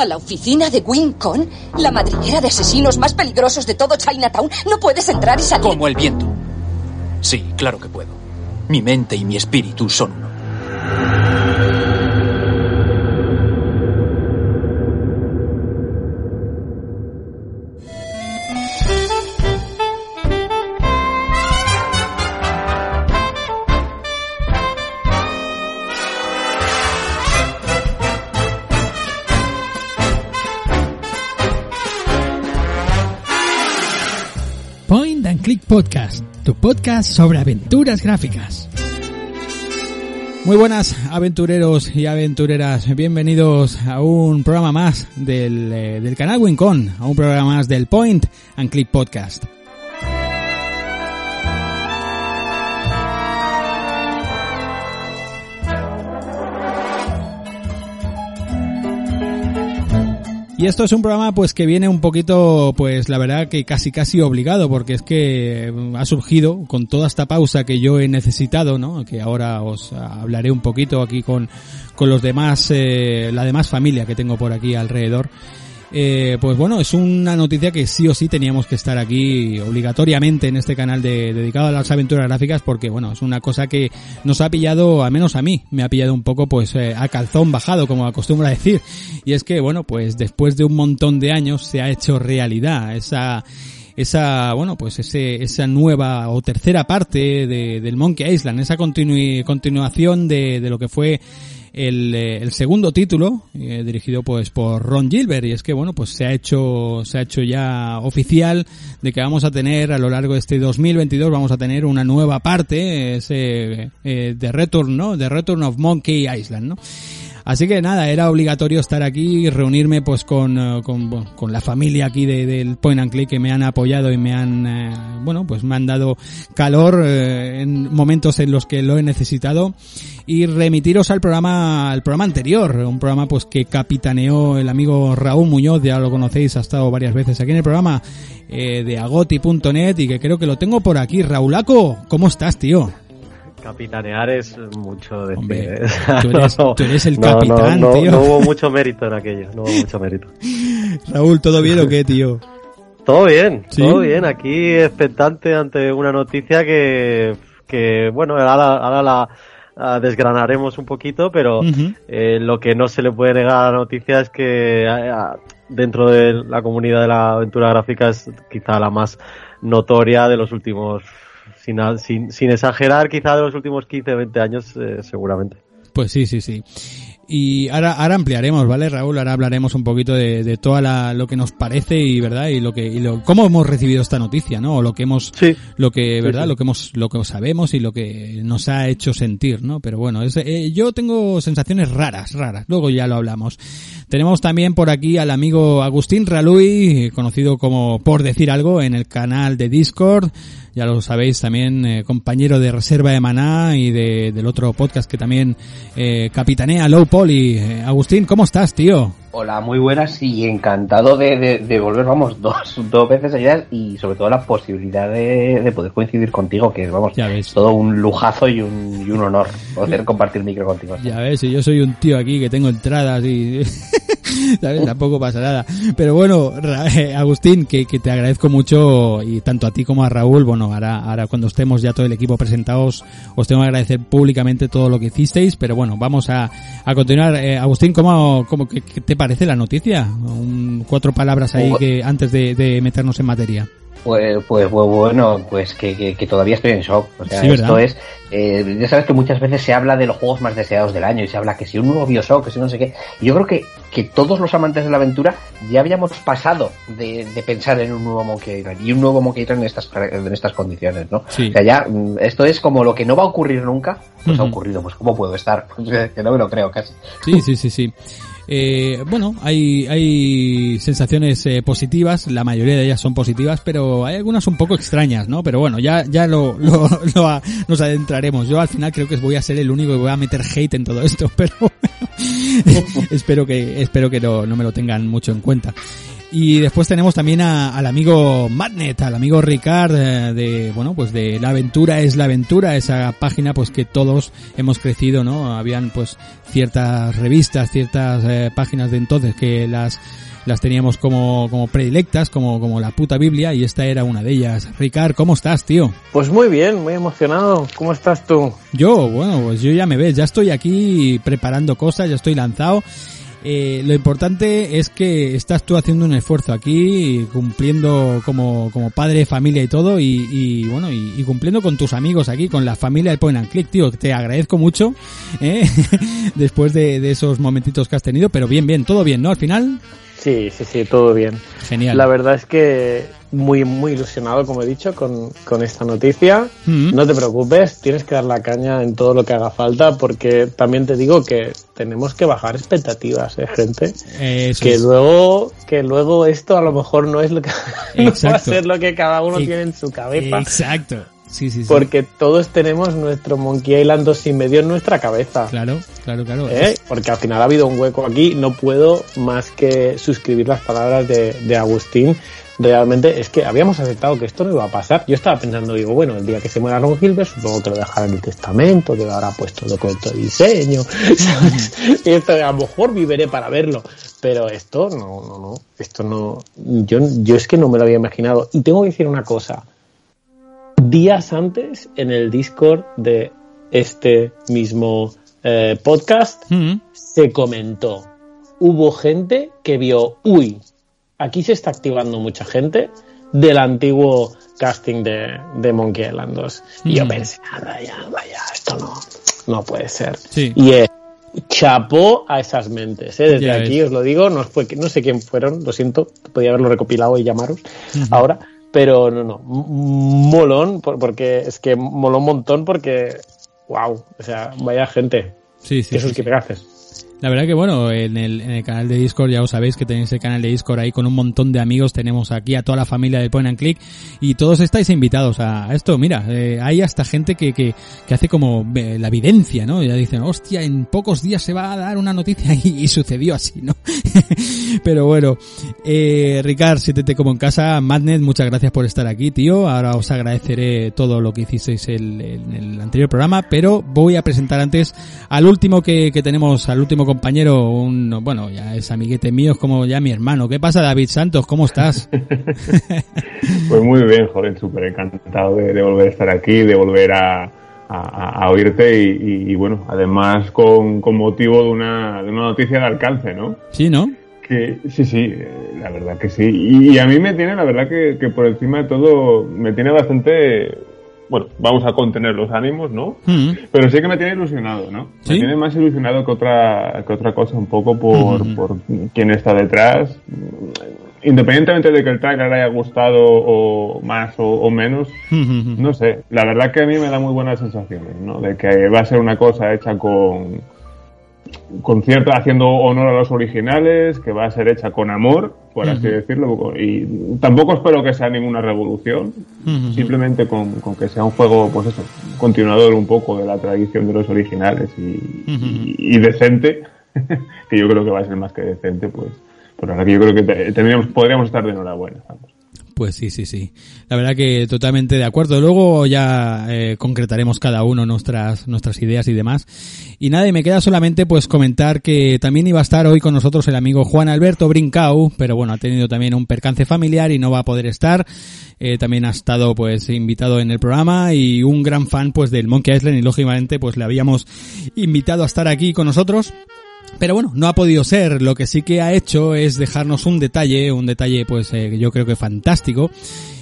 ¿A la oficina de Wincon? ¿La madriguera de asesinos más peligrosos de todo Chinatown? ¿No puedes entrar y salir? Como el viento. Sí, claro que puedo. Mi mente y mi espíritu son Podcast, tu podcast sobre aventuras gráficas. Muy buenas aventureros y aventureras, bienvenidos a un programa más del, eh, del canal Wincon, a un programa más del Point and Click Podcast. Y esto es un programa pues que viene un poquito, pues la verdad que casi casi obligado, porque es que mm, ha surgido con toda esta pausa que yo he necesitado, ¿no? Que ahora os hablaré un poquito aquí con, con los demás, eh, la demás familia que tengo por aquí alrededor. Eh, pues bueno, es una noticia que sí o sí teníamos que estar aquí obligatoriamente en este canal de, dedicado a las aventuras gráficas porque bueno, es una cosa que nos ha pillado, al menos a mí, me ha pillado un poco pues eh, a calzón bajado, como acostumbra decir. Y es que bueno, pues después de un montón de años se ha hecho realidad esa esa, bueno, pues ese, esa nueva o tercera parte de, del Monkey Island, esa continuación de, de lo que fue el, eh, el segundo título eh, dirigido pues por Ron Gilbert. Y es que bueno pues se ha hecho se ha hecho ya oficial de que vamos a tener a lo largo de este 2022 vamos a tener una nueva parte ese eh, Return no de Return of Monkey Island no Así que nada, era obligatorio estar aquí y reunirme pues con, eh, con, con la familia aquí de, del Point and Click que me han apoyado y me han, eh, bueno, pues me han dado calor eh, en momentos en los que lo he necesitado y remitiros al programa, al programa anterior, un programa pues que capitaneó el amigo Raúl Muñoz, ya lo conocéis, ha estado varias veces aquí en el programa eh, de agoti.net y que creo que lo tengo por aquí. Raulaco, ¿cómo estás, tío? Capitanear es mucho decir. Hombre, ¿eh? tú eres- tú eres el no, capitán, no, tío. No hubo mucho mérito en aquello, no hubo mucho mérito. Raúl, ¿todo bien o qué, tío? Todo bien, ¿Sí? todo bien. Aquí expectante ante una noticia que, que bueno, ahora, ahora la, la desgranaremos un poquito, pero eh, lo que no se le puede negar a la noticia es que dentro de la comunidad de la aventura gráfica es quizá la más notoria de los últimos, sin, sin, sin exagerar, quizá de los últimos 15, 20 años, eh, seguramente. Pues sí, sí, sí. Y ahora, ahora ampliaremos, ¿vale, Raúl? Ahora hablaremos un poquito de, de toda la, lo que nos parece y verdad y lo que y lo, cómo hemos recibido esta noticia, ¿no? O lo que hemos, Sí. lo que Sí, verdad, sí. lo que hemos, lo que sabemos y lo que nos ha hecho sentir, ¿no? Pero bueno, es, eh, yo tengo sensaciones raras, raras. Luego ya lo hablamos. Tenemos también por aquí al amigo Agustín Raluy, conocido como por decir algo en el canal de Discord. Ya lo sabéis también, eh, compañero de Reserva de Maná y de, del otro podcast que también eh, capitanea Low Poly. Eh, Agustín, ¿cómo estás, tío? Hola, muy buenas y encantado de, de- de volver, vamos, dos, dos veces allá y sobre todo la posibilidad de, de poder coincidir contigo, que vamos, Ya ves. es todo un lujazo y un, y un honor poder compartir micro contigo. Ya ves, y yo soy un tío aquí que tengo entradas y... ¿Sabes? Tampoco pasa nada. Pero bueno, Ra- eh, Agustín, que, que te agradezco mucho y tanto a ti como a Raúl, bueno, ahora, ahora cuando estemos ya todo el equipo presentados, os tengo que agradecer públicamente todo lo que hicisteis, pero bueno, vamos a, a continuar. Eh, Agustín, ¿cómo, cómo qué, qué te parece la noticia? Un- cuatro palabras ahí que antes de, de meternos en materia. Pues, pues, pues, bueno, pues que, que- que todavía estoy en shock. O sea, esto es, eh, ya sabes que muchas veces se habla de los juegos más deseados del año y se habla que si un nuevo Bioshock, que si no sé qué. Yo creo que, que todos los amantes de la aventura ya habíamos pasado de, de pensar en un nuevo Monkey Island y un nuevo Monkey Island en estas, en estas condiciones, ¿no? Sí. O sea, ya, mm, esto es como lo que no va a ocurrir nunca, pues ha ocurrido, pues ¿cómo puedo estar? Pues, que no me lo creo casi. Sí, sí, sí, sí. Eh, bueno, hay, hay sensaciones eh, positivas, la mayoría de ellas son positivas, pero hay algunas un poco extrañas, ¿no? Pero bueno, ya, ya lo, lo, lo nos adentraremos. Yo al final creo que voy a ser el único que voy a meter hate en todo esto, pero espero que, espero que no me lo tengan mucho en cuenta. Y después tenemos también a- al amigo Madnet, al amigo Ricard eh, de, bueno, pues de La Aventura es la Aventura, esa página pues que todos hemos crecido, ¿no? Habían pues ciertas revistas, ciertas eh, páginas de entonces que las las teníamos como, como predilectas, como, como la puta Biblia, y esta era una de ellas. Ricard, ¿cómo estás, tío? Pues muy bien, muy emocionado. ¿Cómo estás tú? Yo, bueno, pues yo ya me ves, ya estoy aquí preparando cosas, ya estoy lanzado. Eh, lo importante es que estás tú haciendo un esfuerzo aquí, cumpliendo como, como padre, familia y todo, y, y bueno, y, y cumpliendo con tus amigos aquí, con la familia del Point and Click, tío. Te agradezco mucho, ¿eh? después de, de esos momentitos que has tenido, pero bien, bien, todo bien, ¿no? Al final, Sí, sí, sí, todo bien. genial. La verdad es que muy, muy ilusionado, como he dicho, con, con esta noticia. Mm. No te preocupes, tienes que dar la caña en todo lo que haga falta, porque también te digo que tenemos que bajar expectativas, ¿eh, gente? Eso Que es. luego, que luego esto a lo mejor no es lo que no va a ser lo que cada uno Ex- tiene en su cabeza. Exacto. Sí, sí, sí. Porque todos tenemos nuestro Monkey Island 2 y medio en nuestra cabeza. Claro, claro, claro. ¿eh? Porque al final ha habido un hueco aquí. No puedo más que suscribir las palabras de, de Agustín. Realmente es que habíamos aceptado que esto no iba a pasar. Yo estaba pensando, digo, bueno, el día que se muera Ron Gilbert, supongo que lo dejará en el testamento, que lo habrá puesto de diseño, ¿sabes? Y esto a lo mejor viviré para verlo. Pero esto no, no, no. Esto no. Yo, yo es que no me lo había imaginado. Y tengo que decir una cosa. Días antes, en el Discord de este mismo eh, podcast, Mm. se comentó. Hubo gente que vio, uy, aquí se está activando mucha gente del antiguo casting de, de Monkey Island 2. Y yo Mm. pensé, nada, ya, vaya, esto no, no puede ser. Sí. Y eh, chapó a esas mentes, ¿eh? desde aquí os lo digo, no, fue, no sé quién fueron, lo siento, podía haberlo recopilado y llamaros ahora, pero no, no, molón, por- porque es que moló un montón porque, wow, o sea, vaya gente, Sí, sí. que sí. La verdad que bueno, en el, en el canal de Discord ya os sabéis que tenéis el canal de Discord ahí con un montón de amigos, tenemos aquí a toda la familia del Point and Click y todos estáis invitados a esto, mira, eh, hay hasta gente que, que, que hace como eh, la evidencia, ¿no? Ya dicen, hostia, en pocos días se va a dar una noticia y, y sucedió así, ¿no? Pero bueno, eh, Ricard, siéntete como en casa, Madnet, muchas gracias por estar aquí, tío, ahora os agradeceré todo lo que hicisteis el- en el anterior programa, pero voy a presentar antes al último que, que tenemos, al último compañero, un, bueno, ya es amiguete mío, es como ya mi hermano. ¿Qué pasa, David Santos? ¿Cómo estás? Pues muy bien, joder, súper encantado de, de volver a estar aquí, de volver a, a- a oírte y, y- y, bueno, además con, con motivo de una, de una noticia de alcance, ¿no? Sí, ¿no? Que sí, sí, eh, la verdad que sí. Y, y a mí me tiene, la verdad que, que por encima de todo, me tiene bastante, bueno, vamos a contener los ánimos, ¿no? Mm. Pero sí que me tiene ilusionado, ¿no? ¿Sí? Me tiene más ilusionado que otra, que otra cosa, un poco por, Ujú. por quién está detrás. Independientemente de que el trailer haya gustado o más o, o menos, no sé. La verdad que a mí me da muy buenas sensaciones, ¿no? De que va a ser una cosa hecha con, con cierto, haciendo honor a los originales, que va a ser hecha con amor, por así decirlo. Y tampoco espero que sea ninguna revolución, simplemente con, con que sea un juego, pues eso, continuador un poco de la tradición de los originales y, Ujú. y- y decente, que yo creo que va a ser más que decente, pues, la verdad que yo creo que te- tendríamos, podríamos estar de enhorabuena. vamos. Pues sí, sí, sí. La verdad que totalmente de acuerdo. Luego ya eh, concretaremos cada uno nuestras nuestras ideas y demás. Y nada, y me queda solamente pues comentar que también iba a estar hoy con nosotros el amigo Juan Alberto Brincau, pero bueno, ha tenido también un percance familiar y no va a poder estar. Eh, también ha estado pues invitado en el programa y un gran fan pues del Monkey Island y lógicamente pues le habíamos invitado a estar aquí con nosotros. Pero bueno, no ha podido ser. Lo que sí que ha hecho es dejarnos un detalle, un detalle pues eh, yo creo que fantástico.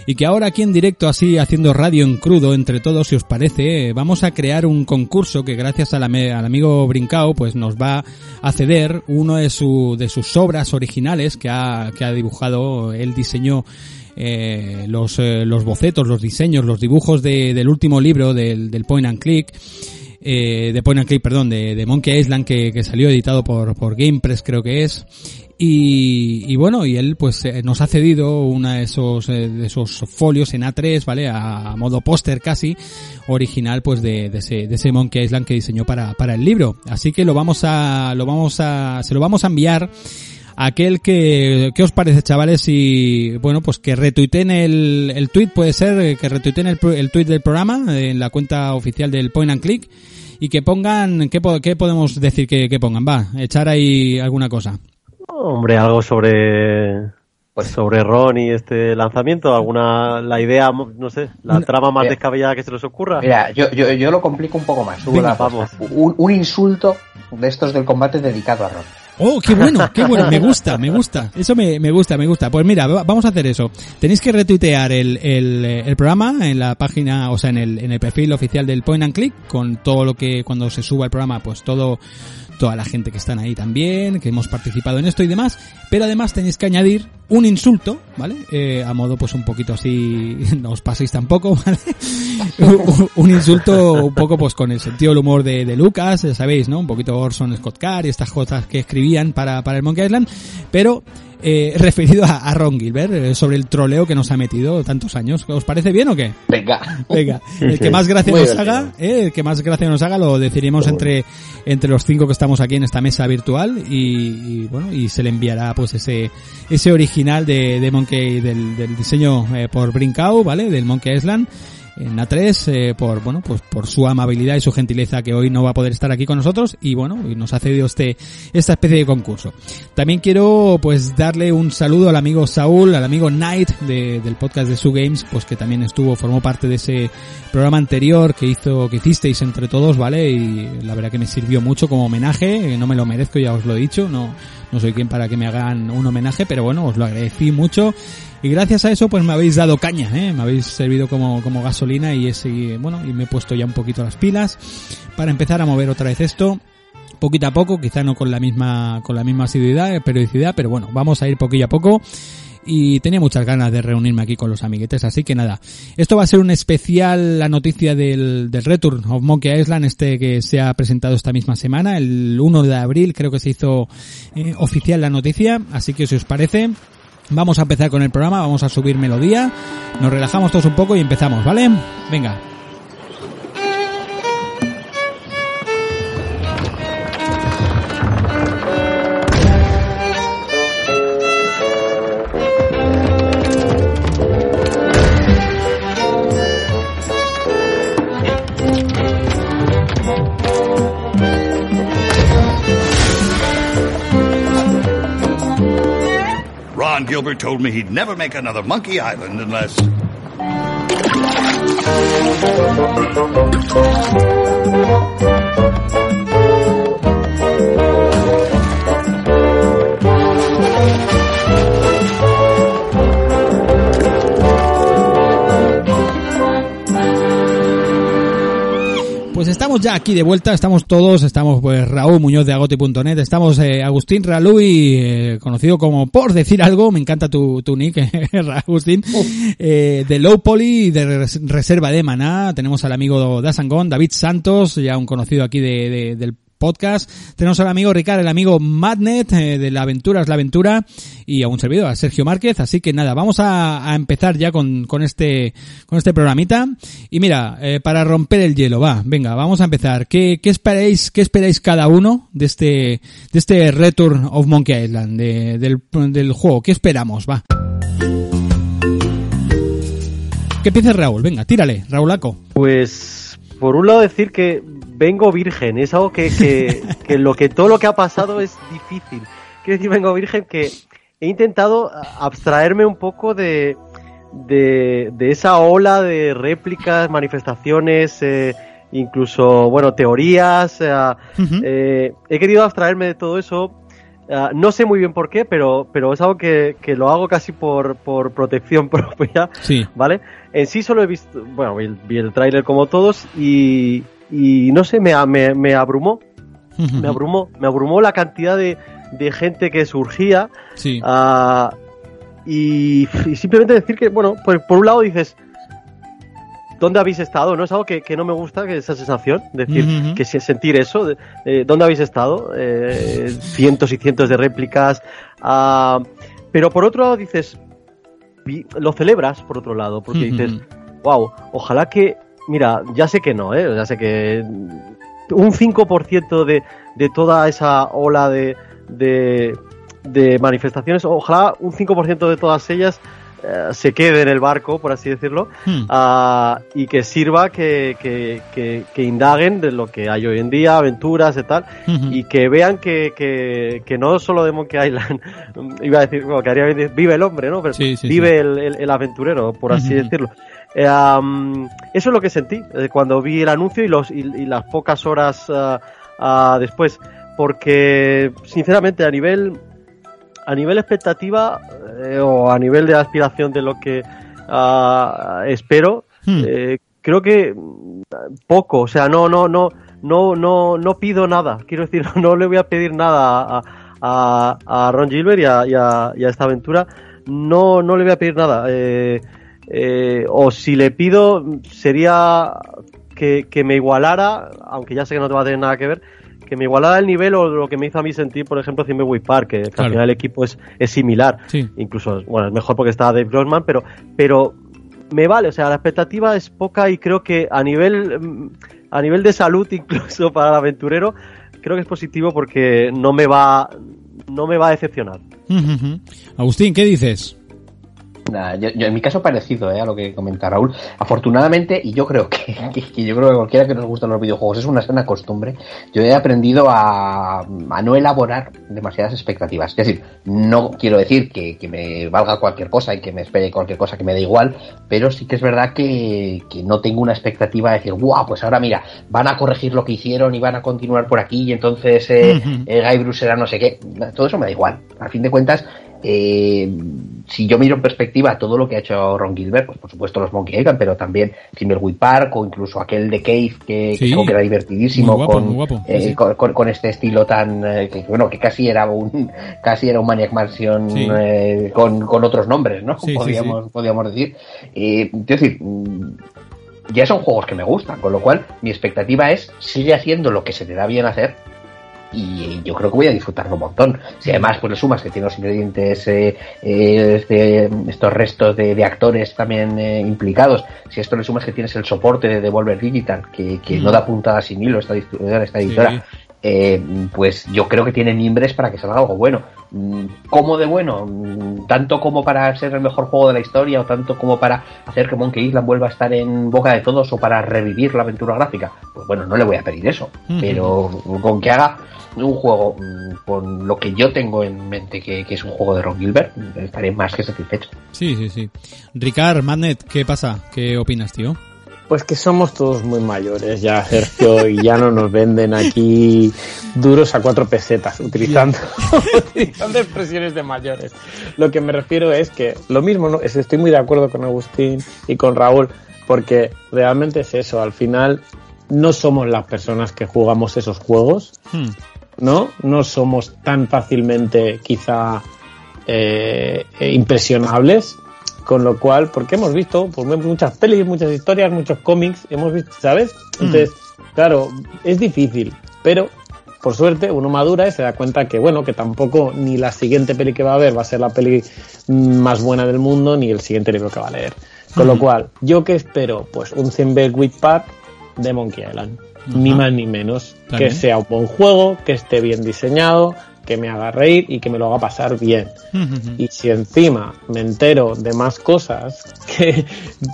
Y que ahora aquí en directo, así haciendo radio en crudo entre todos, si os parece, eh, vamos a crear un concurso que gracias al, al amigo Brincao pues nos va a ceder uno de, su, de sus obras originales que ha, que ha dibujado, él diseñó eh, los, eh, los bocetos, los diseños, los dibujos de- del último libro del, del Point and Click eh, de Point and perdón, de, de Monkey Island que, que salió editado por, por GamePress creo que es. Y, bueno, y él pues eh, nos ha cedido uno de esos, eh, de esos folios en A3, ¿vale? A, modo póster casi, original pues de, de ese, de ese Monkey Island que diseñó para, para el libro. Así que lo vamos a, lo vamos a, se lo vamos a enviar aquel que, ¿qué os parece chavales? Si, bueno, pues que retuiten el, el tweet, puede ser que retuiten el, el tweet del programa en la cuenta oficial del Point and Click y que pongan, ¿qué, qué podemos decir que, que pongan? Va, echar ahí alguna cosa. Hombre, algo sobre pues sobre Ron y este lanzamiento, alguna la idea, no sé, la trama más descabellada que se les ocurra. Mira, yo, yo, yo lo complico un poco más. vamos. Un, un, insulto de estos del combate dedicado a Ron. Oh, qué bueno, qué bueno, me gusta, me gusta. Eso me, me gusta, me gusta. Pues mira, vamos a hacer eso. Tenéis que retuitear el, el, el, programa en la página, o sea, en el, en el perfil oficial del Point and Click, con todo lo que cuando se suba el programa, pues todo, toda la gente que están ahí también, que hemos participado en esto y demás, pero además tenéis que añadir un insulto, ¿vale? Eh, a modo pues un poquito así, no os paséis tampoco, ¿vale? un, insulto un poco pues con el sentido del humor de, Lucas, ya sabéis, ¿no? Un poquito Orson Scott Card y estas cosas que escribían para, para el Monkey Island, pero eh, referido a, a, Ron Gilbert, eh, sobre el troleo que nos ha metido tantos años. ¿Os parece bien o qué? Venga. Venga. El que más gracia nos haga, eh, el que más gracia nos haga lo decidiremos entre, entre los cinco que estamos aquí en esta mesa virtual y, y bueno, y se le enviará pues ese, ese original de, de Monkey, del, del diseño eh, por Brinkau, ¿vale? Del Monkey Island en A3 eh, por bueno pues por su amabilidad y su gentileza que hoy no va a poder estar aquí con nosotros y bueno nos ha cedido este esta especie de concurso. También quiero pues darle un saludo al amigo Saúl al amigo Knight de, del podcast de Su Games pues que también estuvo formó parte de ese programa anterior que hizo que hicisteis entre todos vale y la verdad que me sirvió mucho como homenaje no me lo merezco ya os lo he dicho no no soy quien para que me hagan un homenaje pero bueno os lo agradecí mucho y gracias a eso pues me habéis dado caña, ¿eh? me habéis servido como, como gasolina y ese, bueno, y me he puesto ya un poquito las pilas para empezar a mover otra vez esto poquito a poco, quizá no con la misma, con la misma asiduidad, eh, periodicidad, pero bueno, vamos a ir poquito a poco y tenía muchas ganas de reunirme aquí con los amiguetes, así que nada. Esto va a ser un especial, la noticia del, del Return of Monkey Island, este que se ha presentado esta misma semana, el 1 de abril creo que se hizo eh, oficial la noticia, así que si os parece, Vamos a empezar con el programa, vamos a subir melodía, nos relajamos todos un poco y empezamos, ¿vale? Venga. Gilbert told me he'd never make another Monkey Island unless. Pues estamos ya aquí de vuelta, estamos todos, estamos pues Raúl Muñoz de Agoti.net, estamos eh, Agustín Ralui, eh, conocido como por decir algo, me encanta tu, tu nick, Agustín, eh, de Low Poly de Reserva de Maná, tenemos al amigo Dasangón, David Santos, ya un conocido aquí de, de, del podcast. Tenemos al amigo Ricardo, el amigo Madnet eh, de La Aventura es la Aventura y a un servidor, a Sergio Márquez. Así que nada, vamos a, empezar ya con, este, con este programita. Y mira, eh, para romper el hielo, va, venga, vamos a empezar. ¿Qué, esperáis, qué esperáis cada uno de este, de este Return of Monkey Island, de, del, del juego? ¿Qué esperamos? Va. ¿Qué piensas Raúl? Venga, tírale, Raúlaco. Pues, por un lado decir que vengo virgen, es algo que, que, que, lo que todo lo que ha pasado es difícil. Quiero decir, vengo virgen que he intentado abstraerme un poco de, de, de esa ola de réplicas, manifestaciones, eh, incluso, bueno, teorías. Eh, uh -huh. eh, he querido abstraerme de todo eso. Uh, no sé muy bien por qué, pero, pero es algo que, que lo hago casi por, por protección propia. Sí. ¿Vale? En sí solo he visto, bueno, vi el, vi el tráiler como todos y, y no sé, me, me, me abrumó. me abrumó, me abrumó la cantidad de, de gente que surgía. Sí. Uh, y, y, simplemente decir que, bueno, por, por, un lado dices, ¿dónde habéis estado? ¿No? Es algo que, que no me gusta, que esa sensación, decir, uh -huh. que sentir eso, de, eh, ¿dónde habéis estado? Eh, cientos y cientos de réplicas. Uh, pero por otro lado dices, lo celebras, por otro lado, porque -huh. dices, wow, ojalá que Mira, ya sé que no, ¿eh? Ya sé que un 5% de, de toda esa ola de, de, de manifestaciones, ojalá un 5% de todas ellas eh, se quede en el barco, por así decirlo, Hmm. ah, y que sirva que, que, que, que indaguen de lo que hay hoy en día, aventuras y tal, y que vean que, no solo de Monkey Island, iba a decir, bueno, que haría vive el hombre, ¿no? Pero Sí, sí, vive sí. El, el, el aventurero, por así decirlo. Eh, eso es lo que sentí eh, cuando vi el anuncio y, los, y, y las pocas horas ah, ah, después, porque sinceramente a nivel a nivel expectativa eh, o a nivel de aspiración de lo que ah, espero, Hmm. creo que poco, o sea, no, no, no, no, no, no pido nada. Quiero decir, no le voy a pedir nada a, a, a Ron Gilbert y a, y a- y a esta aventura. No, no le voy a pedir nada. Eh, eh, o si le pido sería que, que me igualara, aunque ya sé que no te va a tener nada que ver, que me igualara el nivel o lo que me hizo a mí sentir, por ejemplo, Zimbabwe Park, que, Claro. al final el equipo es, es similar. Sí. Incluso, bueno, es mejor porque está Dave Grossman, pero, pero me vale, o sea, la expectativa es poca y creo que a nivel, mm, a nivel de salud, incluso para el aventurero, creo que es positivo porque no me va, no me va a decepcionar. Agustín, ¿qué dices? Yo, yo en mi caso parecido eh, a lo que comenta Raúl. Afortunadamente, y yo creo que, que, que yo creo que cualquiera que nos gustan los videojuegos es una sana costumbre, yo he aprendido a, a no elaborar demasiadas expectativas. Es decir, no quiero decir que, que me valga cualquier cosa y que me espere cualquier cosa que me dé igual, pero sí que es verdad que, no tengo una expectativa de decir, guau, pues ahora mira, van a corregir lo que hicieron y van a continuar por aquí y entonces eh, Ujú. eh, Guy Bruce será no sé qué. Todo eso me da igual. A fin de cuentas, eh, si yo miro en perspectiva todo lo que ha hecho Ron Gilbert, pues por supuesto los Monkey Island, pero también Timberwolf Park o incluso aquel de Cave que, Sí. que era divertidísimo guapo, con, eh, Sí, con, con- con este estilo tan eh, que bueno que casi era un casi era un Maniac Mansion Sí. eh, con, con otros nombres, ¿no? Podríamos, podríamos decir. Es decir, mm, ya son juegos que me gustan, con lo cual mi expectativa es sigue haciendo lo que se te da bien hacer y yo creo que voy a disfrutarlo un montón. Si además pues le sumas que tiene los ingredientes, eh, eh, este- estos restos de, de actores también eh, implicados, si esto le sumas que tienes el soporte de Devolver Digital, que, que no da puntada sin hilo esta esta editora, Sí. Eh, pues yo creo que tiene mimbres para que salga algo bueno. Mm, ¿Cómo de bueno? Mm, Tanto como para ser el mejor juego de la historia o tanto como para hacer que Monkey Island vuelva a estar en boca de todos o para revivir la aventura gráfica. Pues bueno, no le voy a pedir eso, pero con que haga un juego mm, con lo que yo tengo en mente que, que es un juego de Ron Gilbert, estaré más que satisfecho. Sí, sí, sí. Ricard, Magnet, ¿qué pasa? ¿Qué opinas, tío? Pues que somos todos muy mayores ya, Sergio, y ya no nos venden aquí duros a cuatro pesetas, utilizando, utilizando expresiones de mayores. Lo que me refiero es que lo mismo, ¿no? Es- estoy muy de acuerdo con Agustín y con Raúl, porque realmente es eso, al final no somos las personas que jugamos esos juegos, Hmm. ¿no? No somos tan fácilmente quizá eh, impresionables, con lo cual, porque hemos visto pues, muchas pelis, muchas historias, muchos cómics, hemos visto, ¿sabes? Entonces, claro, es difícil, pero por suerte uno madura y se da cuenta que, bueno, que tampoco ni la siguiente peli que va a ver va a ser la peli mm, más buena del mundo, ni el siguiente libro que va a leer. Con lo cual, ¿yo qué espero? Pues un Zimbabwe Park de Monkey Island. Ni Ajá. más ni menos. Que sea un buen juego, que esté bien diseñado, que me haga reír y que me lo haga pasar bien. Y si encima me entero de más cosas, que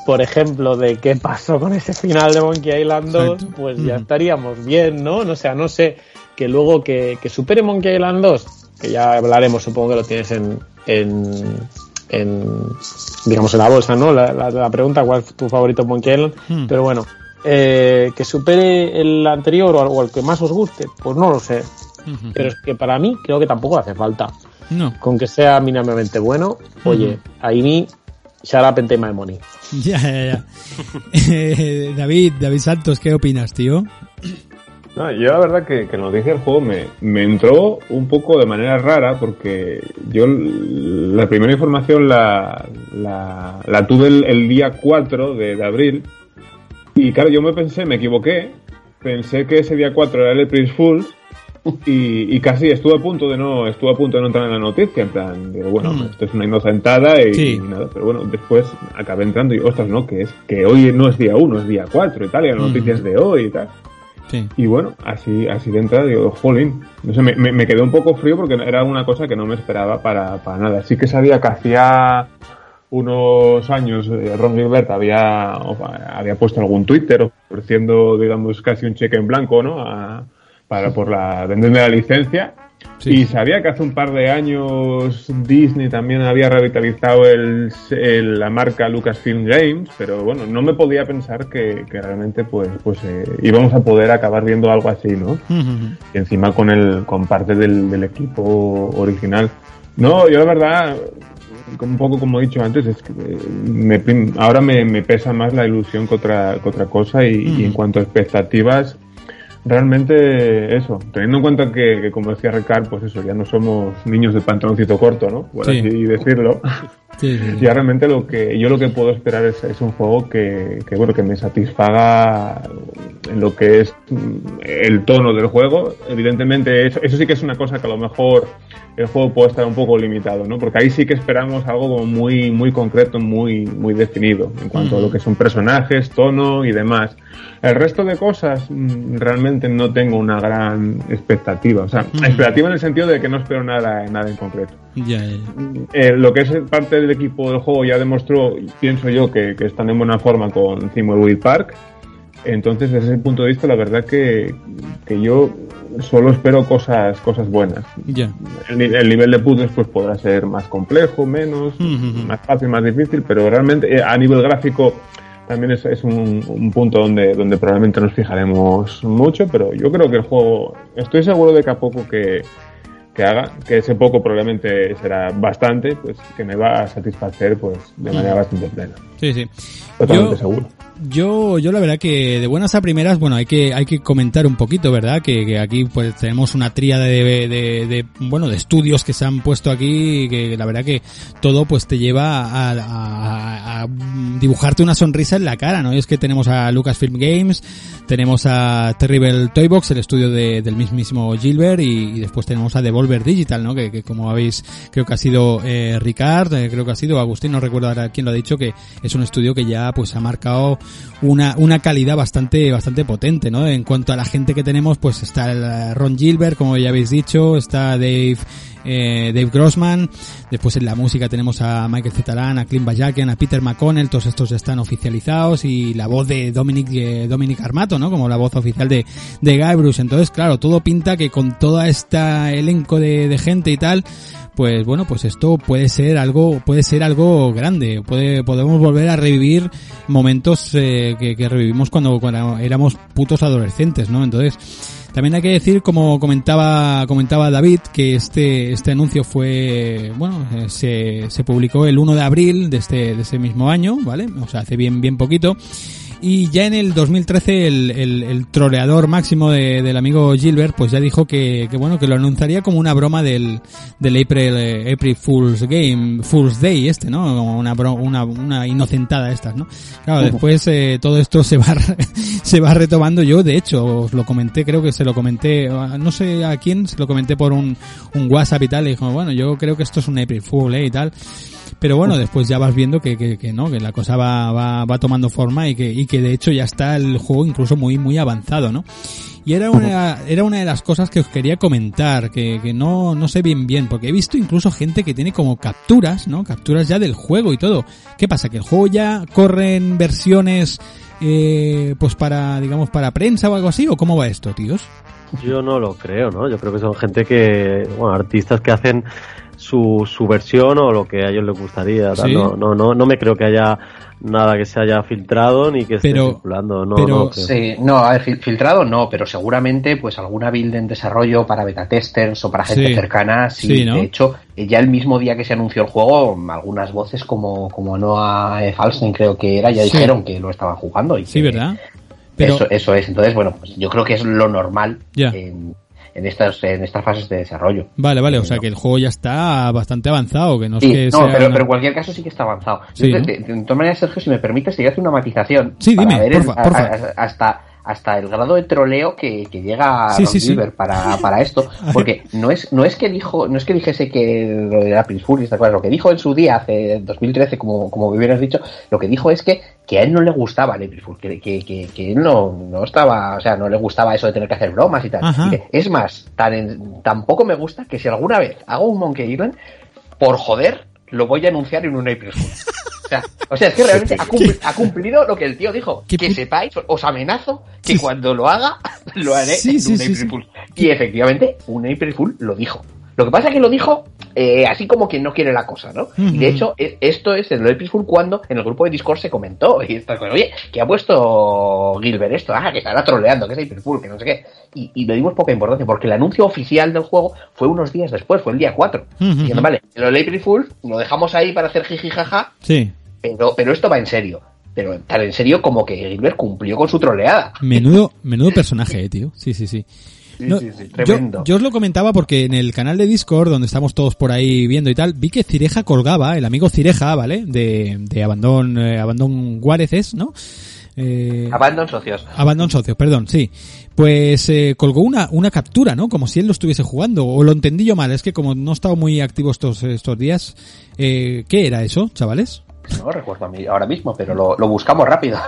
por ejemplo de qué pasó con ese final de Monkey Island 2, Exacto. pues ya estaríamos bien, ¿no? O sea, no sé, que luego que, que supere Monkey Island 2, que ya hablaremos, supongo que lo tienes en, en, en digamos en la bolsa, ¿no? La, la- la pregunta, ¿cuál es tu favorito Monkey Island? Hmm. Pero bueno, eh, que supere el anterior o, al- o el que más os guste, pues no lo sé. Pero es que para mí creo que tampoco hace falta. No. Con que sea mínimamente bueno, oye, ahí mi shut up and take my money. Ya, ya, ya. Eh, David, David Santos, ¿qué opinas, tío? No, yo la verdad que, que la noticia del juego me, me entró un poco de manera rara porque yo la primera información la, la, la tuve el, el día 4 de, de abril y claro, yo me pensé, me equivoqué, pensé que ese día 4 era el April Fools y, y casi estuve a punto de no estuve a punto de no entrar en la noticia, en plan, digo, bueno, Mm. esto es una inocentada y, Sí. y nada, pero bueno, después acabé entrando y, ostras, no, que es que hoy no es día 1, es día 4 y tal, y la Mm. noticia es de hoy y tal. Sí. Y bueno, así, así de entrada digo, jolín. No sé, me, me, me quedé un poco frío porque era una cosa que no me esperaba para, para nada. Sí que sabía que hacía unos años eh, Ron Gilbert había, había puesto algún Twitter ofreciendo, digamos, casi un cheque en blanco, ¿no? A- para, por la, venderme la licencia. Sí. Y sabía que hace un par de años Disney también había revitalizado el, el- la marca Lucasfilm Games, pero bueno, no me podía pensar que, que realmente pues, pues eh, íbamos a poder acabar viendo algo así, ¿no? y encima con el con parte del, del equipo original. No, yo la verdad, un poco como he dicho antes, es que eh, me ahora me, me pesa más la ilusión que otra, que otra cosa y, y en cuanto a expectativas, realmente eso, teniendo en cuenta que, que, como decía Ricard, pues eso, ya no somos niños de pantaloncito corto, ¿no? Por Sí. así decirlo. Sí, sí, sí. Ya realmente lo que yo lo que puedo esperar es, es un juego que, que, bueno que me satisfaga en lo que es mm, el tono del juego. Evidentemente eso, eso sí que es una cosa que a lo mejor el juego puede estar un poco limitado, ¿no? Porque ahí sí que esperamos algo como muy muy concreto, muy muy definido en cuanto a lo que son personajes, tono y demás. El resto de cosas mm, realmente no tengo una gran expectativa, o sea, expectativa en el sentido de que no espero nada nada en concreto. Ya, ya. Eh, lo que es parte del equipo del juego ya demostró, pienso yo, que, que están en buena forma con Thimbleweed Park. Entonces, desde ese punto de vista, la verdad que, que yo solo espero cosas cosas buenas. Ya. El, ni- el nivel de puzzles pues podrá ser más complejo, menos, más fácil, más difícil, pero realmente eh, a nivel gráfico también es, es un, un punto donde, donde probablemente nos fijaremos mucho, pero yo creo que el juego, estoy seguro de que a poco que, que haga, que ese poco probablemente será bastante, pues que me va a satisfacer pues de manera bastante plena. Sí, sí. Totalmente Yo- seguro. Yo, yo la verdad que de buenas a primeras, bueno, hay que, hay que comentar un poquito, ¿verdad? Que, que aquí pues tenemos una tríada de, de, de, bueno, de estudios que se han puesto aquí, que la verdad que todo pues te lleva a, a- a dibujarte una sonrisa en la cara, ¿no? Y es que tenemos a Lucasfilm Games, tenemos a Terrible Toybox, el estudio de- del mismísimo Gilbert, y, y después tenemos a Devolver Digital, ¿no? Que, que como habéis, creo que ha sido eh, Ricard, eh, creo que ha sido Agustín, no recuerdo ahora quién lo ha dicho, que es un estudio que ya pues ha marcado una, una calidad bastante, bastante potente, ¿no? En cuanto a la gente que tenemos, pues está eh, Ron Gilbert, como ya habéis dicho, está Dave, eh, Dave Grossman, después en la música tenemos a Michael Zetaran, a Clint Bajakian, a Peter McConnell, todos estos ya están oficializados y la voz de Dominic, eh, Dominic Armato, ¿no? Como la voz oficial de, de Guybrush. Entonces, claro, todo pinta que con toda esta elenco de gente y tal, pues bueno, pues esto puede ser algo, puede ser algo grande, puede, podemos volver a revivir momentos eh, que, revivimos cuando, cuando éramos putos adolescentes, ¿no? Entonces, también hay que decir, como comentaba, comentaba David, que este, este anuncio fue, bueno, eh, se, se publicó el 1 de abril de este, de ese mismo año, ¿vale? O sea, hace bien, bien poquito. Y ya en el 2013 el, el, el troleador máximo de- del amigo Gilbert pues ya dijo que, que bueno que lo anunciaría como una broma del, del April, eh, April Fool's Game, Fool's Day este, ¿no? Una, una, una inocentada estas, ¿no? Claro, después eh, todo esto se va, se va retomando. Yo de hecho os lo comenté, creo que se lo comenté, a- no sé a quién, se lo comenté por un, un WhatsApp y tal, y dijo, bueno, yo creo que esto es un April Fool, ¿eh? Y tal. Pero bueno, después ya vas viendo que, que, que no, que la cosa va, va, va tomando forma y que, y que de hecho ya está el juego incluso muy, muy avanzado, ¿no? Y era una, era una de las cosas que os quería comentar, que, que no, no sé bien bien, porque he visto incluso gente que tiene como capturas, ¿no? Capturas ya del juego y todo. ¿Qué pasa? ¿Que el juego ya corre en versiones, eh, pues para, digamos, para prensa o algo así? ¿O cómo va esto, tíos? Yo no lo creo, ¿no? Yo creo que son gente que, bueno, artistas que hacen su, su versión o lo que a ellos les gustaría. Sí. No, no, no, no me creo que haya nada que se haya filtrado ni que esté Pero- circulando. No, pero- no. Sí, no, a ver, fil- filtrado no, pero seguramente pues alguna build en desarrollo para beta testers o para gente Sí. cercana, sí, Sí, ¿no? de hecho, eh, ya el mismo día que se anunció el juego, algunas voces como, como Noah F. Falstein creo que era, ya Sí. dijeron que lo estaban jugando y Sí, que- ¿verdad? Pero, Eso, eso es, entonces bueno, pues yo creo que es lo normal Ya. en, en estas, en estas fases de desarrollo. vale, vale, o sea que el juego ya está bastante avanzado, que no es Sí, que no, sea pero, una- pero en cualquier caso sí que está avanzado. Sí, Yo ¿no? te- te- de todas maneras, Sergio, si me permites, te voy a hacer una matización. Sí, dime, porfa, a- porfa. a- hasta, hasta el grado de troleo que, que llega Sí, Ron sí, para, para esto. Porque no es, no es que dijo, no es que dijese que lo de April Fool, está claro, lo que dijo en su día, hace 2013, como, como hubieras dicho, lo que dijo es que que a él no le gustaba el April Fool, que, que, que, que él no, no estaba, o sea, no le gustaba eso de tener que hacer bromas y tal. Es más, tan en- tampoco me gusta que si alguna vez hago un Monkey Island, por joder, lo voy a anunciar en un April Fool. O sea, o sea, es que realmente ha, cumpli- ha cumplido lo que el tío dijo. ¿Qué Que sepáis, os amenazo que Sí. cuando lo haga, lo haré Sí, en un April. Fool. Y efectivamente, un April Fool lo dijo. Lo que pasa es que lo dijo eh, así como quien no quiere la cosa, ¿no? Y de hecho, e- esto es el April Fool cuando en el grupo de Discord se comentó. Y está con, oye, que ha puesto Gilbert esto, ah, que estará troleando, que es April que no sé qué. Y, y le dimos poca importancia, porque el anuncio oficial del juego fue unos días después, fue el día 4. Ujú. Diciendo, vale, lo del April Fool lo dejamos ahí para hacer jiji jaja, Sí. pero, pero esto va en serio. Pero tan en serio como que Gilbert cumplió con su troleada. Menudo, menudo personaje, eh, tío. Sí, sí, sí. Sí, No, sí, sí, yo, tremendo. yo os lo comentaba porque en el canal de Discord, donde estamos todos por ahí viendo y tal, vi que Cireja colgaba, el amigo Cireja, ¿vale? De, de Abandon, eh, Abandon Guareces, ¿no? Eh, Abandon socios. Abandon Socios, perdón, sí. Pues eh, colgó una, una captura, ¿no? Como si él lo estuviese jugando. O lo entendí yo mal, es que como no he estado muy activo estos, estos días. Eh, ¿Qué era eso, chavales? No recuerdo a mí ahora mismo, pero lo, buscamos rápido.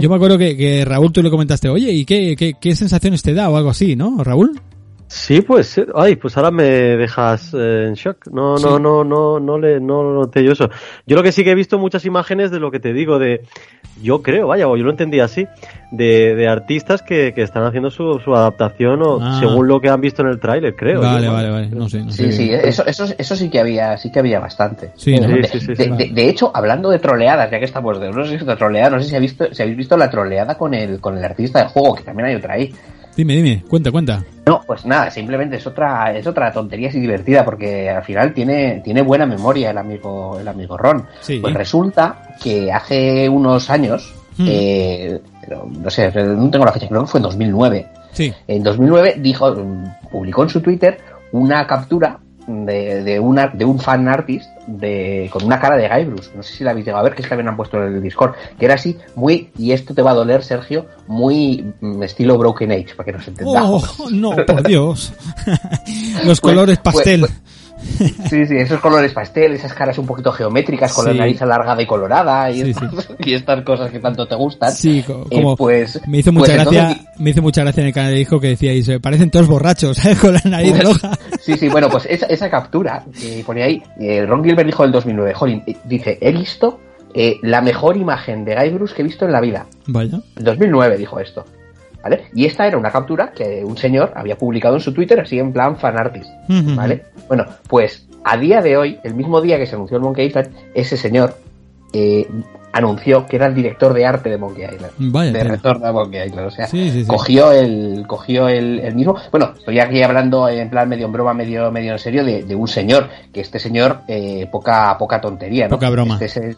Yo me acuerdo que, que Raúl tú le comentaste, oye, ¿y qué, qué, qué sensaciones te da o algo así, ¿no, Raúl? Sí, pues, eh, ay, pues ahora me dejas eh, en shock. No, no, Sí. no, no, no le, no lo noté yo eso. Yo lo que sí que he visto muchas imágenes de lo que te digo, de, yo creo, vaya, o yo lo entendí así, de, de artistas que, que están haciendo su, su adaptación o Ah. según lo que han visto en el tráiler, creo. Vale, yo, vale, vale, no sé, no Sí, sé. sí, eso, eso, eso sí que había, sí que había bastante. Sí, ¿no? de, Sí, sí, sí, de- de- de hecho, hablando de troleadas, ya que estamos de no sé si troleada, no sé si, ha visto, si habéis visto la troleada con el, con el artista del juego, que también hay otra ahí. Dime, dime, cuenta, cuenta. No, pues nada, simplemente es otra, es otra tontería así divertida, porque al final tiene, tiene buena memoria el amigo, el amigo Ron. Sí. Pues resulta que hace unos años, Hmm. eh, no sé, no tengo la fecha, creo que fue en 2009. Sí. En 2009 dijo, publicó en su Twitter una captura de, de, una, de un fan artist de, con una cara de Guybrush. No sé si la habéis llegado a ver, que es que habían puesto en el Discord. Que era así, muy, y esto te va a doler, Sergio, muy mm, estilo Broken Age, para que nos entendamos. Oh, no, por Dios. Los Pues- colores pues- pastel. pues- Sí, sí, esos colores pastel, esas caras un poquito geométricas con Sí. la nariz alargada y colorada y, Sí, estas, y estas cosas que tanto te gustan. Sí, Eh, como pues, me hizo pues mucha gracia, entonces- me hizo mucha gracia en el canal de hijo que decíais, eh, parecen todos borrachos, ¿sabes? Con la nariz roja. Sí, sí, bueno, pues esa, esa captura que ponía ahí, eh, Ron Gilbert dijo del 2009, Jolín, eh, dice, he visto eh, la mejor imagen de Guybrush que he visto en la vida. Vaya. En 2009 dijo esto. ¿Vale? Y esta era una captura que un señor había publicado en su Twitter, así en plan fanartist. ¿Vale? Bueno, pues a día de hoy, el mismo día que se anunció el Monkey Island, ese señor eh, anunció que era el director de arte de Monkey Island. Vaya de retorno a Monkey Island. O sea, Sí, sí, sí. cogió el cogió el, el mismo. Bueno, estoy aquí hablando en plan medio en broma, medio medio en serio de, de un señor que este señor eh, poca poca tontería, ¿no? Poca broma. Este es el,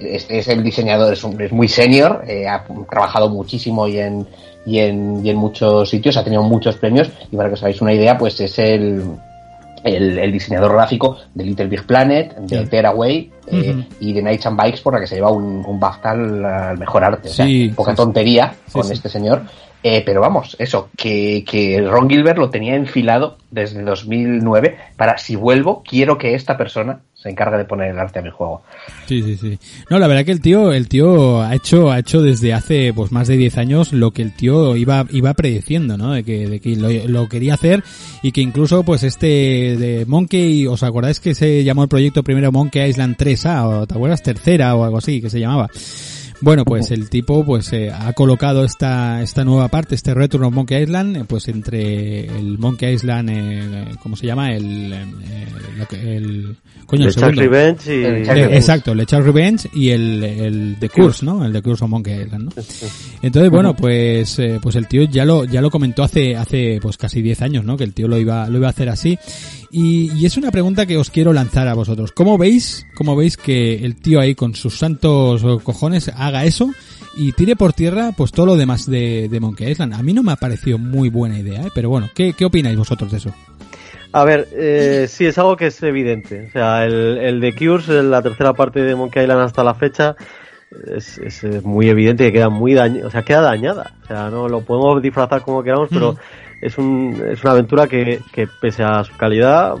este es el diseñador, es, un- es muy senior, eh, ha trabajado muchísimo y en, y, en, y en muchos sitios, ha tenido muchos premios y para que os hagáis una idea, pues es el, el, el diseñador gráfico de Little Big Planet, de Ya. Tearaway eh, y de Nights and Bikes por la que se lleva un, un BAFTA al, mejor arte. O sea, Sí, poca sí, sí. tontería Sí, con sí. este señor. Eh, pero vamos, eso, que, que Ron Gilbert lo tenía enfilado desde 2009 para si vuelvo, quiero que esta persona se encargue de poner el arte a mi juego. Sí, sí, sí. No, la verdad que el tío, el tío ha hecho, ha hecho desde hace pues más de 10 años lo que el tío iba, iba predeciendo, ¿no? De que, de que lo, lo quería hacer y que incluso pues este de Monkey, ¿os acordáis que se llamó el proyecto primero Monkey Island 3A o te acuerdas tercera o algo así que se llamaba? Bueno, pues el tipo pues eh, ha colocado esta esta nueva parte, este Return of Monkey Island, eh, pues entre el Monkey Island, eh, ¿cómo se llama? El, eh, lo que- el coño, el segundo. Revenge y... El Chuck Eh, exacto, el Charles Revenge y el, el de Curse, ¿no? El de Curse of Monkey Island, ¿no? Entonces, bueno, pues, eh, pues el tío ya lo, ya lo comentó hace, hace, pues casi 10 años, ¿no? Que el tío lo iba, lo iba a hacer así. Y, y es una pregunta que os quiero lanzar a vosotros. ¿Cómo veis, cómo veis que el tío ahí con sus santos cojones haga eso y tire por tierra, pues todo lo demás de, de Monkey Island? A mí no me ha parecido muy buena idea, ¿eh? Pero bueno, ¿qué, qué opináis vosotros de eso? A ver, eh, sí, es algo que es evidente. O sea, el, el de Cures, la tercera parte de Monkey Island hasta la fecha, es, es, muy evidente que queda muy dañada, o sea, queda dañada. O sea, no lo podemos disfrazar como queramos, pero es, un, es una aventura que, que, pese a su calidad,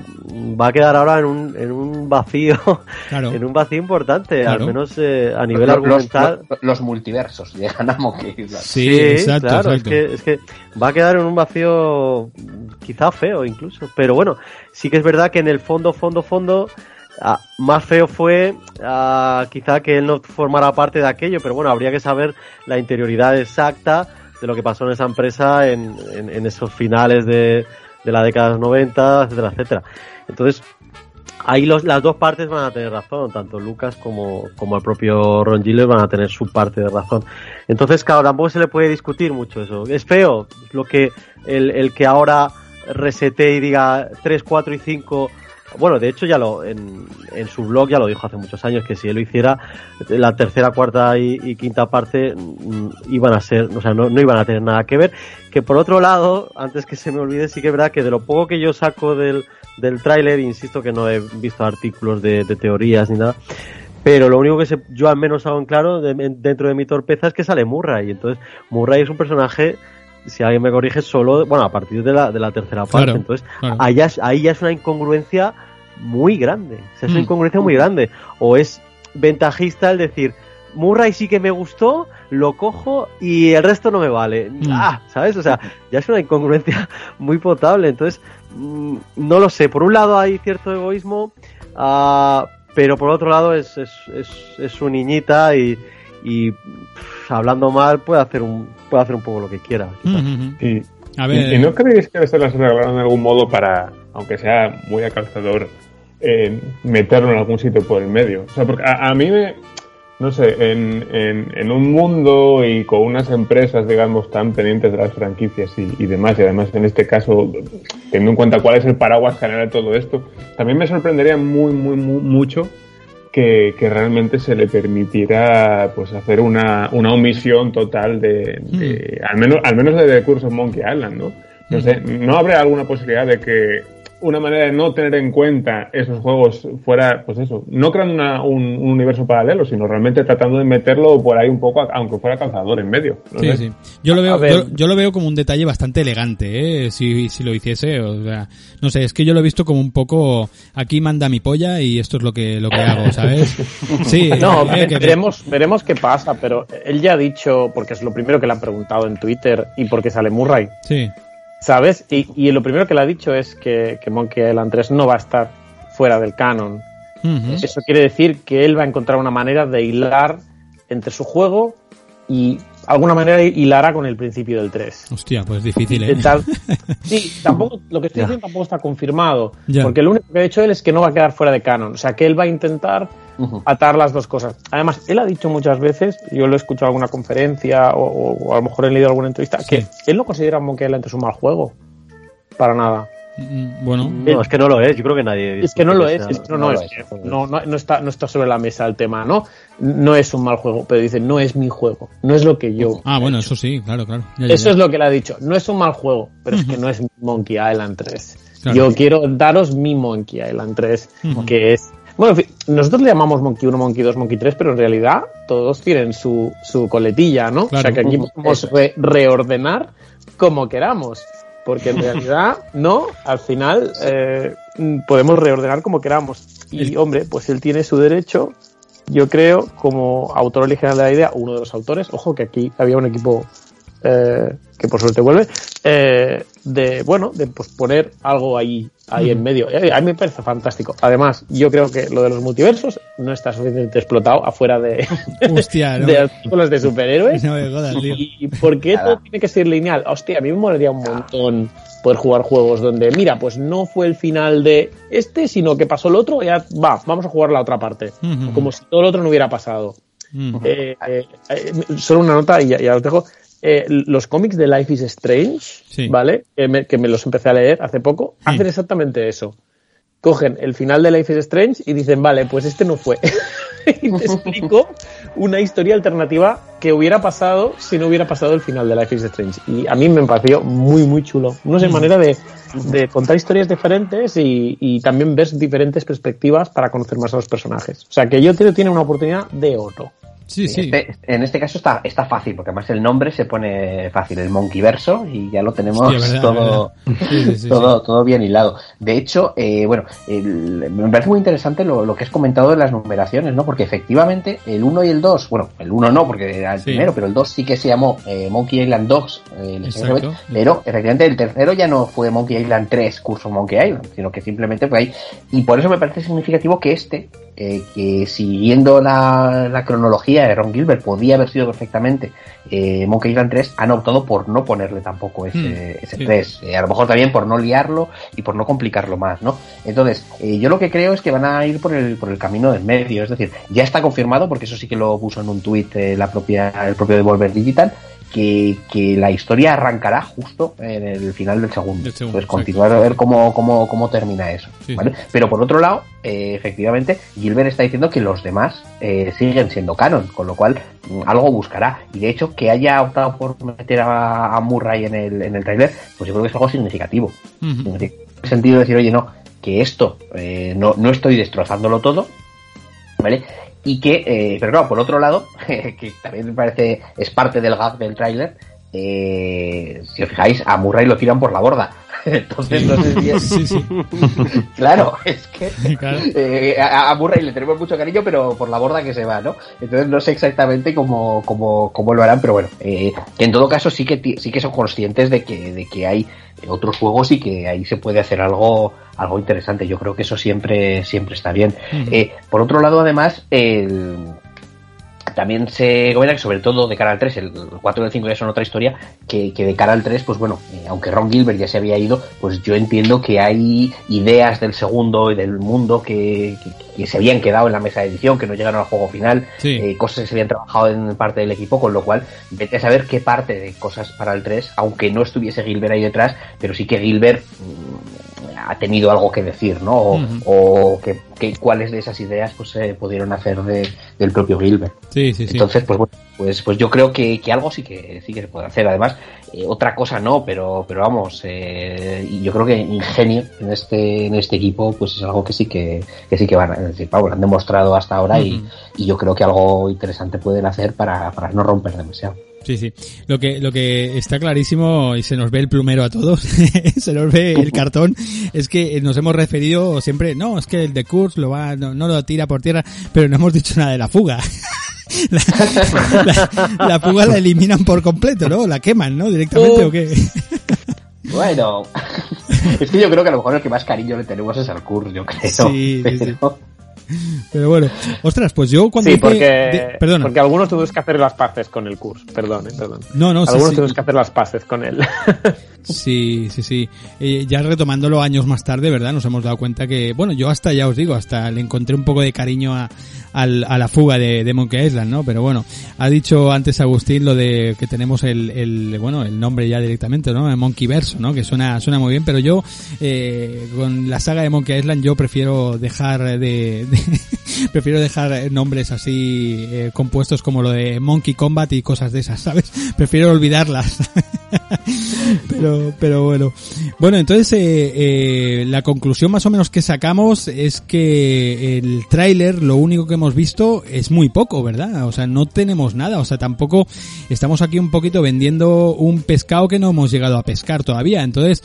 va a quedar ahora en un, en un vacío, en un vacío importante, al menos eh, a nivel argumental. Los, multiversos llegan a Monkey Island. Sí, exacto, claro, Es, que, es que va a quedar en un vacío quizá feo incluso, pero bueno, sí que es verdad que en el fondo, fondo, fondo, Ah, más feo fue ah, quizá que él no formara parte de aquello, pero bueno, habría que saber la interioridad exacta de lo que pasó en esa empresa en, esos finales de, la década de los 90, etcétera, etcétera. Entonces, ahí los, las dos partes van a tener razón, tanto Lucas como, como el propio Ron Gilles van a tener su parte de razón. Entonces, claro, tampoco se le puede discutir mucho eso. Es feo lo que el, el que ahora resete y diga 3, 4 y 5 bueno, de hecho ya lo en, en, su blog ya lo dijo hace muchos años que si él lo hiciera la tercera, cuarta y, quinta parte mm, iban a ser, o sea, no, iban a tener nada que ver. Que por otro lado, antes que se me olvide, sí que es verdad que de lo poco que yo saco del, del tráiler, insisto que no he visto artículos de, teorías ni nada, pero lo único que se, yo al menos hago en claro dentro de mi torpeza es que sale Murray. Entonces Murray es un personaje si alguien me corrige, solo, bueno, a partir de la, de la tercera parte. Entonces, Ahí, ya, ahí ya es una incongruencia muy grande. O sea, es una mm. incongruencia muy grande. O es ventajista el decir, Murray sí que me gustó, lo cojo y el resto no me vale. Mm. Ah, ¿sabes? O sea, ya es una incongruencia muy potable. Entonces, mm, no lo sé. Por un lado hay cierto egoísmo, uh, pero por otro lado es, es, es, es su niñita y, y hablando mal puede hacer un puede hacer un poco lo que quiera. y, no creéis que se las regalaron de algún modo para, aunque sea muy acalzador, eh, meterlo en algún sitio por el medio? O sea, porque a, mí me, no sé, en, en, un mundo y con unas empresas, digamos, tan pendientes de las franquicias y, demás, y además en este caso, teniendo en cuenta cuál es el paraguas general de todo esto, también me sorprendería muy, muy, muy mucho que, realmente se le permitiera pues hacer una, una omisión total de, de mm. al menos al menos de The Curse of Monkey Island, ¿no? No sé, ¿no habría alguna posibilidad de que una manera de no tener en cuenta esos juegos fuera, pues eso, no creando un, universo paralelo, sino realmente tratando de meterlo por ahí un poco, aunque fuera calzador en medio. sí, sí. Yo lo veo, yo, lo veo como un detalle bastante elegante, ¿eh? si, si lo hiciese, o sea, no sé, es que yo lo he visto como un poco, aquí manda mi polla y esto es lo que, lo que hago, ¿sabes? Sí. no, eh, veremos, veremos qué pasa, pero él ya ha dicho, porque es lo primero que le han preguntado en Twitter y porque sale Murray. Sí ¿Sabes? Y, y, lo primero que le ha dicho es que, que, Monkey Island 3 no va a estar fuera del canon. Eso quiere decir que él va a encontrar una manera de hilar entre su juego y alguna manera hilará con el principio del 3. Hostia, pues difícil, ¿eh? Sí, tampoco, lo que estoy diciendo tampoco está confirmado. Porque lo único que ha dicho él es que no va a quedar fuera de canon. O sea, que él va a intentar atar las dos cosas. Además, él ha dicho muchas veces, yo lo he escuchado en alguna conferencia o, a lo mejor he leído alguna entrevista, que él no considera Monkey Island un mal juego. Para nada. Mm, bueno, no, es que no lo es, yo creo que nadie. Es que no lo es, no, no, no, no, está, no está sobre la mesa el tema, ¿no? No es un mal juego, pero dice, no es mi juego, no es lo que yo. Ah, bueno, eso sí, claro, claro. eso es lo que le ha dicho, no es un mal juego, pero es que no es Monkey Island 3. Yo quiero daros mi Monkey Island 3, que es bueno, nosotros le llamamos Monkey 1, Monkey 2, Monkey 3, pero en realidad todos tienen su, su coletilla, ¿no? O sea que aquí podemos reordenar como queramos porque en realidad no, al final eh, podemos reordenar como queramos. Y hombre, pues él tiene su derecho, yo creo, como autor original de la idea, uno de los autores, ojo que aquí había un equipo eh, que por suerte vuelve, eh, de, bueno, de pues, poner algo ahí, ahí en medio. Eh, a mí me parece fantástico. Además, yo creo que lo de los multiversos no está suficientemente explotado afuera de, de artículos de superhéroes. ¿Y por qué todo tiene que ser lineal? Hostia, a mí me molaría un montón poder jugar juegos donde, mira, pues no fue el final de este, sino que pasó el otro, ya va, vamos a jugar la otra parte. Como si todo el otro no hubiera pasado. solo una nota y ya, ya os dejo. Eh, los cómics de Life is Strange, ¿vale? Que me, los empecé a leer hace poco, hacen exactamente eso. Cogen el final de Life is Strange y dicen, vale, pues este no fue. y te explico una historia alternativa que hubiera pasado si no hubiera pasado el final de Life is Strange. Y a mí me pareció muy, muy chulo. No sé, manera de, contar historias diferentes y, también ver diferentes perspectivas para conocer más a los personajes. O sea, que yo creo que tiene una oportunidad de oro. Sí, sí. Este- en este caso está, está fácil, porque además el nombre se pone fácil, el Monkeyverso, y ya lo tenemos Hostia, verdad, todo, verdad. Sí, sí, sí, todo, todo bien hilado. De hecho, eh, bueno, el- me parece muy interesante lo, lo que has comentado de las numeraciones, ¿no? Porque efectivamente el 1 y el 2, bueno, el 1 no, porque era el primero, pero el 2 sí que se llamó eh, Monkey Island 2, eh, Exacto. pero efectivamente el tercero ya no fue Monkey Island 3, curso Monkey Island, sino que simplemente fue ahí. Y por eso me parece significativo que este, eh, que siguiendo la, la cronología de Ron Gilbert, podía haber sido perfectamente eh, Monkey Island 3, han optado por no ponerle tampoco ese, Hmm, ese sí. 3. Eh, a lo mejor también por no liarlo y por no complicarlo más, ¿no? Entonces, eh, yo lo que creo es que van a ir por el, por el camino del medio, es decir, ya está confirmado, porque eso sí que lo puso en un tuit la propia, el propio Devolver Digital, que, que la historia arrancará justo en el final del segundo. Segundo, Entonces, continuar a ver cómo, cómo, cómo termina eso. Sí, ¿vale? Pero por otro lado, eh, efectivamente, Gilbert está diciendo que los demás eh, siguen siendo canon, con lo cual mm, algo buscará. Y de hecho, que haya optado por meter a, a Murray en el, en el trailer, pues yo creo que es algo significativo. En el sentido de decir, oye, no, que esto eh, no, no estoy destrozándolo todo, ¿vale? Y que, eh, pero claro, por otro lado, que también me parece, es parte del gag del tráiler, eh, si os fijáis, a Murray lo tiran por la borda. Entonces no sé si es... Sí, sí. Claro, es que Claro. eh, a, Murray le tenemos mucho cariño, pero por la borda que se va, ¿no? Entonces no sé exactamente cómo, cómo, cómo lo harán, pero bueno, eh, que en todo caso sí que sí que son conscientes de que, de que hay otros juegos y que ahí se puede hacer algo, algo interesante. Yo creo que eso siempre, siempre está bien. Eh, por otro lado, además, el, también se comenta que sobre todo de cara al 3, el 4 y el 5 ya son otra historia, que, que de cara al 3, pues bueno, eh, aunque Ron Gilbert ya se había ido, pues yo entiendo que hay ideas del segundo y del mundo que, que- que se habían quedado en la mesa de edición, que no llegaron al juego final, Sí. eh, cosas que se habían trabajado en parte del equipo, con lo cual vete a saber qué parte de cosas para el 3, aunque no estuviese Gilbert ahí detrás, pero sí que Gilbert mm, ha tenido algo que decir, ¿no? O, o que, que cuáles de esas ideas pues se pudieron hacer de- del propio Gilbert. Sí, sí, sí. Entonces, pues bueno, pues, pues yo creo que, que algo sí que sí que se puede hacer. Además, eh, otra cosa no, pero, pero vamos, eh, yo creo que ingenio en este, en este equipo, pues es algo que sí que, que sí que van a decir, vamos, han demostrado hasta ahora y, y yo creo que algo interesante pueden hacer para, para no romper demasiado. Sí, sí. Lo que, lo que está clarísimo, y se nos ve el plumero a todos, se nos ve el cartón, es que nos hemos referido siempre, no, es que el de Kurz lo va, no, no lo tira por tierra, pero no hemos dicho nada de la fuga. La, la- la fuga la eliminan por completo, ¿no? La queman, ¿no? Directamente o qué. Bueno, es que yo creo que a lo mejor el que más cariño le tenemos es al Kurt, yo creo. Sí, sí, sí. Pero- bueno, ostras, pues yo cuando Sí, porque, de- perdona. porque algunos tuvimos que hacer las paces con el curso. Perdón, eh, perdón. No, no, sí, algunos sí. tuvimos que hacer las paces con él. Sí, sí, sí. Eh, ya retomándolo años más tarde, ¿verdad? Nos hemos dado cuenta que, bueno, yo hasta, ya os digo, hasta le encontré un poco de cariño a, al- a la fuga de, de Monkey Island, ¿no? Pero bueno, ha dicho antes Agustín lo de que tenemos el, el bueno, el nombre ya directamente, ¿no? El Monkey Verso, ¿no? Que suena, suena muy bien, pero yo, eh, con la saga de Monkey Island yo prefiero dejar de, de- prefiero dejar nombres así eh, compuestos como lo de Monkey Combat y cosas de esas, ¿sabes? Prefiero olvidarlas. pero, pero bueno. Bueno, entonces eh, eh, la conclusión más o menos que sacamos es que el tráiler, lo único que hemos visto es muy poco, ¿verdad? O sea, no tenemos nada. O sea, tampoco estamos aquí un poquito vendiendo un pescado que no hemos llegado a pescar todavía. Entonces,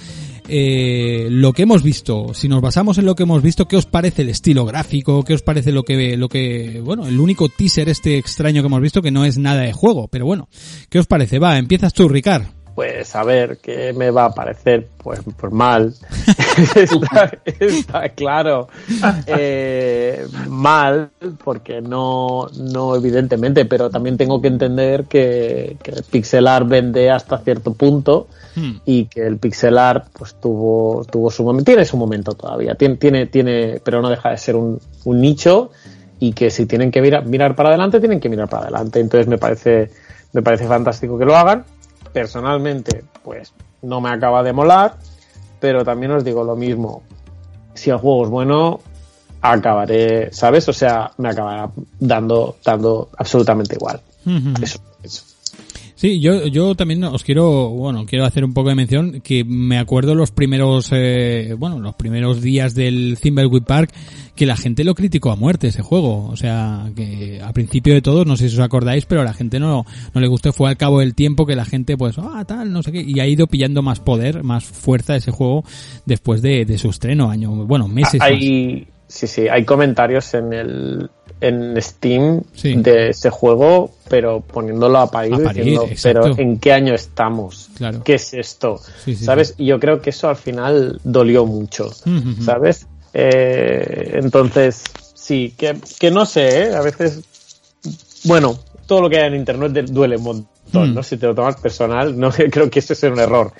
eh, lo que hemos visto, si nos basamos en lo que hemos visto, ¿qué os parece el estilo gráfico? ¿Qué os parece lo que, lo que, bueno, el único teaser este extraño que hemos visto que no es nada de juego? Pero bueno, ¿qué os parece? Va, empiezas tú, Ricard. Pues a ver, ¿qué me va a parecer? Pues, pues mal. está, está claro. Eh, mal, porque no, no evidentemente, pero también tengo que entender que, que el pixel art vende hasta cierto punto Hmm. y que el pixel art pues tuvo, tuvo su momento, tiene su momento todavía, tiene, tiene, tiene, pero no deja de ser un, un nicho y que si tienen que mirar, mirar para adelante, tienen que mirar para adelante. Entonces me parece, me parece fantástico que lo hagan. Personalmente, pues no me acaba de molar, pero también os digo lo mismo. Si el juego es bueno, acabaré, ¿sabes? O sea, me acabará dando, dando absolutamente igual. Eso, eso. Sí, yo, yo también os quiero, bueno, quiero hacer un poco de mención que me acuerdo los primeros, eh, bueno, los primeros días del Thimbleweed Park que la gente lo criticó a muerte ese juego. O sea, que a principio de todo, no sé si os acordáis, pero a la gente no, no le gustó. Fue al cabo del tiempo que la gente, pues, ah, tal, no sé qué, y ha ido pillando más poder, más fuerza ese juego después de, de su estreno, año, bueno, meses más. Hay, sí, sí, hay comentarios en el en Steam de ese juego, pero poniéndolo a parir, A parir, diciendo, pero ¿en qué año estamos? Claro. ¿Qué es esto? Sí, sí, ¿Sabes? Y yo creo que eso al final dolió mucho. ¿sabes? Eh, entonces, sí, que, que no sé, ¿eh? A veces, bueno, todo lo que hay en Internet duele un montón, Mm. ¿no? Si te lo tomas personal, no creo que ese sea un error.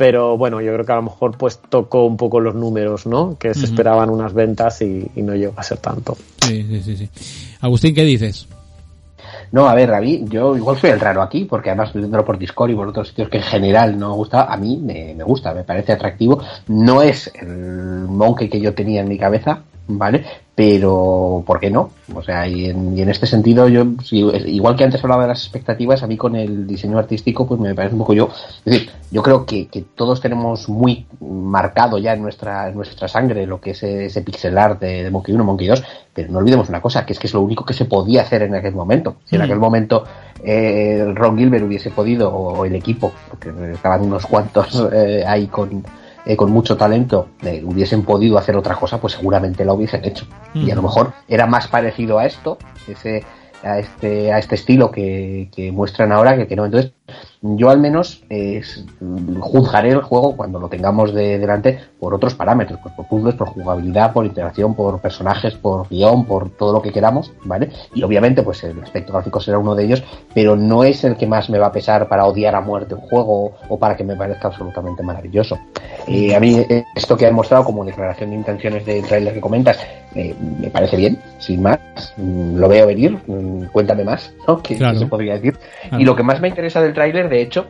Pero bueno, yo creo que a lo mejor pues tocó un poco los números, ¿no? Que se esperaban unas ventas y, y no llegó a ser tanto. Sí, sí, sí, sí. Agustín, ¿qué dices? No, a ver, David, yo igual soy el raro aquí, porque además viéndolo por Discord y por otros sitios que en general no me gusta, a mí me, me gusta, me parece atractivo. No es el monkey que yo tenía en mi cabeza, ¿vale? Pero, ¿por qué no? O sea, y en, y en este sentido, yo, sí, igual que antes hablaba de las expectativas, a mí con el diseño artístico, pues me parece un poco yo. Es decir, yo creo que, que todos tenemos muy marcado ya en nuestra, en nuestra sangre lo que es ese pixel art de, de Monkey 1, Monkey 2, pero no olvidemos una cosa, que es que es lo único que se podía hacer en aquel momento. Si en Mm. aquel momento eh, Ron Gilbert hubiese podido, o, o el equipo, porque estaban unos cuantos eh, ahí con, eh, con mucho talento, eh, hubiesen podido hacer otra cosa, pues seguramente la hubiesen hecho. Y a lo Mm. mejor era más parecido a esto, ese a este a este estilo que, que muestran ahora que, que no entonces yo al menos eh, juzgaré el juego cuando lo tengamos de delante por otros parámetros pues por puzzles por jugabilidad por interacción por personajes por guion por todo lo que queramos vale y obviamente pues el aspecto gráfico será uno de ellos pero no es el que más me va a pesar para odiar a muerte un juego o para que me parezca absolutamente maravilloso Eh, a mí eh, esto que han mostrado como declaración de intenciones del trailer que comentas eh, me parece bien, sin más. Mm, Lo veo venir, mm, cuéntame más, ¿no? ¿Qué, Claro. qué se podría decir? Claro. Y lo que más me interesa del tráiler, de hecho,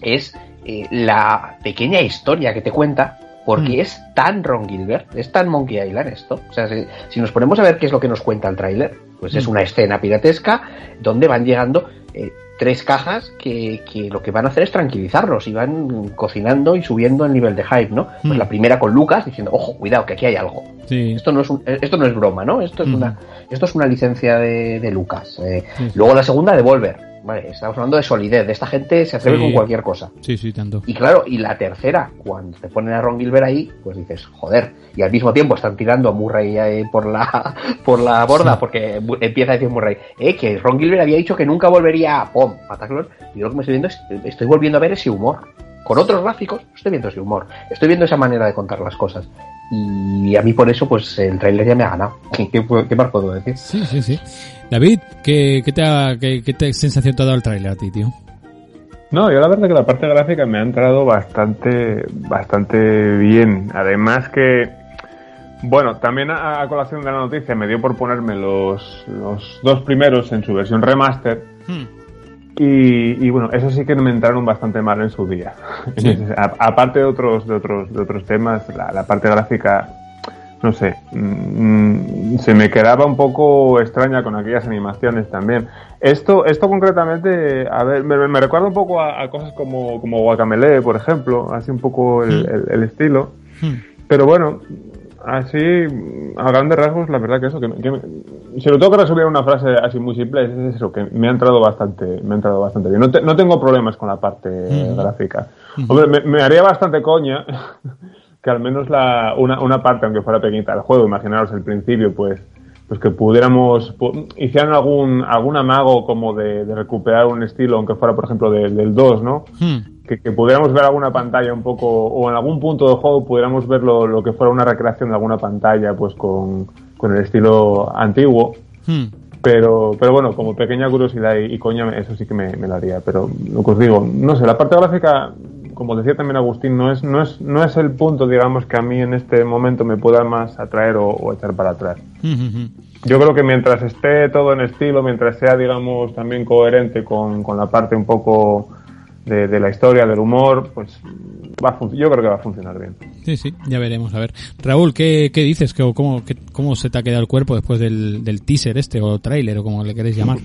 es eh, la pequeña historia que te cuenta, porque Mm. es tan Ron Gilbert, es tan Monkey Island esto. O sea, si, si nos ponemos a ver qué es lo que nos cuenta el tráiler, pues es Mm. una escena piratesca donde van llegando eh, tres cajas que, que lo que van a hacer es tranquilizarlos y van cocinando y subiendo el nivel de hype, ¿no? Pues Mm. la primera con Lucas diciendo, ojo, cuidado, que aquí hay algo. Sí. Esto no es un- esto no es broma, ¿no? Esto es una esto es una licencia de, de Lucas. Eh, Sí, sí. Luego la segunda de Volver. Vale, estamos hablando de solidez, de esta gente se atreve Sí. con cualquier cosa. Sí, sí, tanto. Y claro, y la tercera, cuando te ponen a Ron Gilbert ahí, pues dices, joder, y al mismo tiempo están tirando a Murray eh, por la por la borda, Sí. porque empieza a decir Murray, eh, que Ron Gilbert había dicho que nunca volvería a POM, Pataclon, y yo lo que me estoy viendo es, estoy volviendo a ver ese humor. Con otros gráficos, estoy viendo ese humor. Estoy viendo esa manera de contar las cosas. Y a mí por eso, pues el trailer ya me ha ganado. ¿Qué, qué, qué más puedo decir? Sí, sí, sí. David, ¿qué, qué, te ha- qué, qué te- sensación te ha dado el tráiler a ti, tío? No, yo la verdad que la parte gráfica me ha entrado bastante, bastante bien. Además que, bueno, también a, a colación de la noticia me dio por ponerme los, los dos primeros en su versión remaster. Y, y bueno, eso sí que me entraron bastante mal en su día. Sí. Aparte de otros, de otros, de otros temas, la, la parte gráfica, no sé, mm, se me quedaba un poco extraña con aquellas animaciones también. Esto, esto concretamente, a ver, me, me recuerda un poco a, a cosas como, como Guacamele, por ejemplo, así un poco el, el- el estilo. Pero bueno, así, a grandes rasgos, la verdad que eso, que, que me- si lo tengo que resumir en una frase así muy simple, es eso, que me ha entrado bastante, me ha entrado bastante bien. No, te- no tengo problemas con la parte gráfica. Hombre, me, me haría bastante coña que al menos la, una, una parte, aunque fuera pequeñita del juego, imaginaros el principio, pues, pues que pudiéramos, pu- hicieran algún, algún amago como de, de recuperar un estilo, aunque fuera, por ejemplo, de- del 2, ¿no? Hmm. que, que pudiéramos ver alguna pantalla un poco, o en algún punto del juego pudiéramos ver lo, lo que fuera una recreación de alguna pantalla, pues con, con el estilo antiguo. Hmm. Pero, pero bueno, como pequeña curiosidad y, y coña, eso sí que me, me lo haría. Pero lo que os digo, no sé, la parte gráfica, como decía también Agustín, no es, no es, no es el punto, digamos, que a mí en este momento me pueda más atraer o, o echar para atrás. Yo creo que mientras esté todo en estilo, mientras sea, digamos, también coherente con, con la parte un poco de, de la historia, del humor, pues va a fun- yo creo que va a funcionar bien. Sí, sí, ya veremos. A ver, Raúl, ¿qué, qué dices? ¿Qué, cómo, qué- ¿Cómo se te ha quedado el cuerpo después del, del teaser este o tráiler o como le queréis llamar?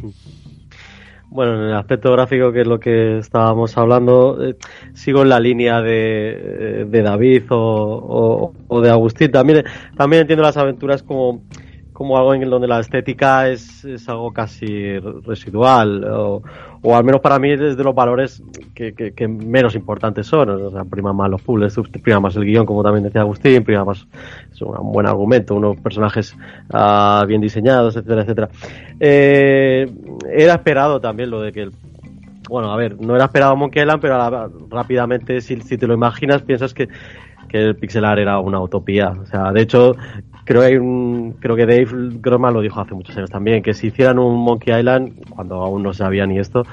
Bueno, en el aspecto gráfico, que es lo que estábamos hablando, eh, sigo en la línea de, eh, de David o, o- o de Agustín. También, también entiendo las aventuras como, como algo en donde la estética es, es algo casi residual, o, o al menos para mí es de los valores que, que- menos importantes son. O sea, prima más los puzzles, prima más el guion, como también decía Agustín, prima más es un buen argumento, unos personajes ah, bien diseñados, etcétera, etcétera. Eh, era esperado también lo de que el bueno, a ver, no era esperado Monkey Island, pero la- rápidamente, si, si te lo imaginas, piensas que, que el pixelar era una utopía. O sea, de hecho, creo que hay un, creo que Dave Grossman lo dijo hace muchos años también, que si hicieran un Monkey Island, cuando aún no se sabía ni esto,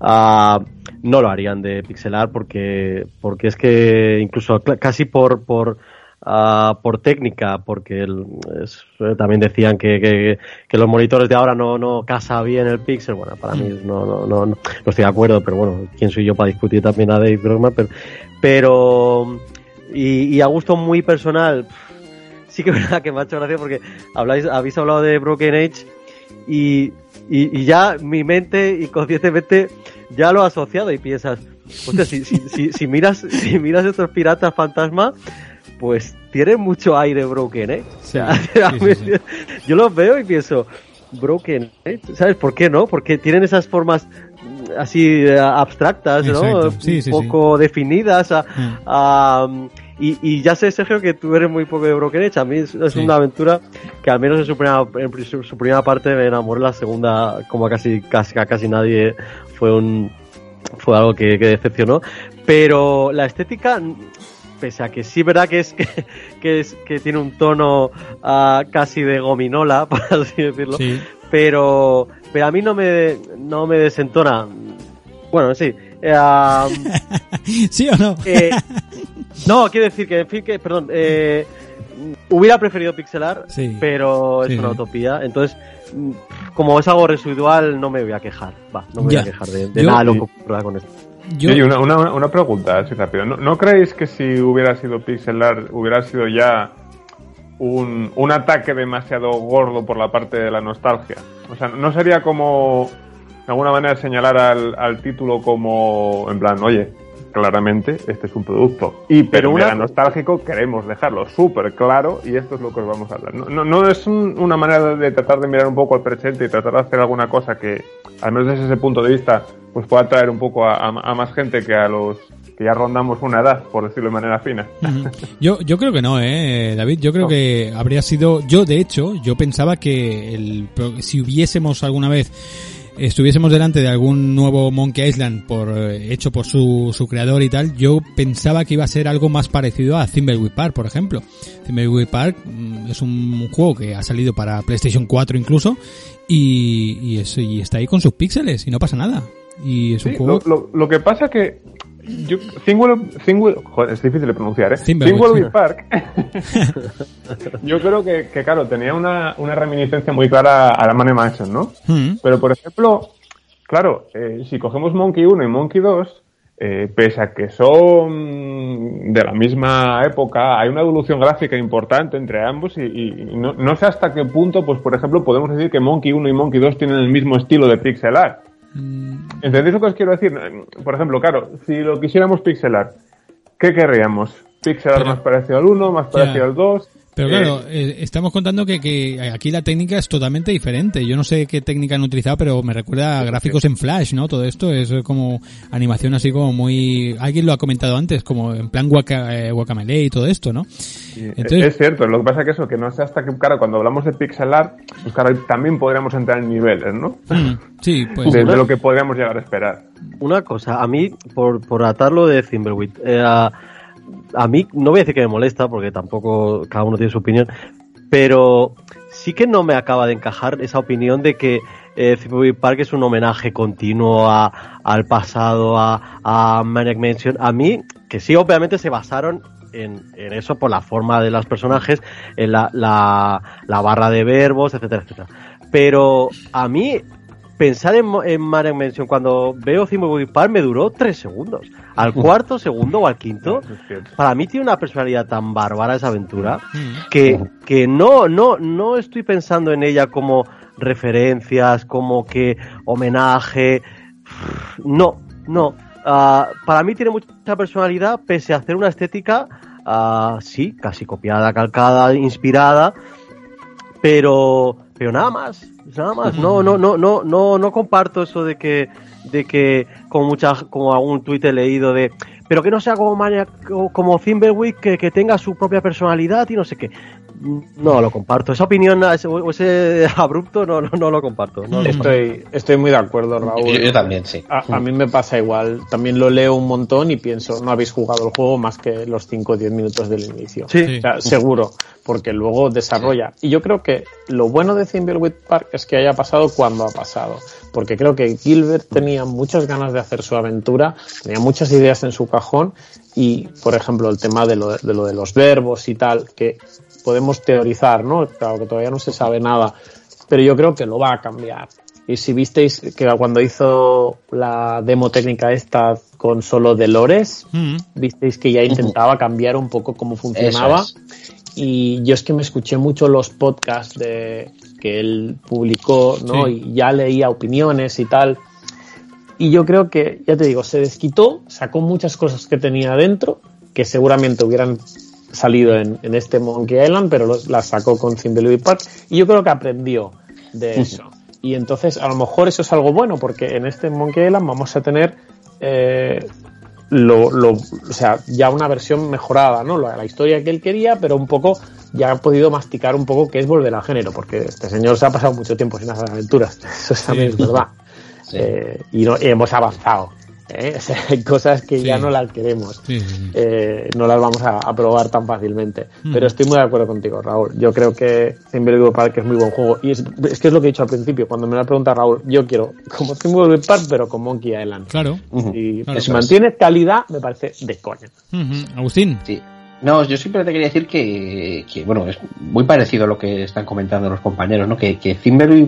ah, no lo harían de pixelar porque, porque es que incluso cl- casi por, por, ah, por técnica, porque el- es- eh, también decían que, que, que los monitores de ahora no, no casa bien el pixel. Bueno, para mí no, no, no, no, no estoy de acuerdo, pero bueno, quién soy yo para discutir también a Dave Grossman, pero, pero y, y a gusto muy personal, sí que es verdad que me ha hecho gracia porque habláis, habéis hablado de Broken Age y, y, y ya mi mente inconscientemente ya lo ha asociado y piensas, hostia, si, si, si, si miras, si miras estos piratas fantasma, pues tiene mucho aire Broken Age. O sea, sí, sí. Yo los veo y pienso, Broken Age, ¿sabes por qué no? Porque tienen esas formas mm, así eh, abstractas, ¿no? Exacto. Sí, Un sí, sí. poco definidas. a- Mm. a, y, y ya sé, Sergio, que tú eres muy poco de Broken Age. A mí es, es Sí. una aventura que al menos en su primera, en su, su primera parte me enamoré. La segunda, como a casi, casi, a casi nadie, fue un fue algo que, que decepcionó. Pero la estética, pese a que sí, verdad que es que, que es que tiene un tono ah, casi de gominola, por así decirlo. Sí. Pero, pero a mí no me, no me desentona. Bueno, sí. ah, ¿Sí o no? eh, no, quiero decir que, en fin, que, perdón, eh, hubiera preferido pixelar, Sí. pero es Sí, una utopía. Entonces, como es algo residual, no me voy a quejar. Va, no me Ya. voy a quejar de, de Yo- nada lo que ocurra con esto. Yo, Oye, una, una, una pregunta, así rápido. ¿No, no creéis que si hubiera sido pixel art hubiera sido ya un, un ataque demasiado gordo por la parte de la nostalgia? O sea, ¿no sería como, de alguna manera, señalar al, al título como, en plan, oye, claramente este es un producto y pero una- nostálgico queremos dejarlo súper claro y esto es lo que os vamos a hablar. No, no, no es un- una manera de tratar de mirar un poco al presente y tratar de hacer alguna cosa que, al menos desde ese punto de vista, pues pueda atraer un poco a, a- a más gente que a los que ya rondamos una edad, por decirlo de manera fina. Yo, yo creo que no, eh, David. Yo creo que habría sido. Yo, de hecho, yo pensaba que el, si hubiésemos alguna vez estuviésemos delante de algún nuevo Monkey Island por eh, hecho por su, su creador y tal, yo pensaba que iba a ser algo más parecido a Thimbleweed Park, por ejemplo. Thimbleweed Park mm, es un juego que ha salido para PlayStation 4 incluso y, y, y está ahí con sus píxeles y no pasa nada. Y es un juego... lo, lo- lo que pasa que yo, joder, es difícil de pronunciar, ¿eh? Park. yo creo que, que, claro, tenía una, una reminiscencia muy clara a la Money Mansion, ¿no? Mm, Pero, por ejemplo, claro, eh, si cogemos Monkey 1 y Monkey 2, eh, pese a que son de la misma época, hay una evolución gráfica importante entre ambos y, y no, no sé hasta qué punto, pues por ejemplo, podemos decir que Monkey 1 y Monkey 2 tienen el mismo estilo de pixel art. Mm, ¿Entendéis lo que os quiero decir? Por ejemplo, claro, si lo quisiéramos pixelar, ¿qué querríamos? ¿Pixelar Pero- más parecido al 1, más parecido al 2? Pero Eh, claro, eh, estamos contando que, que aquí la técnica es totalmente diferente. Yo no sé qué técnica han utilizado, pero me recuerda a gráficos en Flash, ¿no? Todo esto es como animación así como muy... Alguien lo ha comentado antes, como en plan guaca, eh, Guacamele y todo esto, ¿no? Entonces- es cierto, lo que pasa es que eso, que no sé hasta qué, claro, cuando hablamos de pixel art, pues claro, también podríamos entrar en niveles, ¿no? Mm, sí, pues... De, de lo que podríamos llegar a esperar. Una cosa, a mí, por, por atarlo de Thimbleweed, eh, a, a mí no voy a decir que me molesta, porque tampoco cada uno tiene su opinión, pero sí que no me acaba de encajar esa opinión de que eh, Park es un homenaje continuo a, al pasado, a, a Maniac Mansion. A mí, que sí, obviamente se basaron en, en eso por la forma de los personajes, en la, la, la barra de verbos, etcétera, etcétera. Pero a mí, pensar en, en Maniac Mansion cuando veo Thimbleweed Park me duró tres segundos. Al cuarto segundo o al quinto, para mí tiene una personalidad tan bárbara esa aventura Mm, que, que no, no, no estoy pensando en ella como referencias, como que homenaje. no, no. Ah, para mí tiene mucha personalidad, pese a hacer una estética, ah, sí, casi copiada, calcada, inspirada, pero, pero nada más, nada más. No, no, no, no, no, no comparto eso de que, de que, como muchas, como algún tuit he leído de, pero que no sea como Maniac, como Thimbleweed, que, que tenga su propia personalidad y no sé qué. No lo comparto. Esa opinión ese, abrupto no, no, no lo comparto. No lo Estoy, estoy muy de acuerdo, Raúl. Yo, yo también, sí. A, a mí me pasa igual. También lo leo un montón y pienso, no habéis jugado el juego más que los 5 o 10 minutos del inicio. Sí. O sea, seguro, porque luego desarrolla. Y yo creo que lo bueno de Thimbleweed Park es que haya pasado cuando ha pasado. Porque creo que Gilbert tenía muchas ganas de hacer su aventura, tenía muchas ideas en su cajón y, por ejemplo, el tema de lo de, lo de los verbos y tal, que podemos teorizar, ¿no? Claro que todavía no se sabe nada, pero yo creo que lo va a cambiar. Y si visteis que cuando hizo la demo técnica esta con solo Dolores, Mm. visteis que ya intentaba cambiar un poco cómo funcionaba. Eso Y yo es que me escuché mucho los podcasts de que él publicó, ¿no? Sí. Y ya leía opiniones y tal. Y yo creo que, ya te digo, se desquitó, sacó muchas cosas que tenía dentro, que seguramente hubieran salido en, en este Monkey Island, pero los- las sacó con Thimbleweed Park. Y yo creo que aprendió de eso. Y entonces, a lo mejor eso es algo bueno, porque en este Monkey Island vamos a tener eh, lo, lo, o sea, ya una versión mejorada, ¿no? La, la historia que él quería, pero un poco ya ha podido masticar un poco qué es volver al género, porque este señor se ha pasado mucho tiempo sin hacer aventuras, eso también es verdad. Sí. Eh, y, no, y hemos avanzado. ¿Eh? O sea, hay cosas que ya no las queremos. Sí, sí, sí. Eh, no las vamos a, a probar tan fácilmente. Mm. Pero estoy muy de acuerdo contigo, Raúl. Yo creo que Thimbleweed Park es muy buen juego. Y es, es que es lo que he dicho al principio, cuando me lo ha preguntado Raúl, yo quiero como Thimbleweed Park, pero con Monkey Island. Claro. Y Claro. si mantiene calidad, me parece de coña. Agustín. Sí. No, yo simplemente quería decir que, que, bueno, es muy parecido a lo que están comentando los compañeros, ¿no? Que, que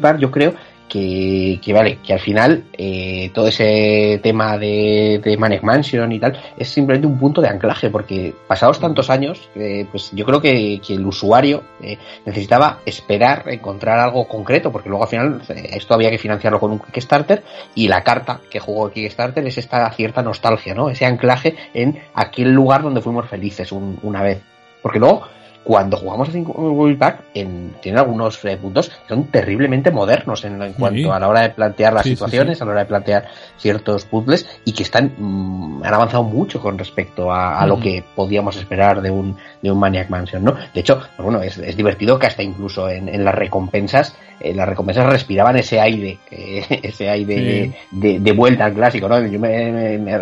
Park yo creo que, que vale, que al final eh, todo ese tema de, de Maniac Mansion y tal es simplemente un punto de anclaje, porque pasados tantos años, eh, pues yo creo que, el usuario eh, necesitaba esperar encontrar algo concreto, porque luego al final eh, esto había que financiarlo con un Kickstarter y la carta que jugó Kickstarter es esta cierta nostalgia, ¿no? Ese anclaje en aquel lugar donde fuimos felices un- una vez. Porque luego, cuando jugamos a Park, en, tiene algunos eh, puntos que son terriblemente modernos en, en cuanto a la hora de plantear las Sí, situaciones, sí. a la hora de plantear ciertos puzzles y que están mm, han avanzado mucho con respecto a, a lo que podíamos esperar de un de un Maniac Mansion, ¿no? De hecho, pues bueno, es, es divertido que hasta incluso en, en las recompensas, eh, las recompensas respiraban ese aire, eh, ese aire de, de- de vuelta al clásico, ¿no? Yo me, me, me-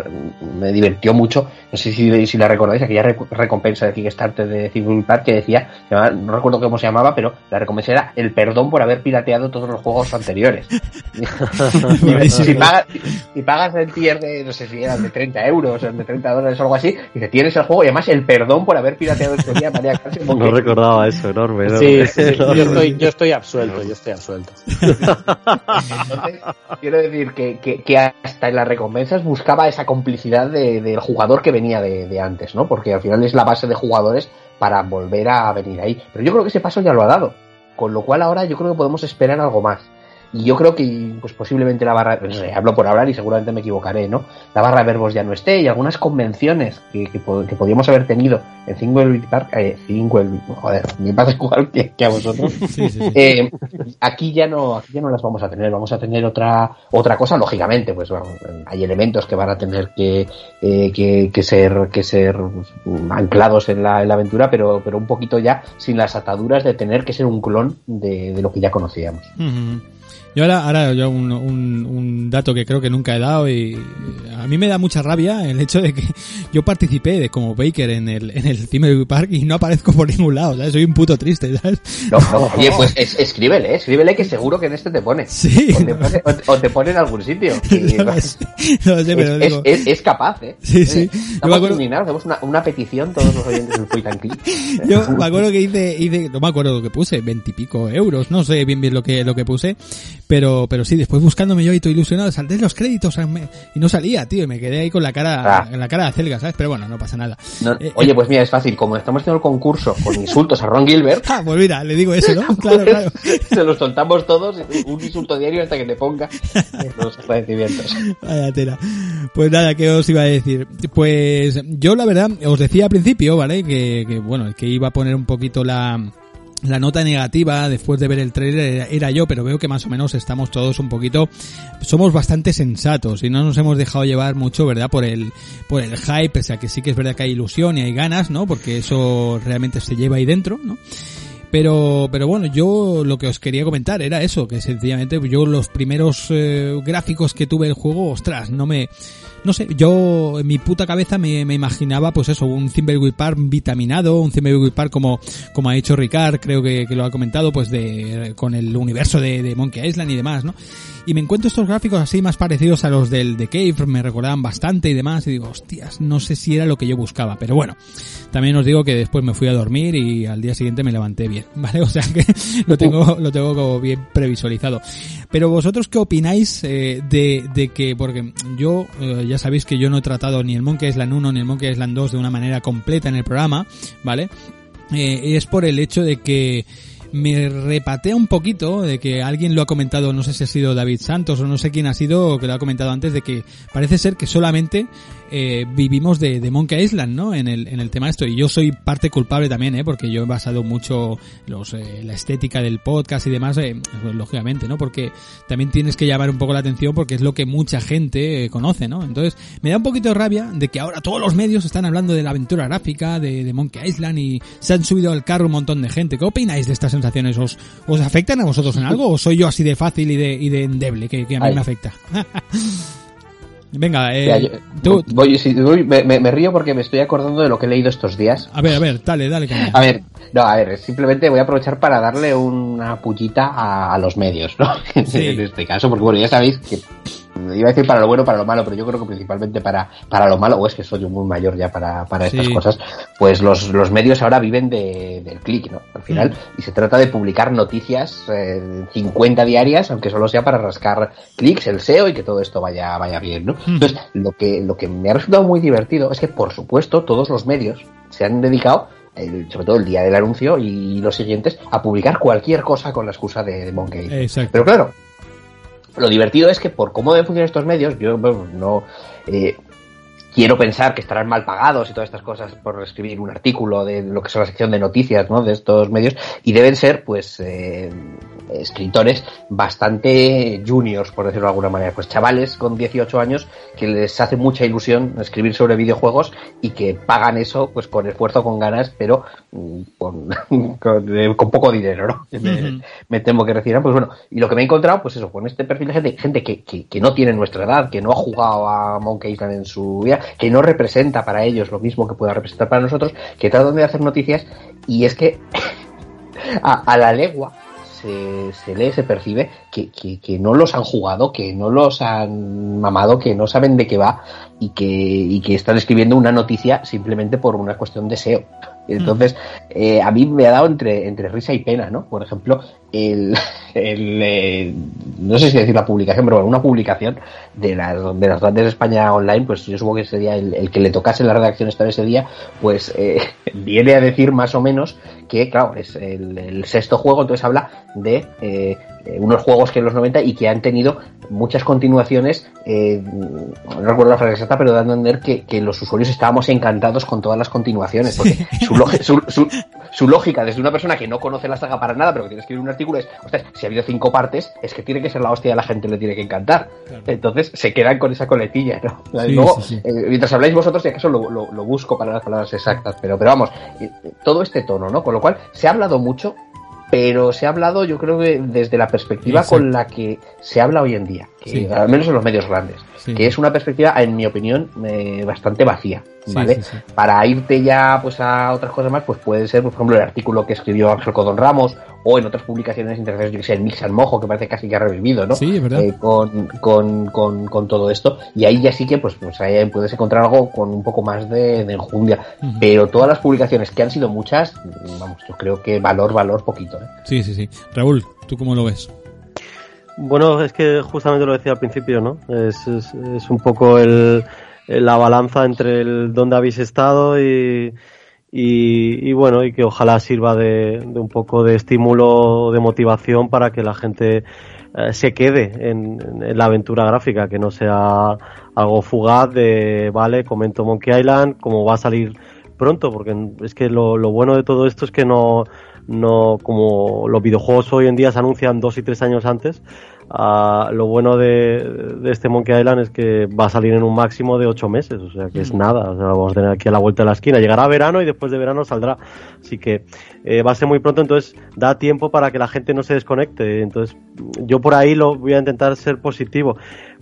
me divirtió mucho, no sé si, si la recordáis, aquella rec- recompensa de Kickstarter de Thimbleweed Park que decía, se llamaba- no recuerdo cómo se llamaba, pero la recompensa era el perdón por haber pirateado todos los juegos anteriores. Si, pagas, si pagas el tier de, no sé si eran de 30 euros o de 30 dólares o algo así, y te tienes el juego y además el perdón por haber pirateado este día María Cárcel, porque- No recordaba eso, enorme. enorme. Sí, sí, sí, yo, estoy, yo estoy absuelto, yo estoy absuelto. Entonces, quiero decir que, que, que hasta en las recompensas buscaba esa complicidad de- del jugador que venía de, de antes, ¿no? Porque al final es la base de jugadores para volver a venir ahí. Pero yo creo que ese paso ya lo ha dado. Con lo cual ahora yo creo que podemos esperar algo más. Y yo creo que pues posiblemente la barra, no sé, hablo por hablar y seguramente me equivocaré, ¿no? La barra de verbos ya no esté y algunas convenciones que, que, po- que podíamos haber tenido en Thimbleweed Park, eh, Thimbleweed, joder, me pasa igual que, que a vosotros. Sí, sí, sí. Eh, aquí ya no aquí ya no las vamos a tener vamos a tener otra otra cosa lógicamente pues bueno, hay elementos que van a tener que, eh, que, que ser que ser anclados en la, en la aventura pero pero un poquito ya sin las ataduras de tener que ser un clon de, de lo que ya conocíamos. Y ahora, ahora yo un, un, un dato que creo que nunca he dado y a mí me da mucha rabia el hecho de que yo participé de como Baker en el, en el Thimbleweed Park y no aparezco por ningún lado, ¿sabes? Soy un puto triste, ¿sabes? no, no, oye pues es- escríbele escríbele que seguro que en este te pone Sí. o te pone, o- o te pone en algún sitio Y- No lo sé, no lo sé, pero es, digo... es- es- es capaz, ¿eh? Sí, sí. Yo me Estamos acuerdo- hacemos una, una petición todos los oyentes del Point and Click. Yo me acuerdo que hice, hice, no me acuerdo lo que puse, veintipico euros, no sé bien bien lo que, lo que puse, Pero, pero sí, después buscándome yo y todo ilusionado, salté los créditos y no salía, tío, y me quedé ahí con la cara, Ah. en la cara de acelga, ¿sabes? Pero bueno, no pasa nada. No, Eh, oye, pues mira, es fácil. Como estamos haciendo el concurso con insultos a Ron Gilbert, Ah, pues mira, le digo eso, ¿no? Claro, claro. se los soltamos todos, un insulto diario hasta que le ponga los agradecimientos. Vaya tela. Pues nada, ¿qué os iba a decir? Pues yo la verdad, os decía al principio, ¿vale? Que, que bueno, que iba a poner un poquito la, la nota negativa después de ver el trailer era, yo, pero veo que más o menos estamos todos un poquito, somos bastante sensatos y no nos hemos dejado llevar mucho, ¿verdad? Por el, por el hype, pese a que sí que es verdad que hay ilusión y hay ganas, ¿no? Porque eso realmente se lleva ahí dentro, ¿no? Pero, pero bueno, yo lo que os quería comentar era eso, que sencillamente yo los primeros eh, gráficos que tuve del juego, ostras, no me, no sé, yo en mi puta cabeza me, me imaginaba pues eso, un Park vitaminado, un Park como, como ha dicho Ricard, creo que, que lo ha comentado, pues de, con el universo de, de Monkey Island y demás, ¿no? Y me encuentro estos gráficos así más parecidos a los del The Cave, me recordaban bastante y demás, y digo, hostias, no sé si era lo que yo buscaba, pero bueno, también os digo que después me fui a dormir y al día siguiente me levanté bien, ¿vale? O sea que lo tengo, lo tengo como bien previsualizado. Pero vosotros qué opináis eh, de, de que, porque yo, eh, ya sabéis que yo no he tratado ni el Monkey Island 1 ni el Monkey Island 2 de una manera completa en el programa, ¿vale? Eh, es por el hecho de que me repatea un poquito de que alguien lo ha comentado, no sé si ha sido David Santos o no sé quién ha sido, que lo ha comentado antes, de que parece ser que solamente eh, vivimos de, de Monkey Island, ¿no? En el, en el tema esto. Y yo soy parte culpable también, ¿eh? Porque yo he basado mucho los, eh, la estética del podcast y demás, eh, pues, lógicamente, ¿no? Porque también tienes que llamar un poco la atención porque es lo que mucha gente eh, conoce, ¿no? Entonces, me da un poquito de rabia de que ahora todos los medios están hablando de la aventura gráfica, de, de Monkey Island y se han subido al carro un montón de gente. ¿Qué opináis de estas sensaciones? ¿Os, os afectan a vosotros en algo o soy yo así de fácil y de, y de endeble que, que a mí Ay. me afecta? Venga, eh, Mira, yo- tú, voy- sí, voy- me, me- me río porque me estoy acordando de lo que he leído estos días. a ver, a ver, dale, dale. caña. A ver, no, a ver, simplemente voy a aprovechar para darle una pullita a, a los medios, ¿no? Sí. en este caso, porque bueno, ya sabéis que iba a decir para lo bueno, para lo malo, pero yo creo que principalmente para, para lo malo, o es que soy muy mayor ya para, para estas cosas, pues los, los medios ahora viven de, del clic, ¿no? Al final, Mm. y se trata de publicar noticias eh, 50 diarias, aunque solo sea para rascar clics, el SEO y que todo esto vaya, vaya bien, ¿no? Mm. Entonces, lo que, lo que me ha resultado muy divertido es que, por supuesto, todos los medios se han dedicado el- sobre todo el día del anuncio y los siguientes, a publicar cualquier cosa con la excusa de, de Monkey. Exacto. Pero claro, lo divertido es que por cómo deben funcionar estos medios, yo no eh, quiero pensar que estarán mal pagados y todas estas cosas por escribir un artículo de lo que es la sección de noticias ¿no? de estos medios y deben ser pues eh, escritores bastante juniors por decirlo de alguna manera. Pues chavales con 18 años que les hace mucha ilusión escribir sobre videojuegos y que pagan eso pues con esfuerzo con ganas pero mm, con, con, eh, con poco dinero ¿no? Me- temo que recibirán, pues bueno, y lo que me he encontrado, pues eso, con este perfil de gente, gente que, que, que no tiene nuestra edad, que no ha jugado a Monkey Island en su vida, que no representa para ellos lo mismo que pueda representar para nosotros, que tratan de hacer noticias, y es que a, a la legua se, se lee, se percibe que, que, que no los han jugado, que no los han mamado, que no saben de qué va y que, y que están escribiendo una noticia simplemente por una cuestión de SEO. Entonces, eh, a mí me ha dado entre, entre risa y pena, ¿no? Por ejemplo, el, eh, no sé si decir la publicación, pero bueno, una publicación de las, de las grandes de España online, pues yo supongo que sería el, el que le tocase la redacción estar ese día, pues eh, viene a decir más o menos que, claro, es el, el sexto juego, entonces habla de eh, eh, unos juegos que en los 90 y que han tenido muchas continuaciones, eh, no recuerdo la frase exacta, pero dando a entender que, que los usuarios estábamos encantados con todas las continuaciones, porque su, logi- su, su- su lógica desde una persona que no conoce la saga para nada, pero que tiene que escribir un artículo es, ostras, si ha habido cinco partes, es que tiene que ser la hostia, a la gente le tiene que encantar. Entonces se quedan con esa coletilla, ¿no? Sí, Luego, sí, sí. eh, mientras habláis vosotros, si acaso lo, lo- lo busco para las palabras exactas, pero, pero vamos, eh, todo este tono, ¿no? Con lo cual, se ha hablado mucho, pero se ha hablado, yo creo que desde la perspectiva Exacto. con la que se habla hoy en día, que Sí. al menos en los medios grandes, Sí. que es una perspectiva, en mi opinión, eh, bastante vacía, ¿vale? sí. Para irte ya pues a otras cosas más, pues puede ser, por ejemplo, el artículo que escribió Ángel Codón Ramos, o en otras publicaciones interesantes, yo que sé, el Mix al Mojo, que parece casi que ha revivido, ¿no? Sí, es verdad. Eh, con, con, con, con todo esto. Y ahí ya sí que, pues, pues ahí puedes encontrar algo con un poco más de, de enjundia. Pero todas las publicaciones, que han sido muchas, vamos, yo creo que valor, valor, poquito, ¿eh? Sí, sí, sí. Raúl, ¿tú cómo lo ves? Bueno, es que justamente lo decía al principio, ¿no? Es, es, es un poco el, la balanza entre el dónde habéis estado y, y, y, bueno, y que ojalá sirva de, de, un poco de estímulo, de motivación para que la gente eh, se quede en, en, la aventura gráfica, que no sea algo fugaz de, vale, comento Monkey Island, como va a salir pronto, porque es que lo, lo bueno de todo esto es que no, no como los videojuegos hoy en día se anuncian dos y tres años antes. Uh, lo bueno de, de, este Monkey Island es que va a salir en un máximo de ocho meses, o sea que es nada, o sea, vamos a tener aquí a la vuelta de la esquina. Llegará verano y después de verano saldrá, así que eh, va a ser muy pronto, entonces da tiempo para que la gente no se desconecte. Entonces yo por ahí lo voy a intentar ser positivo,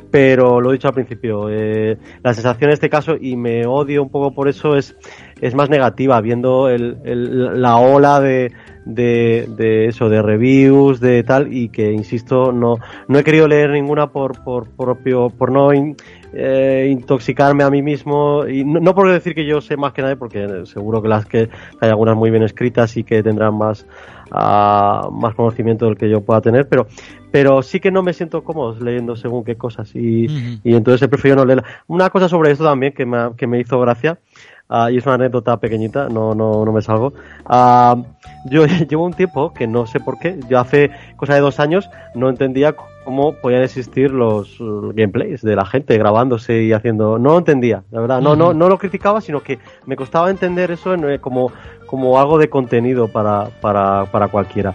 pero lo he dicho al principio, eh, la sensación en este caso y me odio un poco por eso es es más negativa viendo el, el, la ola de de, de eso, de reviews, de tal, y que insisto, no, no he querido leer ninguna por, por propio, por no in, eh, intoxicarme a mí mismo, y no, no, por decir que yo sé más que nadie, porque seguro que las que hay algunas muy bien escritas y que tendrán más, uh, más conocimiento del que yo pueda tener, pero, pero sí que no me siento cómodo leyendo según qué cosas, y, uh -huh. y entonces he preferido no leerla. Una cosa sobre esto también que me, que me hizo gracia, Uh, y es una anécdota pequeñita, no, no, no me salgo. Uh, yo llevo un tiempo que no sé por qué, yo hace cosa de dos años no entendía cómo podían existir los gameplays de la gente grabándose y haciendo. No lo entendía, la verdad. No, no, no lo criticaba, sino que me costaba entender eso en, eh, como, como algo de contenido para, para, para cualquiera.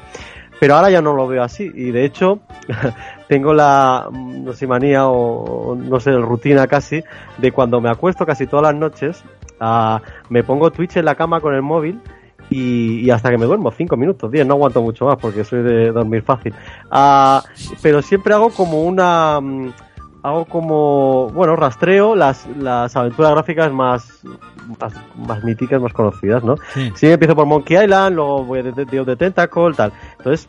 Pero ahora ya no lo veo así y de hecho tengo la, no sé, manía o no sé, rutina casi de cuando me acuesto casi todas las noches Me pongo Twitch en la cama con el móvil y, y, hasta que me duermo, 5 minutos, 10, no aguanto mucho más porque soy de dormir fácil. Uh, pero siempre hago como una... Um, hago como, bueno, rastreo las, las aventuras gráficas más, más, más míticas, más conocidas, ¿no? Sí. sí. empiezo por Monkey Island, luego voy a Dios de Tentacle, tal. Entonces,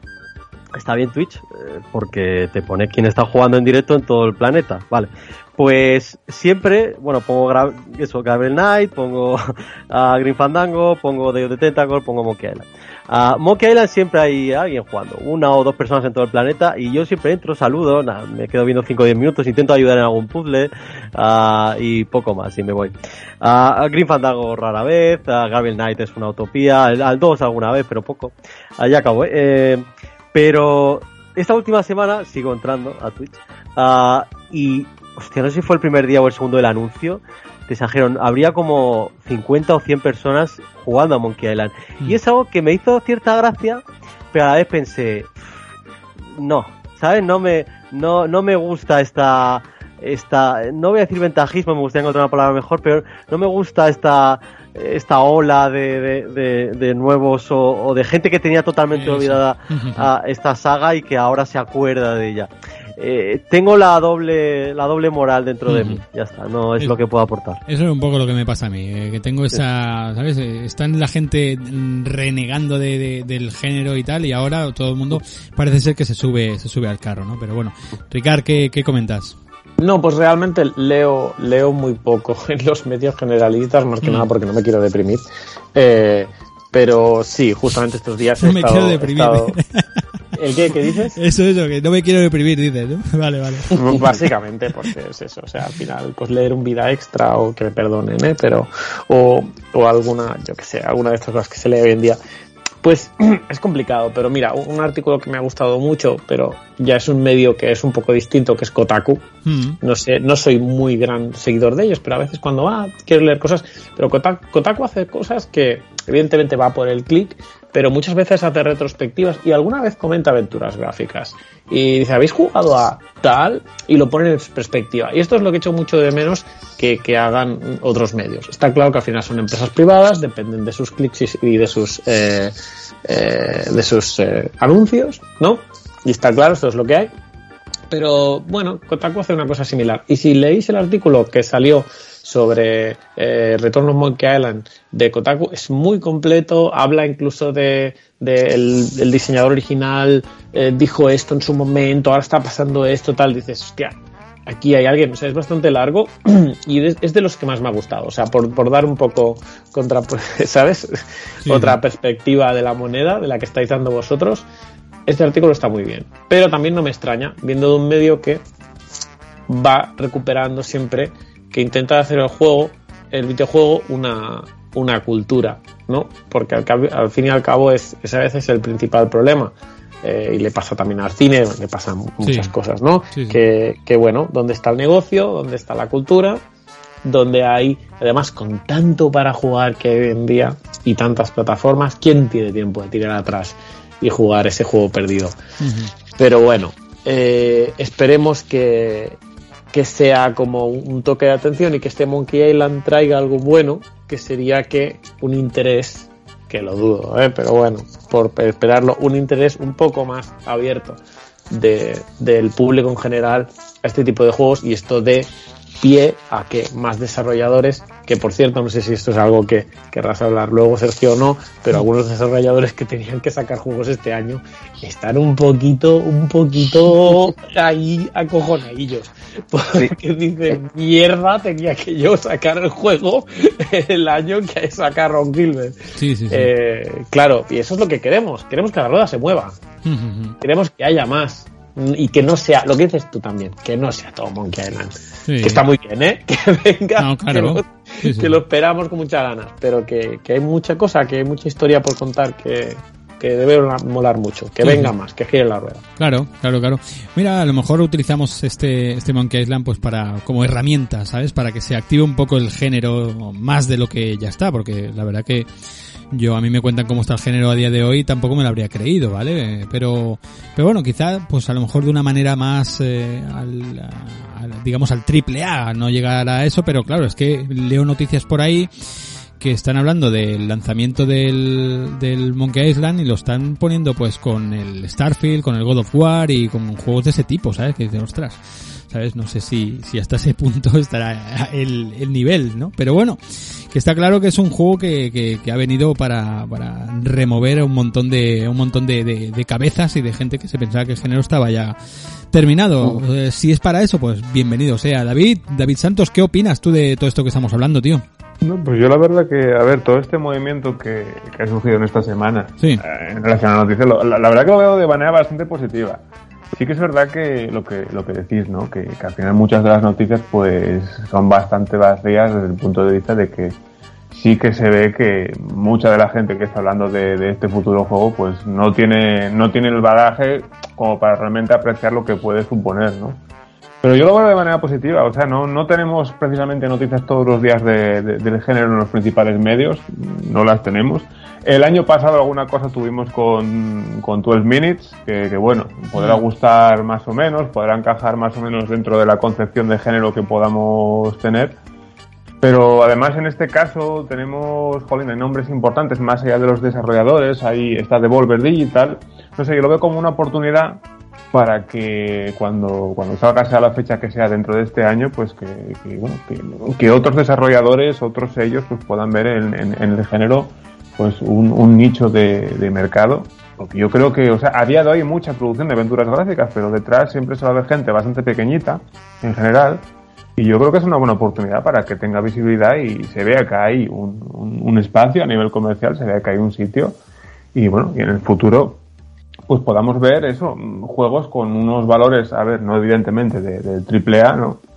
está bien Twitch eh, porque te pone quién está jugando en directo en todo el planeta, vale. Pues siempre, bueno, pongo gra eso, Gabriel Knight, pongo a Green Fandango, pongo Dios de Tentacle, pongo Monkey Island. A Monkey Island siempre hay alguien jugando, una o dos personas en todo el planeta y yo siempre entro, saludo, nada, me quedo viendo 5 o 10 minutos, intento ayudar en algún puzzle uh, y poco más y me voy. a Green Fandango rara vez, a Gabriel Knight es una utopía, al 2 alguna vez, pero poco. ya acabo, eh. Pero esta última semana sigo entrando a Twitch uh, y, hostia, no sé si fue el primer día o el segundo del anuncio, te exagero, habría como 50 o 100 personas jugando a Monkey Island. Mm. Y es algo que me hizo cierta gracia, pero a la vez pensé, no, ¿sabes? No me, no, no me gusta esta, esta, no voy a decir ventajismo, me gustaría encontrar una palabra mejor, pero no me gusta esta, esta ola de, de, de, de nuevos o, o, de gente que tenía totalmente Eso. olvidada a esta saga y que ahora se acuerda de ella. Eh, tengo la doble la doble moral dentro de mí. Ya está no es, es, lo que puedo aportar. eso es un poco lo que me pasa a mí eh, que tengo esa sabes eh, están la gente renegando de, de, del género y tal y ahora todo el mundo parece ser que se sube se sube al carro no pero bueno Ricard qué, qué comentas no, pues realmente leo, leo muy poco en los medios generalistas, más que mm. nada porque no me quiero deprimir. Eh, pero sí, justamente estos días he no me estado, quiero deprimir. Estado... ¿El qué? ¿Qué dices? Eso, eso, que no me quiero deprimir, dices, ¿no? Vale, vale. Básicamente, porque es eso, o sea, al final, pues leer un vida extra o que me perdonen, ¿eh? Pero, o, o alguna, yo que sé, alguna de estas cosas que se lee hoy en día, pues es complicado, pero mira, un artículo que me ha gustado mucho, pero ya es un medio que es un poco distinto, que es Kotaku. Mm. No sé, no soy muy gran seguidor de ellos, pero a veces cuando ah, quiero leer cosas, pero Kotaku, Kotaku hace cosas que evidentemente va por el clic, pero muchas veces hace retrospectivas y alguna vez comenta aventuras gráficas. Y dice, ¿habéis jugado a tal? Y lo pone en perspectiva. Y esto es lo que he hecho mucho de menos que, que hagan otros medios. Está claro que al final son empresas privadas, dependen de sus clics y de sus, eh, eh, de sus eh, anuncios, ¿no? Y está claro, esto es lo que hay. Pero bueno, Kotaku hace una cosa similar. Y si leéis el artículo que salió sobre eh, Return of Monkey Island de Kotaku es muy completo, habla incluso de, de el, el, diseñador original eh, dijo esto en su momento, ahora está pasando esto, tal, dices, hostia, aquí hay alguien, o sea, es bastante largo y es de los que más me ha gustado, o sea, por, por dar un poco contra, ¿sabes? Sí. Otra perspectiva de la moneda, de la que estáis dando vosotros, este artículo está muy bien. Pero también no me extraña, viendo de un medio que va recuperando siempre, que intenta hacer el juego, el videojuego, una, una cultura, ¿no? Porque al, fin y al cabo es, es a veces el principal problema. Eh, y le pasa también al cine, le pasan muchas Sí. cosas, ¿no? Sí, sí. Que, que bueno, ¿dónde está el negocio? ¿Dónde está la cultura? Donde hay, además, con tanto para jugar que hoy en día y tantas plataformas, ¿quién tiene tiempo de tirar atrás y jugar ese juego perdido? Pero bueno, eh, esperemos que, que sea como un toque de atención y que este Monkey Island traiga algo bueno, que sería que un interés, que lo dudo, ¿eh? pero bueno, por esperarlo, un interés un poco más abierto de, del público en general a este tipo de juegos y esto de pie a que más desarrolladores, que por cierto no sé si esto es algo que querrás hablar luego Sergio o no, pero algunos desarrolladores que tenían que sacar juegos este año están un poquito, un poquito ahí acojonadillos, porque dicen, mierda, tenía que yo sacar el juego el año que saca Ron Gilbert. Sí, sí, sí. Eh, claro, y eso es lo que queremos, queremos que la rueda se mueva, queremos que haya más. Y que no sea, lo que dices tú también, que no sea todo Monkey Island. Sí. Que está muy bien, ¿eh? Que venga, No, claro. que, lo, Sí, sí. que lo esperamos con muchas ganas. Pero que, que hay mucha cosa, que hay mucha historia por contar que, que debe molar mucho. Que venga más, que gire la rueda. Claro, claro, claro. Mira, a lo mejor utilizamos este, este Monkey Island pues para, como herramienta, ¿sabes? Para que se active un poco el género más de lo que ya está, porque la verdad que yo a mí me cuentan cómo está el género a día de hoy, tampoco me lo habría creído, ¿vale? Pero, pero bueno, quizá, pues a lo mejor de una manera más, eh, al, al- digamos al triple A, no llegar a eso, pero claro, es que leo noticias por ahí que están hablando del lanzamiento del, del Monkey Island y lo están poniendo pues con el Starfield, con el God of War y con juegos de ese tipo, ¿sabes? Que dices, ostras, ¿sabes? No sé si, si hasta ese punto estará el, el nivel, ¿no? Pero bueno, que está claro que es un juego que, que, que ha venido para, para remover a un montón de, un montón de, de, de cabezas y de gente que se pensaba que el género estaba ya terminado. Eh, si es para eso, pues bienvenido sea. David, David Santos, ¿qué opinas tú de todo esto que estamos hablando, tío? No, pues yo la verdad que, a ver, todo este movimiento que, que ha surgido en esta semana Sí. eh, en relación a la noticia, lo- la, la verdad que lo veo de manera bastante positiva. Sí que es verdad que lo que, lo que decís, ¿no? Que, al final muchas de las noticias pues son bastante vacías desde el punto de vista de que sí que se ve que mucha de la gente que está hablando de, de este futuro juego pues no tiene, no tiene el bagaje como para realmente apreciar lo que puede suponer, ¿no? Pero yo lo veo de manera positiva, o sea, no, no tenemos precisamente noticias todos los días de- de- del género en los principales medios, no las tenemos. El año pasado alguna cosa tuvimos con, con 12 Minutes, que, que bueno, podrá gustar más o menos, podrá encajar más o menos dentro de la concepción de género que podamos tener. Pero además en este caso tenemos, jolín, hay nombres importantes más allá de los desarrolladores, ahí está Devolver Digital, no sé, yo lo veo como una oportunidad para que cuando, cuando salga sea la fecha que sea dentro de este año, pues que, que, bueno, que, que otros desarrolladores, otros sellos, pues puedan ver en, en- en el género pues un, un nicho de, de mercado. Porque yo creo que, o sea, a día de hoy hay mucha producción de aventuras gráficas, pero detrás siempre se va a ver gente bastante pequeñita, en general, y yo creo que es una buena oportunidad para que tenga visibilidad y se vea que hay un, un- un espacio a nivel comercial, se vea que hay un sitio, y bueno, y en el futuro pues podamos ver eso, juegos con unos valores, a ver, no evidentemente de, de triple A, ¿no?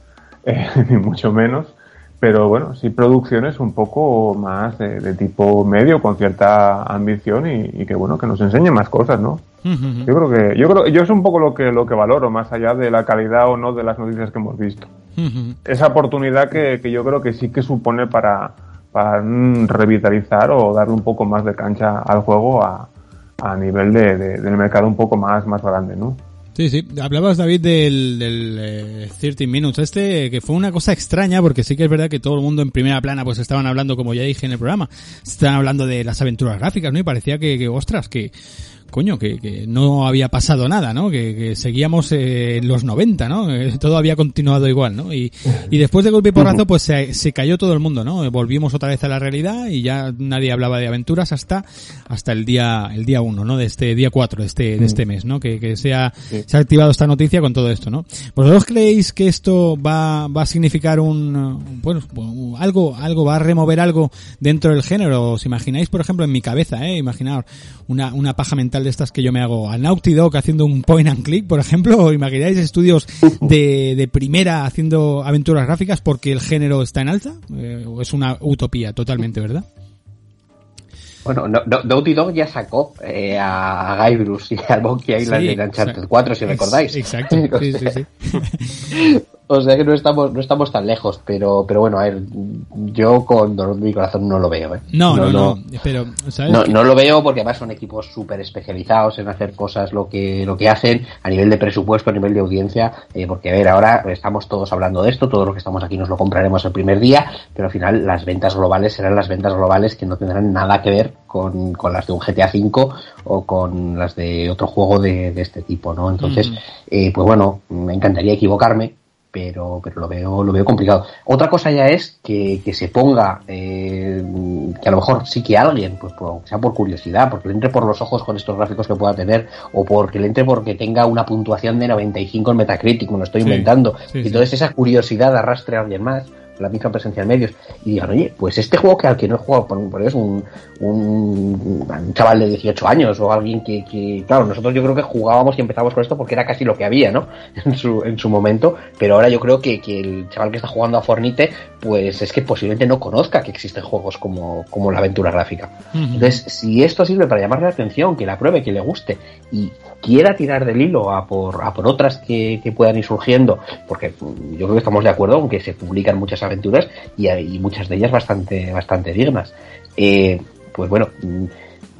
Eh, ni mucho menos, pero bueno, sí producciones un poco más de, de tipo medio, con cierta ambición y, y que bueno, que nos enseñen más cosas, ¿no? Yo creo que, yo creo, yo es un poco lo que, lo que valoro, más allá de la calidad o no de las noticias que hemos visto. Esa oportunidad que, que yo creo que sí que supone para, para mm, revitalizar o darle un poco más de cancha al juego a, a nivel de, de- del mercado un poco más, más grande, ¿no? Sí, sí. Hablabas, David, del, del eh, 13 Minutes este, que fue una cosa extraña, porque sí que es verdad que todo el mundo en primera plana pues estaban hablando, como ya dije en el programa, estaban hablando de las aventuras gráficas, ¿no? Y parecía que, que ostras, que, coño, que, que no había pasado nada, ¿no? Que, que seguíamos eh, en los 90, ¿no? Eh, todo había continuado igual, ¿no? Y, y después de golpe y porrazo, pues se, se cayó todo el mundo, ¿no? Volvimos otra vez a la realidad y ya nadie hablaba de aventuras hasta, hasta el día, el día 1, ¿no? De este día 4 de este, de este mes, ¿no? Que, que se ha, se ha activado esta noticia con todo esto, ¿no? ¿Vosotros creéis que esto va, va a significar un, bueno, algo, algo, va a remover algo dentro del género? ¿Os imagináis, por ejemplo, en mi cabeza, eh? Imaginaos una, una paja mental de estas que yo me hago a Naughty Dog haciendo un point and click, por ejemplo, o imagináis estudios de, de primera haciendo aventuras gráficas porque el género está en alza, eh, es una utopía totalmente, ¿verdad? Bueno, no, no, Naughty Dog ya sacó eh, a Guy Bruce y al Monkey Island Sí, Uncharted exacto. 4, si recordáis. Exacto, sí, sí, sí. O sea que no estamos, no estamos tan lejos, pero, pero bueno, a ver, yo con dolor de mi corazón no lo veo, ¿eh? No, no, no, pero, ¿sabes? No, no lo veo porque además son equipos súper especializados en hacer cosas lo que, lo que hacen a nivel de presupuesto, a nivel de audiencia, eh, porque a ver, ahora estamos todos hablando de esto, todos los que estamos aquí nos lo compraremos el primer día, pero al final las ventas globales serán las ventas globales que no tendrán nada que ver con, con las de un GTA V o con las de otro juego de, de este tipo, ¿no? Entonces, Ujú. eh, pues bueno, me encantaría equivocarme, pero, pero lo veo, lo veo complicado. Otra cosa ya es que, que se ponga, eh, que a lo mejor sí que alguien, pues por, sea por curiosidad, porque le entre por los ojos con estos gráficos que pueda tener, o porque le entre porque tenga una puntuación de 95 en Metacritic, me lo estoy Sí, inventando, sí, y sí. entonces esa curiosidad arrastre a alguien más, la misma presencia en medios, y digan, oye, pues este juego que al que no he jugado, por, por es un, un, un chaval de 18 años, o alguien que, que, claro, nosotros yo creo que jugábamos y empezamos con esto porque era casi lo que había, ¿no? En su, en su momento, pero ahora yo creo que, que el chaval que está jugando a Fornite, pues es que posiblemente no conozca que existen juegos como, como la aventura gráfica. Entonces, si esto sirve para llamarle la atención, que la pruebe, que le guste y quiera tirar del hilo a por, a por otras que, que puedan ir surgiendo, porque yo creo que estamos de acuerdo en que se publican muchas aventuras y, hay muchas de ellas bastante, bastante dignas. Eh, pues bueno, mm,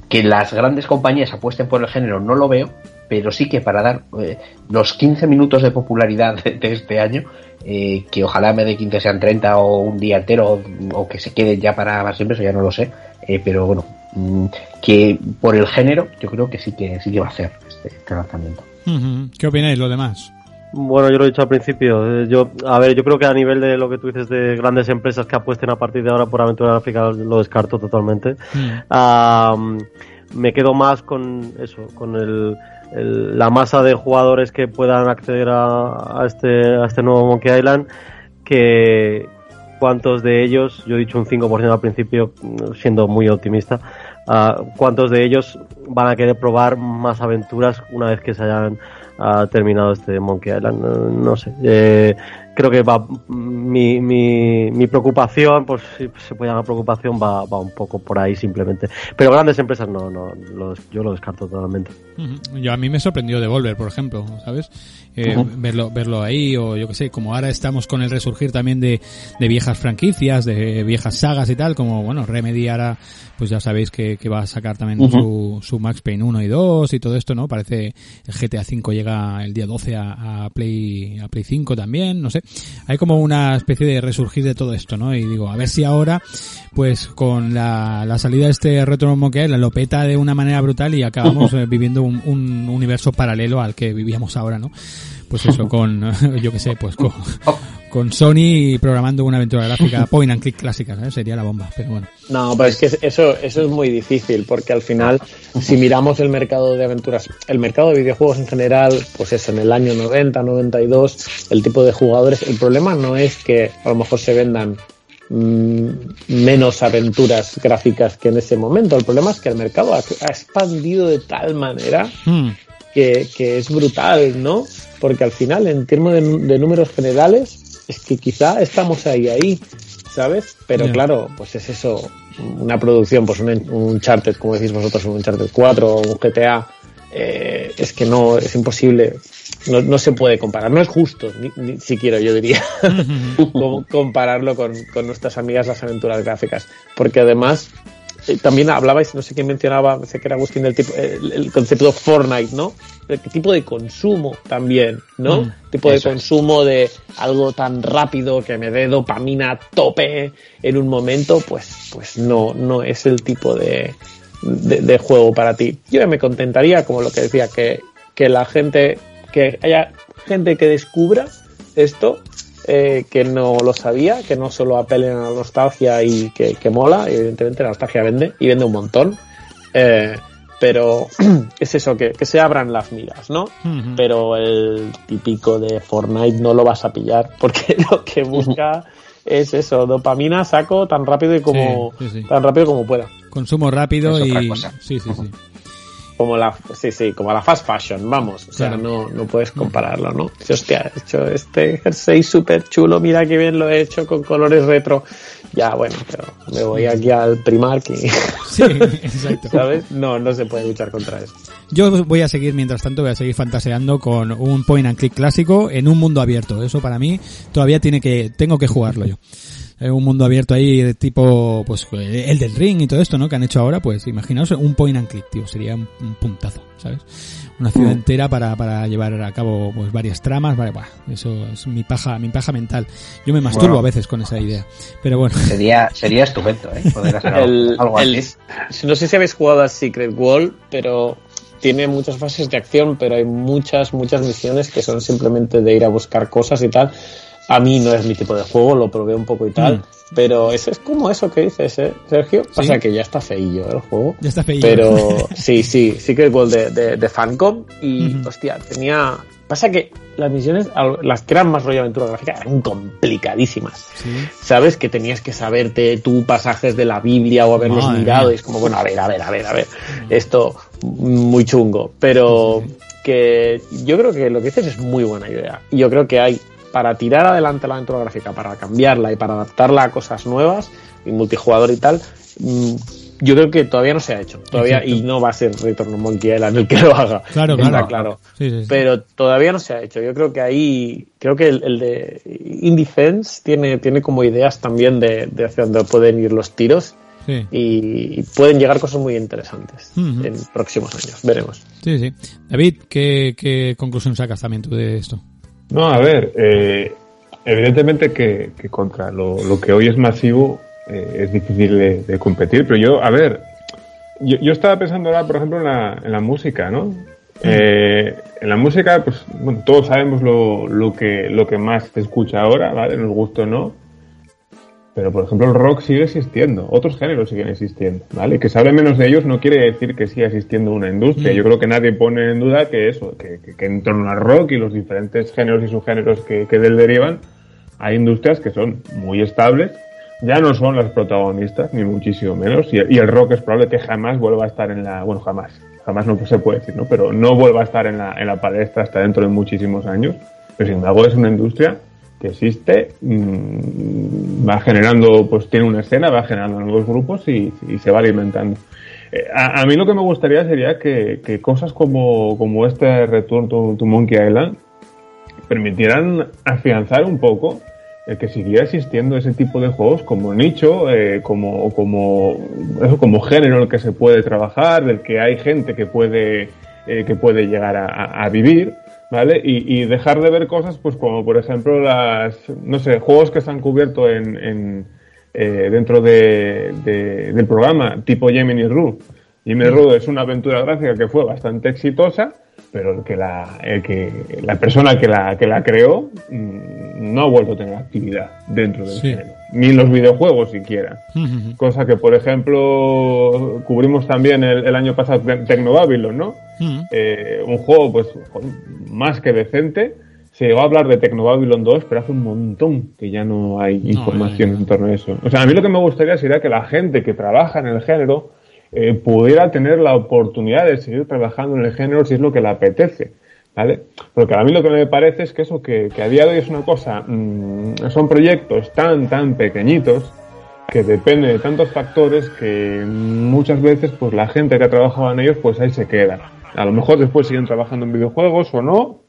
que las grandes compañías apuesten por el género no lo veo, pero sí que para dar eh, los 15 minutos de popularidad de, este año, eh, que ojalá me de 15 sean 30 o un día entero o, que se queden ya para, siempre, eso ya no lo sé, eh, pero bueno, mm, que por el género yo creo que sí que sí que va a hacer este, este lanzamiento. ¿Qué opináis lo demás? Bueno, yo lo he dicho al principio. eh, Yo, a ver, yo creo que a nivel de lo que tú dices de grandes empresas que apuesten a partir de ahora por aventura gráfica lo descarto totalmente. Mm. Me quedo más con eso, con el, el- la masa de jugadores que puedan acceder a, a este, a este nuevo Monkey Island, que cuántos de ellos, yo he dicho un 5% al principio, siendo muy optimista, ah, cuántos de ellos van a querer probar más aventuras una vez que se hayan ah, terminado este Monkey Island, Eh, no sé. Eh, creo que va mi, mi, mi preocupación, pues si se puede llamar preocupación, va, va un poco por ahí simplemente. Pero grandes empresas no, no, lo- yo lo descarto totalmente. Yo a mí me sorprendió Devolver, por ejemplo, ¿sabes? Eh, verlo, verlo ahí, o yo que sé, como ahora estamos con el resurgir también de, de viejas franquicias, de viejas sagas y tal, como bueno, Remedy ahora, pues ya sabéis que, que va a sacar también su, su Max Payne 1 y 2 y todo esto, ¿no? Parece el GTA 5 llega el día 12 a, a Play, a Play 5 también, no sé. Hay como una especie de resurgir de todo esto, ¿no? Y digo, a ver si ahora, pues con la, la salida de este Retro Monkey Island lo peta de una manera brutal y acabamos eh, viviendo un, un universo paralelo al que vivíamos ahora, ¿no? Pues eso, con, yo que sé, pues con, con Sony programando una aventura gráfica point and click clásica, ¿sabes? Sería la bomba, pero bueno. No, pero es que eso, eso es muy difícil, porque al final, si miramos el mercado de aventuras, el mercado de videojuegos en general, pues eso, en el año 90, 92, el tipo de jugadores, el problema no es que a lo mejor se vendan mm, menos aventuras gráficas que en ese momento, el problema es que el mercado ha, ha expandido de tal manera Hmm. Que, que es brutal, ¿no? Porque al final, en términos de, de números generales, es que quizá estamos ahí, ahí, ¿sabes? Pero claro, pues es eso, una producción, pues un, un Uncharted, como decís vosotros, un Uncharted 4 o un GTA, eh, es que no, es imposible, no, no se puede comparar, no es justo, ni, ni siquiera yo diría, com- compararlo con, con nuestras amigas las aventuras gráficas, porque además eh, también hablabais, no sé quién mencionaba, sé que era Agustín, del tipo, el, el concepto Fortnite, ¿no? El tipo de consumo también, ¿no? Mm, tipo de es. consumo de algo tan rápido que me dé dopamina a tope en un momento, pues, pues no, no es el tipo de, de, de juego para ti. Yo ya me contentaría, como lo que decía, que, que la gente, que haya gente que descubra esto, eh, que no lo sabía, que no solo apelen a la nostalgia y que, que mola, evidentemente la nostalgia vende y vende un montón, eh, pero es eso, que, que se abran las miras, ¿no? Pero el típico de Fortnite no lo vas a pillar porque lo que busca es eso, dopamina, saco tan rápido y como Sí, sí, sí. tan rápido como pueda. Consumo rápido Es otra y cosa. sí, sí, sí. Como la, sí, sí, como la fast fashion, vamos. O sea, Claro. no, no puedes compararlo, ¿no? Hostia, he hecho este jersey súper chulo, mira qué bien lo he hecho con colores retro. Ya, bueno, pero me voy aquí al Primark y, Sí, exacto. ¿sabes? No, no se puede luchar contra eso. Yo voy a seguir, mientras tanto, voy a seguir fantaseando con un point and click clásico en un mundo abierto. Eso para mí todavía tiene que, tengo que jugarlo yo. Eh, Un mundo abierto ahí de tipo, pues, eh, el del ring y todo esto, ¿no? Que han hecho ahora, pues, imaginaos un point and click, tío. Sería un, un puntazo, ¿sabes? Una ciudad entera para, para llevar a cabo, pues, varias tramas, vale, buah, eso es mi paja, mi paja mental. Yo me masturbo Wow. a veces con esa idea. Pero bueno. Sería, sería estupendo, ¿eh? Poder hacer algo, El, algo el- así. no sé si habéis jugado a Secret Wall, pero tiene muchas fases de acción, pero hay muchas, muchas misiones que son simplemente de ir a buscar cosas y tal. A mí no es mi tipo de juego, lo probé un poco y tal, Mm. pero eso es como eso que dices, ¿eh, Sergio? Pasa que ya está feillo el juego. Ya está feillo. Pero sí, sí, Secret World de, de, de Fancom y, Ujú. hostia, tenía... Pasa que las misiones, las que eran más rollo aventura gráfica, eran complicadísimas. Sí. ¿Sabes? Que tenías que saberte tú pasajes de la Biblia o haberlos Madre mirado mía. y es como, bueno, a ver, a ver, a ver, a ver, esto muy chungo. Pero que yo creo que lo que dices es muy buena idea. Yo creo que hay, para tirar adelante la aventura gráfica, para cambiarla y para adaptarla a cosas nuevas y multijugador y tal, mm, yo creo que todavía no se ha hecho. Todavía, Exacto. y no va a ser Return of Monkey Island el que lo haga. Claro, Está claro. claro. Sí, sí, sí. Pero todavía no se ha hecho. Yo creo que ahí, creo que el, el de Indefense tiene, tiene como ideas también de, de hacia dónde pueden ir los tiros Sí. y, pueden llegar cosas muy interesantes en próximos años. Veremos. Sí, sí. David, ¿qué, qué conclusión sacas también tú de esto? No, a ver, eh, evidentemente que, que contra lo, lo que hoy es masivo eh, es difícil de, de competir, pero yo, a ver, yo, yo estaba pensando ahora, por ejemplo, en la, en la música, ¿no? Eh, en la música, pues, bueno, todos sabemos lo, lo, que, lo que más se escucha ahora, ¿vale? Nos gusta o no. Pero, por ejemplo, el rock sigue existiendo, otros géneros siguen existiendo, ¿vale? Que se hable menos de ellos no quiere decir que siga existiendo una industria. Mm. Yo creo que nadie pone en duda que eso, que, que, que en torno al rock y los diferentes géneros y subgéneros que, que del derivan, hay industrias que son muy estables, ya no son las protagonistas, ni muchísimo menos, y, y el rock es probable que jamás vuelva a estar en la, bueno, jamás, jamás no se puede decir, ¿no? Pero no vuelva a estar en la, en la palestra hasta dentro de muchísimos años, pero sin embargo es una industria que existe, mmm, va generando, pues tiene una escena, va generando nuevos grupos y, se va alimentando. Eh, a, a, mí lo que me gustaría sería que, cosas como, como este Return to, to, Monkey Island permitieran afianzar un poco el que siguiera existiendo ese tipo de juegos como nicho, eh, como, como, eso, como género en el que se puede trabajar, del que hay gente que puede, eh, que puede llegar a vivir. ¿Vale? Y, dejar de ver cosas, pues como por ejemplo las, no sé, juegos que se han cubierto en, en eh, dentro de, de, del programa, tipo Gemini Rue. Gemini Rue es una aventura gráfica que fue bastante exitosa, pero el que la, el que, la persona que la, que la creó mmm, no ha vuelto a tener actividad dentro del sí. género, ni en los videojuegos siquiera. Uh -huh. Cosa que, por ejemplo, cubrimos también el, el año pasado Tecnobabylon, ¿no? Uh -huh. eh, un juego, pues, más que decente. Se llegó a hablar de Tecnobabylon 2, pero hace un montón que ya no hay información no, en torno a eso. O sea, a mí lo que me gustaría sería que la gente que trabaja en el género eh, pudiera tener la oportunidad de seguir trabajando en el género si es lo que le apetece. ¿Vale? Porque a mí lo que me parece es que eso, que, que a día de hoy es una cosa, mmm, son proyectos tan, tan pequeñitos que depende de tantos factores que muchas veces pues la gente que ha trabajado en ellos pues ahí se queda. A lo mejor después siguen trabajando en videojuegos o no,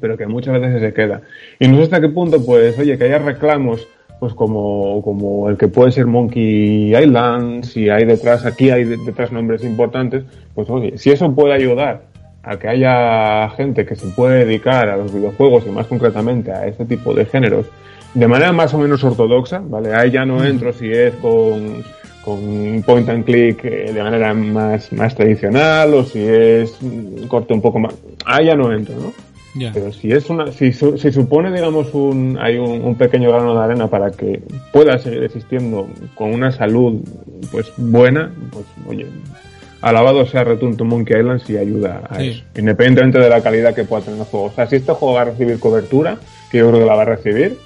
pero que muchas veces se queda. Y no sé hasta qué punto pues, oye, que haya reclamos pues como, como el que puede ser Monkey Island, si hay detrás, aquí hay detrás nombres importantes, pues oye, si eso puede ayudar a que haya gente que se puede dedicar a los videojuegos y más concretamente a este tipo de géneros de manera más o menos ortodoxa, ¿vale? Ahí ya no entro si es con, con point and click eh, de manera más, más tradicional o si es un corte un poco más... Ahí ya no entro, ¿no? Yeah. Pero si es una, si, si supone, digamos, un, hay un, un, pequeño grano de arena para que pueda seguir existiendo con una salud, pues, buena, pues, oye, alabado sea Return to Monkey Island si ayuda a sí. eso. Independientemente de la calidad que pueda tener el juego. O sea, si este juego va a recibir cobertura, que yo creo que la va a recibir,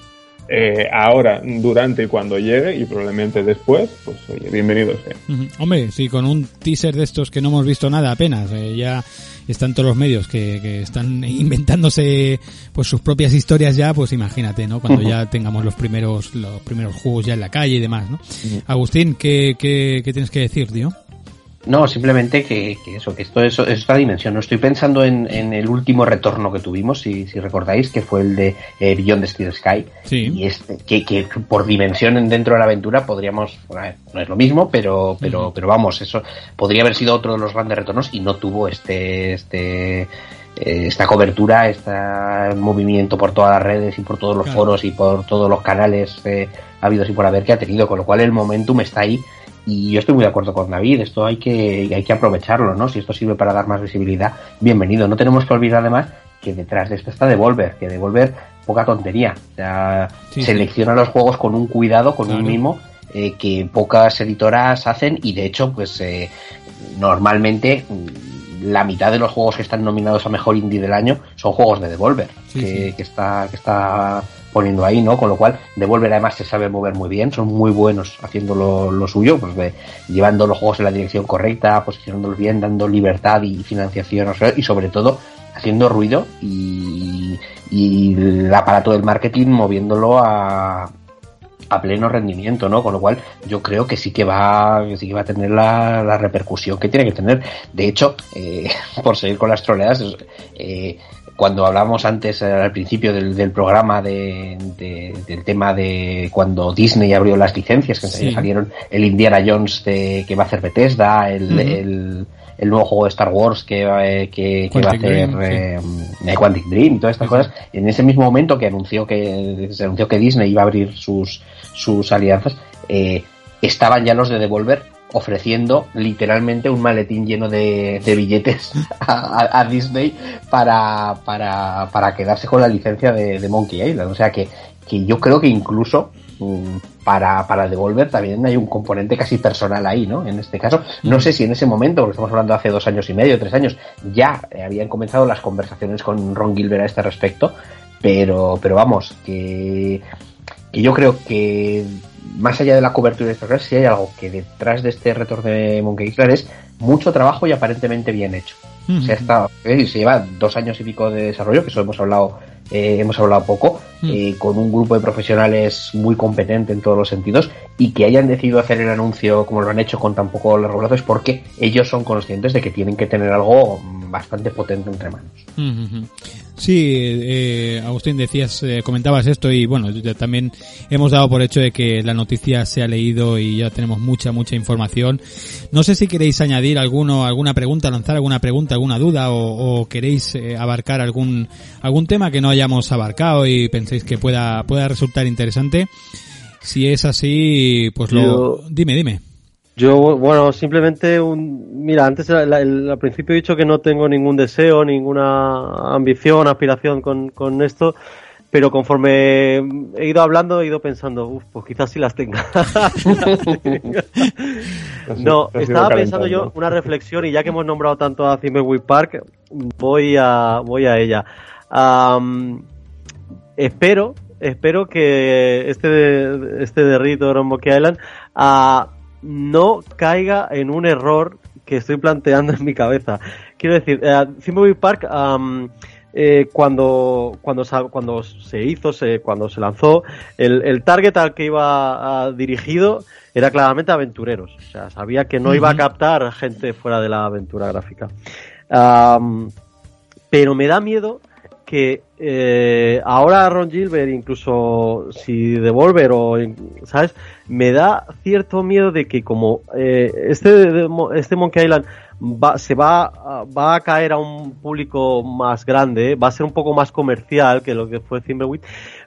eh, ahora, durante y cuando llegue, y probablemente después, pues oye, bienvenido sea. Hombre, sí, con un teaser de estos que no hemos visto nada apenas, eh, ya están todos los medios que, que están inventándose pues sus propias historias ya, pues imagínate, ¿no? Cuando ya tengamos los primeros los primeros juegos ya en la calle y demás, ¿no? Agustín, ¿qué, qué, qué tienes que decir, tío? No, simplemente que, que eso, que esto es, es otra dimensión. No estoy pensando en, en el último retorno que tuvimos, si, si recordáis, que fue el de eh, Beyond the Steel Sky. Sí. Y este, que, que por dimensión en- dentro de la aventura podríamos, bueno, no es lo mismo, pero, pero, pero vamos, eso podría haber sido otro de los grandes retornos y no tuvo este, este, eh, esta cobertura, este movimiento por todas las redes y por todos los Claro. foros y por todos los canales eh, habidos y por haber que ha tenido, con lo cual el momentum está ahí y yo estoy muy de acuerdo con David, esto hay que, hay que aprovecharlo, ¿no? Si esto sirve para dar más visibilidad, bienvenido. No tenemos que olvidar además que detrás de esto está Devolver, que Devolver, poca tontería. O sea, Sí, sí. selecciona los juegos con un cuidado, con un mimo, eh, que pocas editoras hacen y de hecho, pues eh, normalmente la mitad de los juegos que están nominados a mejor indie del año son juegos de Devolver, Sí, que, sí. que está, que está poniendo ahí, ¿no? Con lo cual, Devolver además se sabe mover muy bien, son muy buenos haciendo lo, lo suyo, pues de, llevando los juegos en la dirección correcta, posicionándolos bien, dando libertad y financiación, o sea, y sobre todo haciendo ruido y, y el aparato del marketing moviéndolo a, a pleno rendimiento, ¿no? Con lo cual yo creo que sí que va, sí que va a tener la, la repercusión que tiene que tener. De hecho, eh, por seguir con las troleadas, eh, cuando hablamos antes eh, al principio del, del programa de, de- del tema de cuando Disney abrió las licencias, que Sí. salieron el Indiana Jones de, que va a hacer Bethesda, el, el nuevo juego de Star Wars que, va- eh, que, que va a hacer Dream, eh, eh, Quantic Dream y todas estas Sí, cosas, en ese mismo momento que anunció que se anunció que Disney iba a abrir sus sus alianzas, eh, estaban ya los de Devolver ofreciendo literalmente un maletín lleno de, de billetes a, a- a Disney para, para, para quedarse con la licencia de, de Monkey Island. O sea que, que yo creo que incluso para, para Devolver también hay un componente casi personal ahí, ¿no? En este caso, no sé si en ese momento, porque estamos hablando de hace dos años y medio, tres años, ya eh, habían comenzado las conversaciones con Ron Gilbert a este respecto, pero, pero vamos, que, que yo creo que más allá de la cobertura de estas cosas, sí hay algo que detrás de este retorno de Monkey Island es mucho trabajo y aparentemente bien hecho. Se ha estado, se lleva dos años y pico de desarrollo, que eso hemos hablado, eh, hemos hablado poco, Mm. eh, con un grupo de profesionales muy competente en todos los sentidos y que hayan decidido hacer el anuncio como lo han hecho con tan poco largo plazo es porque ellos son conscientes de que tienen que tener algo mm, bastante potente entre manos. Sí, eh, Agustín, decías, eh, comentabas esto y bueno, ya también hemos dado por hecho de que la noticia se ha leído y ya tenemos mucha, mucha información. No sé si queréis añadir alguno, alguna pregunta, lanzar alguna pregunta, alguna duda o, o queréis eh, abarcar algún, algún tema que no hayamos abarcado y penséis que pueda, pueda resultar interesante. Si es así, pues lo... Yo- Dime, dime. Yo, bueno, simplemente un... Mira, antes el- al principio he dicho que no tengo ningún deseo, ninguna ambición, aspiración con, con esto, pero conforme he ido hablando he ido pensando, uff, pues quizás sí las tenga. no, estaba pensando yo una reflexión y ya que hemos nombrado tanto a Thimbleweed Park, voy a, voy a ella. Am, espero, espero que este de, este de Ritor en Monkey Island ah, no caiga en un error que estoy planteando en mi cabeza. Quiero decir, eh, Thimbleweed Park eh, cuando cuando cuando se hizo, se, cuando se lanzó, el, el target al que iba dirigido era claramente aventureros. O sea, sabía que no iba a captar gente fuera de la aventura gráfica. Pero me da miedo que eh, ahora Ron Gilbert, incluso si Devolver o, ¿sabes? Me da cierto miedo de que como eh, este, este Monkey Island va, se va, a- va a caer a un público más grande, va a ser un poco más comercial que lo que fue Thimbleweed,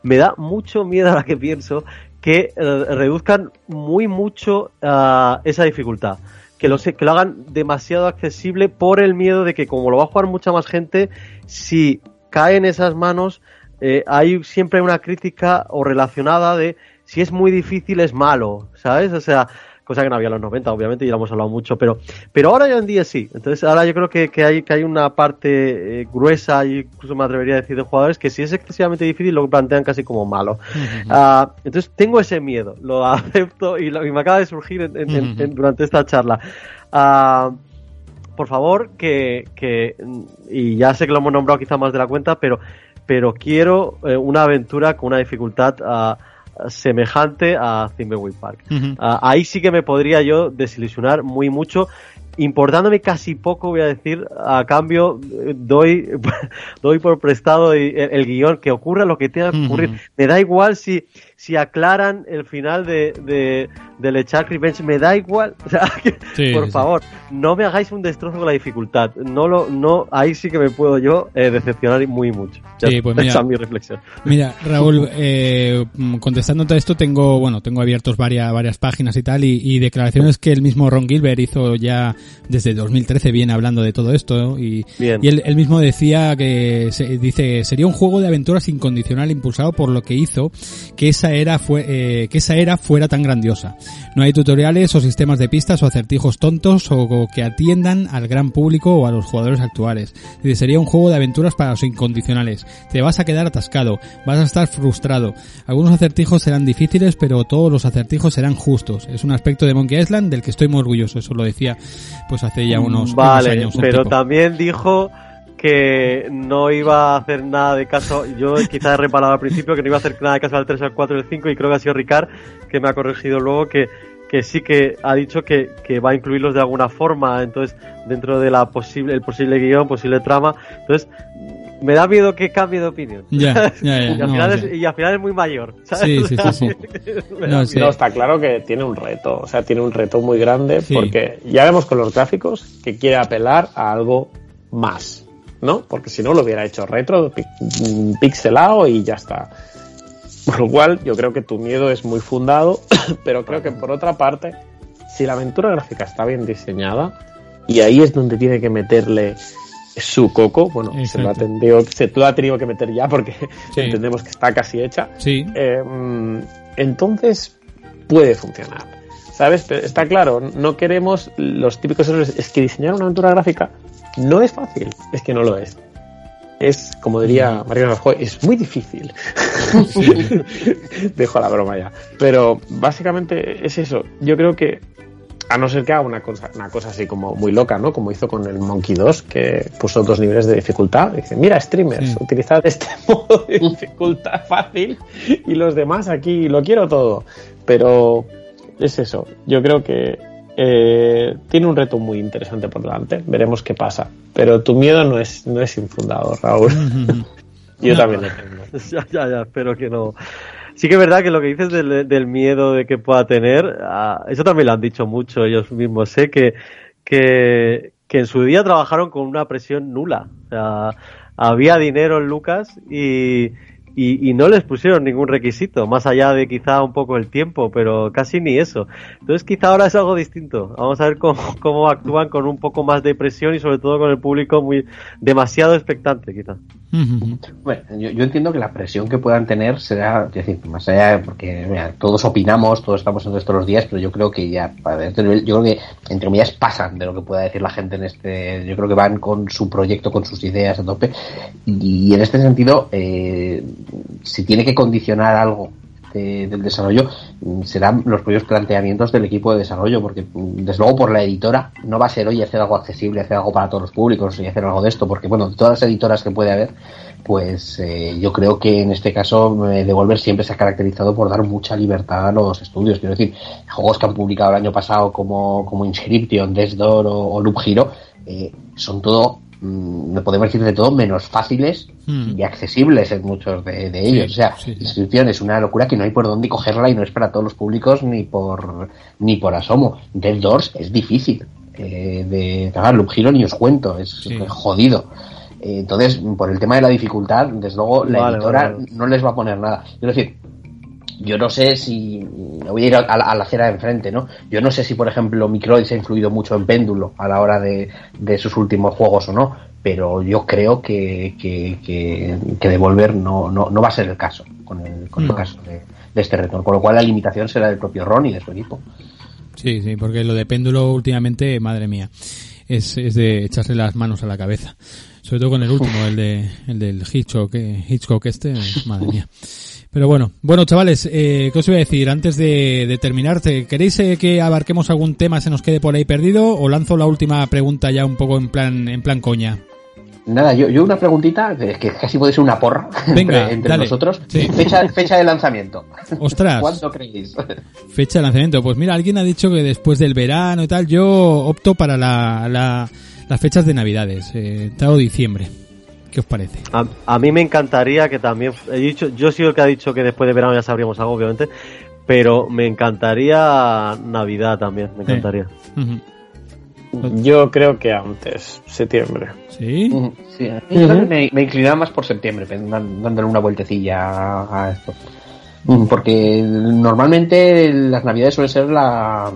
me da mucho miedo ahora que pienso que eh, reduzcan muy mucho ah, esa dificultad. Que lo, que lo hagan demasiado accesible por el miedo de que como lo va a jugar mucha más gente, si cae en esas manos, eh, hay siempre una crítica o relacionada de si es muy difícil es malo, ¿sabes? O sea, cosa que no había en los 90, obviamente, y ya lo hemos hablado mucho, pero, pero ahora hoy en día sí. Entonces, ahora yo creo que, que hay, que hay una parte eh, gruesa, y incluso me atrevería a decir, de jugadores que si es excesivamente difícil lo plantean casi como malo. Ah, entonces, tengo ese miedo, lo acepto y, lo, y me acaba de surgir en- en- en- en- durante esta charla. Por favor, que, que, y ya sé que lo hemos nombrado quizá más de la cuenta, pero, pero quiero eh, una aventura con una dificultad ah, semejante a Thimbleweed Park. Ah, ahí sí que me podría yo desilusionar muy mucho, importándome casi poco, voy a decir, a cambio eh, doy, doy por prestado el, el guion, que ocurra lo que tenga que ocurrir. Me da igual si, si aclaran el final de, de, del Echar Revenge, me da igual. O sea, que, Sí, por sí, favor, no me hagáis un destrozo con la dificultad. No lo, no, ahí sí que me puedo yo eh, decepcionar muy mucho. Ya Sí, pues mira. esa es mi reflexión. Mira, Raúl, eh, mm, contestándote a esto, tengo, bueno, tengo abiertos varias, varias páginas y tal, y, y declaraciones que el mismo Ron Gilbert hizo ya desde 2013, viene hablando de todo esto, ¿no? y, y él, él mismo decía que, se- dice, sería un juego de aventuras incondicional impulsado por lo que hizo que esa era fue, eh, que esa era fuera tan grandiosa. No hay tutoriales o sistemas de pistas o acertijos tontos o, o que atiendan al gran público o a los jugadores actuales. Sería un juego de aventuras para los incondicionales. Te vas a quedar atascado, vas a estar frustrado. Algunos acertijos serán difíciles, pero todos los acertijos serán justos. Es un aspecto de Monkey Island del que estoy muy orgulloso. Eso lo decía pues hace ya unos, unos Vale, años. el pero tipo. también dijo que no iba a hacer nada de caso. Yo quizás he reparado al principio que no iba a hacer nada de caso al 3, al 4 y al 5 y creo que ha sido Ricard que me ha corregido luego que, que sí que ha dicho que, que va a incluirlos de alguna forma, entonces dentro de la posible el posible guion, posible trama. Entonces me da miedo que cambie de opinión. Ya, ya, ya, y, al no, final es, sea. y al final es muy mayor. ¿sabes? Sí, sí, sí, No, da sí. No, está claro que tiene un reto, o sea, tiene un reto muy grande Sí. porque ya vemos con los gráficos que quiere apelar a algo más, ¿no? Porque si no lo hubiera hecho retro, pi- pixelado y ya está. Por lo cual, yo creo que tu miedo es muy fundado, pero creo que por otra parte, si la aventura gráfica está bien diseñada, y ahí es donde tiene que meterle su coco, bueno, se lo, ha tenido, se lo ha tenido que meter ya porque Sí. entendemos que está casi hecha. Sí. Eh, mm, entonces puede funcionar. ¿Sabes? Pero está claro, no queremos los típicos errores. Es que diseñar una aventura gráfica no es fácil, es que no lo es. Es, como diría María Rajoy, es muy difícil. Dejo la broma ya. Pero básicamente es eso. Yo creo que, a no ser que haga una cosa, una cosa así como muy loca, ¿no? Como hizo con el Monkey 2, que puso dos niveles de dificultad. Dice, mira, streamers, Sí. utilizad este modo de dificultad fácil y los demás aquí lo quiero todo. Pero es eso. Yo creo que eh, tiene un reto muy interesante por delante. Veremos qué pasa. Pero tu miedo no es, no es infundado, Raúl. Yo No. también lo tengo. ya, ya, ya, espero que no. Sí que es verdad que lo que dices del, del miedo de que pueda tener, ah, eso también lo han dicho mucho ellos mismos, sé que, que, que en su día trabajaron con una presión nula. O sea, había dinero en Lucas y, y, y no les pusieron ningún requisito, más allá de quizá un poco el tiempo, pero casi ni eso. Entonces quizá ahora es algo distinto. Vamos a ver cómo, cómo actúan con un poco más de presión y sobre todo con el público muy demasiado expectante quizá. Bueno, yo, entiendo que la presión que puedan tener será, decir, más allá, porque mira, todos opinamos, todos estamos en esto los días, pero yo creo que ya, este nivel, yo creo que entre comillas pasan de lo que pueda decir la gente en este, yo creo que van con su proyecto, con sus ideas a tope, y, en este sentido, eh, si tiene que condicionar algo de- del desarrollo mm, serán los propios planteamientos del equipo de desarrollo, porque mm, desde luego por la editora no va a ser hoy hacer algo accesible, hacer algo para todos los públicos y hacer algo de esto, porque bueno, de todas las editoras que puede haber, pues eh, yo creo que en este caso eh, Devolver siempre se ha caracterizado por dar mucha libertad a los estudios. Quiero decir, juegos que han publicado el año pasado como, como Inscription, Death Door o, o Loop Hero, eh, son todo, no podemos decir de todo, menos fáciles Hmm. y accesibles en muchos de, de ellos. o sea, Inscription es una locura que no hay por dónde cogerla y no es para todos los públicos ni por ni por asomo. Dead Doors es difícil eh, de trabajar. Loop Hero ni os cuento, es jodido. Eh, entonces, por el tema de la dificultad, desde luego la editora vale, vale. no les va a poner nada. Quiero decir, yo no sé si voy a ir a, a la- a la acera de enfrente, ¿no? Yo no sé si, por ejemplo, Microids ha influido mucho en Péndulo a la hora de, de sus últimos juegos o no, pero yo creo que, que, que, que Devolver no, no, no va a ser el caso con el, con el caso de, de este retorno, con lo cual la limitación será del propio Ron y de su equipo. Sí, sí, porque lo de péndulo últimamente, madre mía, es, es de echarse las manos a la cabeza. Sobre todo con el último, el de el del Hitchcock, eh, Hitchcock este, madre mía. Pero bueno, bueno chavales, eh, ¿qué os iba a decir? Antes de, de terminar, ¿te- ¿queréis eh, que abarquemos algún tema, se nos quede por ahí perdido? ¿O lanzo la última pregunta ya un poco en plan, en plan coña? Nada, yo, yo una preguntita, que casi puede ser una porra Venga, entre, entre dale. nosotros. Sí. Fecha, fecha de lanzamiento. Ostras. ¿Cuándo creéis? Fecha de lanzamiento. Pues mira, alguien ha dicho que después del verano y tal, yo opto para la, la- las fechas de Navidades, eh, todo diciembre. ¿Qué os parece? A, a mí me encantaría que también, he dicho, yo soy el que ha dicho que después de verano ya sabríamos algo, obviamente, pero me encantaría Navidad también, me encantaría. Yo creo que antes, septiembre. ¿Sí? Sí, a mí me, me inclinaba más por septiembre, dándole una vueltecilla a, esto. Porque normalmente las navidades suele ser la,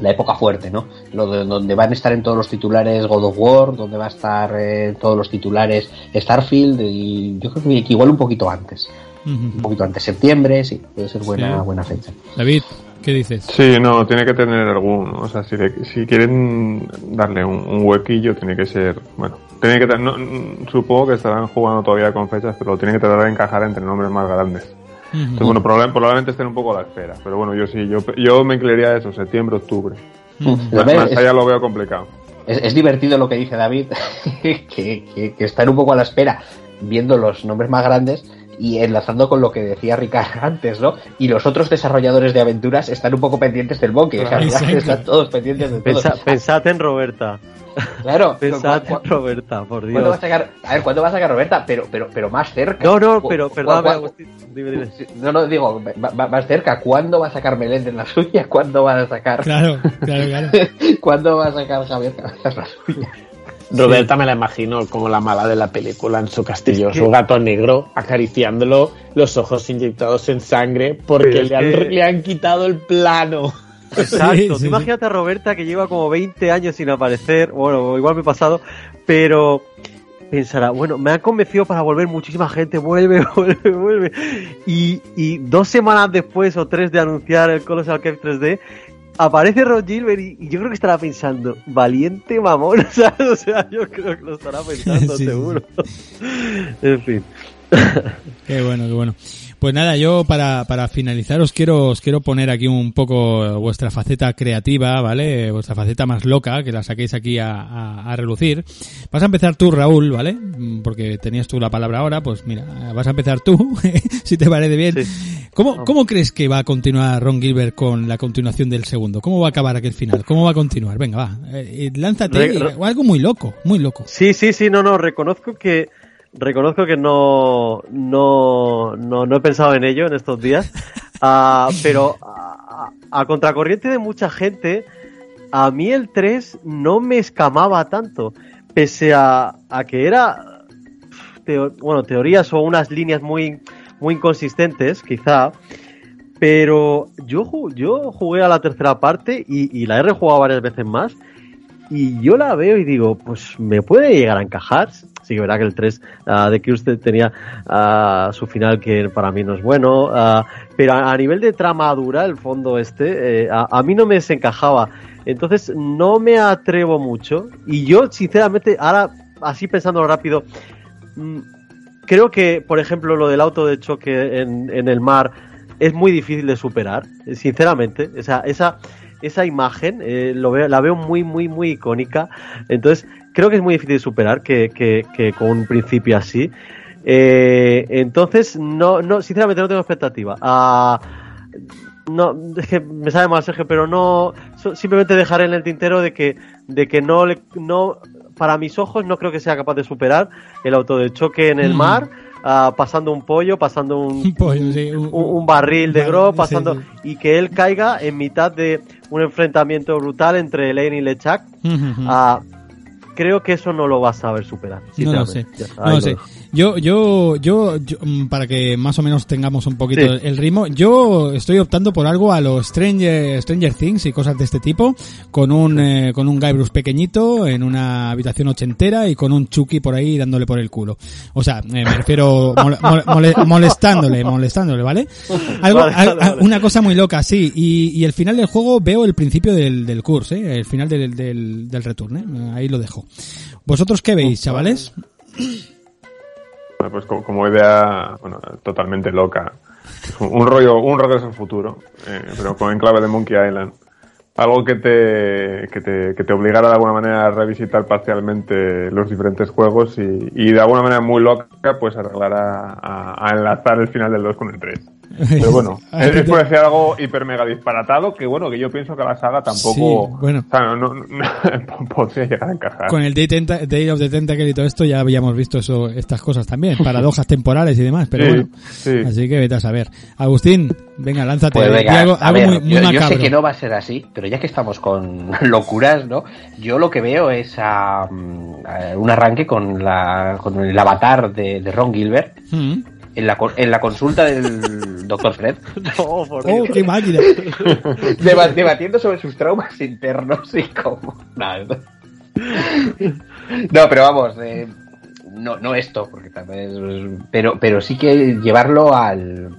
la época fuerte, ¿no? Lo de- donde van a estar en todos los titulares God of War, donde va a estar eh, en todos los titulares Starfield, y yo creo que igual un poquito antes. Un poquito antes, septiembre, sí, puede ser buena, Sí. buena fecha. David, ¿qué dices? Sí, no, tiene que tener algún, o sea, si, le- si quieren darle un, un huequillo, tiene que ser, bueno, tiene que, no, mm, supongo que estarán jugando todavía con fechas, pero lo tiene que tratar de encajar entre nombres más grandes. Entonces, bueno, probable- probablemente estén un poco a la espera, pero bueno, yo sí, yo, yo me inclinaría a eso, septiembre, octubre. A Más, allá lo veo complicado. Es, es divertido lo que dice David, que, que, que están un poco a la espera viendo los nombres más grandes y enlazando con lo que decía Ricard antes, ¿no? Y los otros desarrolladores de aventuras están un poco pendientes del bokeh, o sea, están todos pendientes de todo. Pensa- pensad en Roberta, claro, pensad ¿cu- en Roberta, por ¿cuándo va a Dios. sacar? A ver, ¿cuándo va a sacar Roberta? Pero, pero, pero más cerca. No, no, pero perdóname, Agustín, dime, dime. No, no, digo, más cerca. ¿Cuándo va a sacar Meléndez la suya? ¿Cuándo va a sacar? Claro, claro, claro. ¿Cuándo va a sacar Javier Cabezas la suya? Roberta me la imagino como la mala de la película en su castillo, Es que- su gato negro, acariciándolo, los ojos inyectados en sangre, porque le han, que- le han quitado el plano. Exacto, Sí, tú sí, sí. imagínate a Roberta que lleva como 20 años sin aparecer, bueno, igual me he pasado, pero pensará, bueno, me han convencido para volver muchísima gente, vuelve, vuelve, vuelve. Y, y dos semanas después o tres de anunciar el Colossal Cave 3D, aparece Ron Gilbert y, y yo creo que estará pensando, valiente mamón, ¿sabes? O sea, yo creo que lo estará pensando Sí, sí, seguro. en fin. Qué bueno, qué bueno. Pues nada, yo para, para finalizar os quiero, os quiero poner aquí un poco vuestra faceta creativa, ¿vale? Vuestra faceta más loca, que la saquéis aquí a, a, a relucir. Vas a empezar tú, Raúl, ¿vale? Mm, Porque tenías tú la palabra ahora, pues mira, vas a empezar tú, si te parece bien. ¿Cómo, ¿Cómo crees que va a continuar Ron Gilbert con la continuación del segundo? ¿Cómo va a acabar aquel final? ¿Cómo va a continuar? Venga, va, eh, eh, lánzate, Re- algo muy loco, muy loco. Sí, sí, sí, no, no, reconozco que reconozco que no no no, no he pensado en ello en estos días, Ah, pero a, contracorriente de mucha gente, a mí el 3 no me escamaba tanto, pese a, a que era teo- bueno, teorías o unas líneas muy muy inconsistentes, quizá, pero yo yo jugué a la tercera parte y, y la he rejugado varias veces más y yo la veo y digo, pues me puede llegar a encajar. Sí que verá que el 3 ah, de que usted tenía ah, su final que para mí no es bueno, ah, pero a, nivel de trama dura, el fondo este, eh, a, mí no me desencajaba. Entonces no me atrevo mucho y yo sinceramente ahora, así pensando rápido, mm, creo que, por ejemplo, lo del auto de choque en, el mar es muy difícil de superar, sinceramente. O sea, esa, esa imagen eh, la veo muy, muy, muy icónica. Entonces, creo que es muy difícil de superar que, que, que con un principio así. Eh, entonces, no, no, sinceramente no tengo expectativa. Ah, no, es que me sabe mal Sergio, pero no, simplemente dejaré en el tintero de que, de que no le, no, para mis ojos no creo que sea capaz de superar el auto de choque en el Mm. mar, ah, pasando un pollo, pasando un, Un pollo, sí, un- barril de gro, pasando, sí. y que él caiga en mitad de un enfrentamiento brutal entre Elaine y Lechak. Creo que eso no lo vas a saber superar. No lo sé. No lo sé. Yo, yo, yo, yo, mm, para que más o menos tengamos un poquito Sí. el, ritmo, yo estoy optando por algo a los Stranger, Stranger Things y cosas de este tipo, con un, eh, con un Guybrush pequeñito en una habitación ochentera y con un Chucky por ahí dándole por el culo. O sea, eh, me refiero mole- mole- mole- molestándole, molestándole, ¿vale? Algo, Vale, al- vale, vale. una cosa muy loca, sí. Y, y el final del juego veo el principio del, del curso, ¿eh? El final del, del, del return, ¿eh? Ahí lo dejo. ¿Vosotros qué veis, chavales? Pues como, idea, bueno, totalmente loca. Un, rollo, un regreso al futuro, eh, pero con en clave de Monkey Island. Algo que te, que te, que te obligara de alguna manera a revisitar parcialmente los diferentes juegos y, y de alguna manera muy loca, pues arreglar a, a- a enlazar el final del 2 con el 3. Pero bueno, es, por decir algo hiper mega disparatado que bueno, que yo pienso que la saga tampoco, Sí, bueno. o sea, no, no- no- podría llegar a encajar. Con el Day, Tenta- Day of the Tentacle y todo esto ya habíamos visto eso, estas cosas también, paradojas temporales y demás, pero Sí, bueno. sí. Así que vete a saber. Agustín, venga, lánzate. Pues Di venga, algo, a algo ver, muy, muy yo, yo sé que no va a ser así, pero ya que estamos con locuras, ¿no? Yo lo que veo es a, mm, a un arranque con, la, con el avatar de, de Ron Gilbert Mm. En la, en la consulta del Dr. Fred, No, por Oh, qué máquina. deba- debatiendo sobre sus traumas internos y cómo... No, no. No, pero vamos, eh, no, no esto, porque también es- pero, pero sí que llevarlo al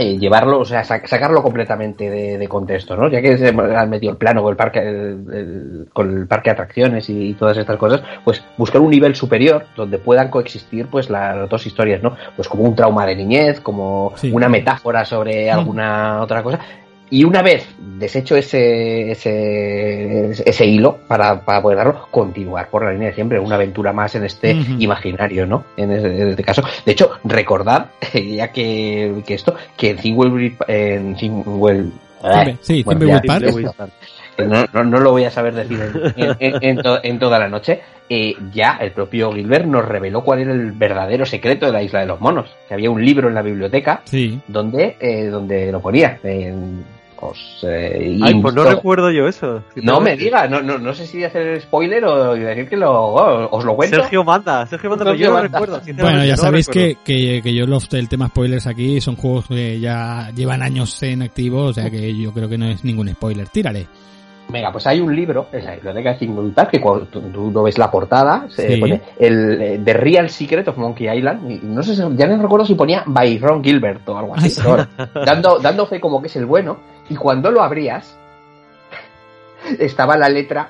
eh, llevarlo, o sea, sac- sacarlo completamente de, de contexto, ¿no? Ya que se han metido el plano con el parque, el- el- con el parque de atracciones y, todas estas cosas, pues buscar un nivel superior donde puedan coexistir, pues la- las dos historias, ¿no? Pues como un trauma de niñez, como Sí. una metáfora sobre alguna otra cosa. Y una vez deshecho ese, ese, ese hilo para, para poder darlo, continuar por la línea de siempre, una aventura más en este imaginario, ¿no? En ese- en este caso. De hecho, recordad, ya que, que esto, que en Thingwell, en Thingwell, Thimble- sí, bueno, ya, Park. no, no, no lo voy a saber decir en, en- en to- en toda la noche. Eh, ya el propio Gilbert nos reveló cuál era el verdadero secreto de la isla de los monos. Que había un libro en la biblioteca Sí. donde, eh, donde lo ponía. En- os, eh, Ay, pues no recuerdo yo eso. No me diga, no, no, no sé si hacer spoiler o decir que lo, oh, os lo cuento. Sergio manda, Sergio manda, yo Sergio no manda. recuerdo. Bueno, ya no sabéis que, que, que yo los, el tema spoilers aquí son juegos que ya llevan años en activo, o sea que yo creo que no es ningún spoiler. Tírale. Venga, pues hay un libro en la biblioteca Park que cuando tú, tú lo ves la portada, se Sí. pone el eh, The Real Secret of Monkey Island. Y no sé, si- ya no recuerdo si ponía by Ron Gilbert o algo así. Ah, pero bueno, dando, dando fe como que es el bueno. Y cuando lo abrías, estaba la letra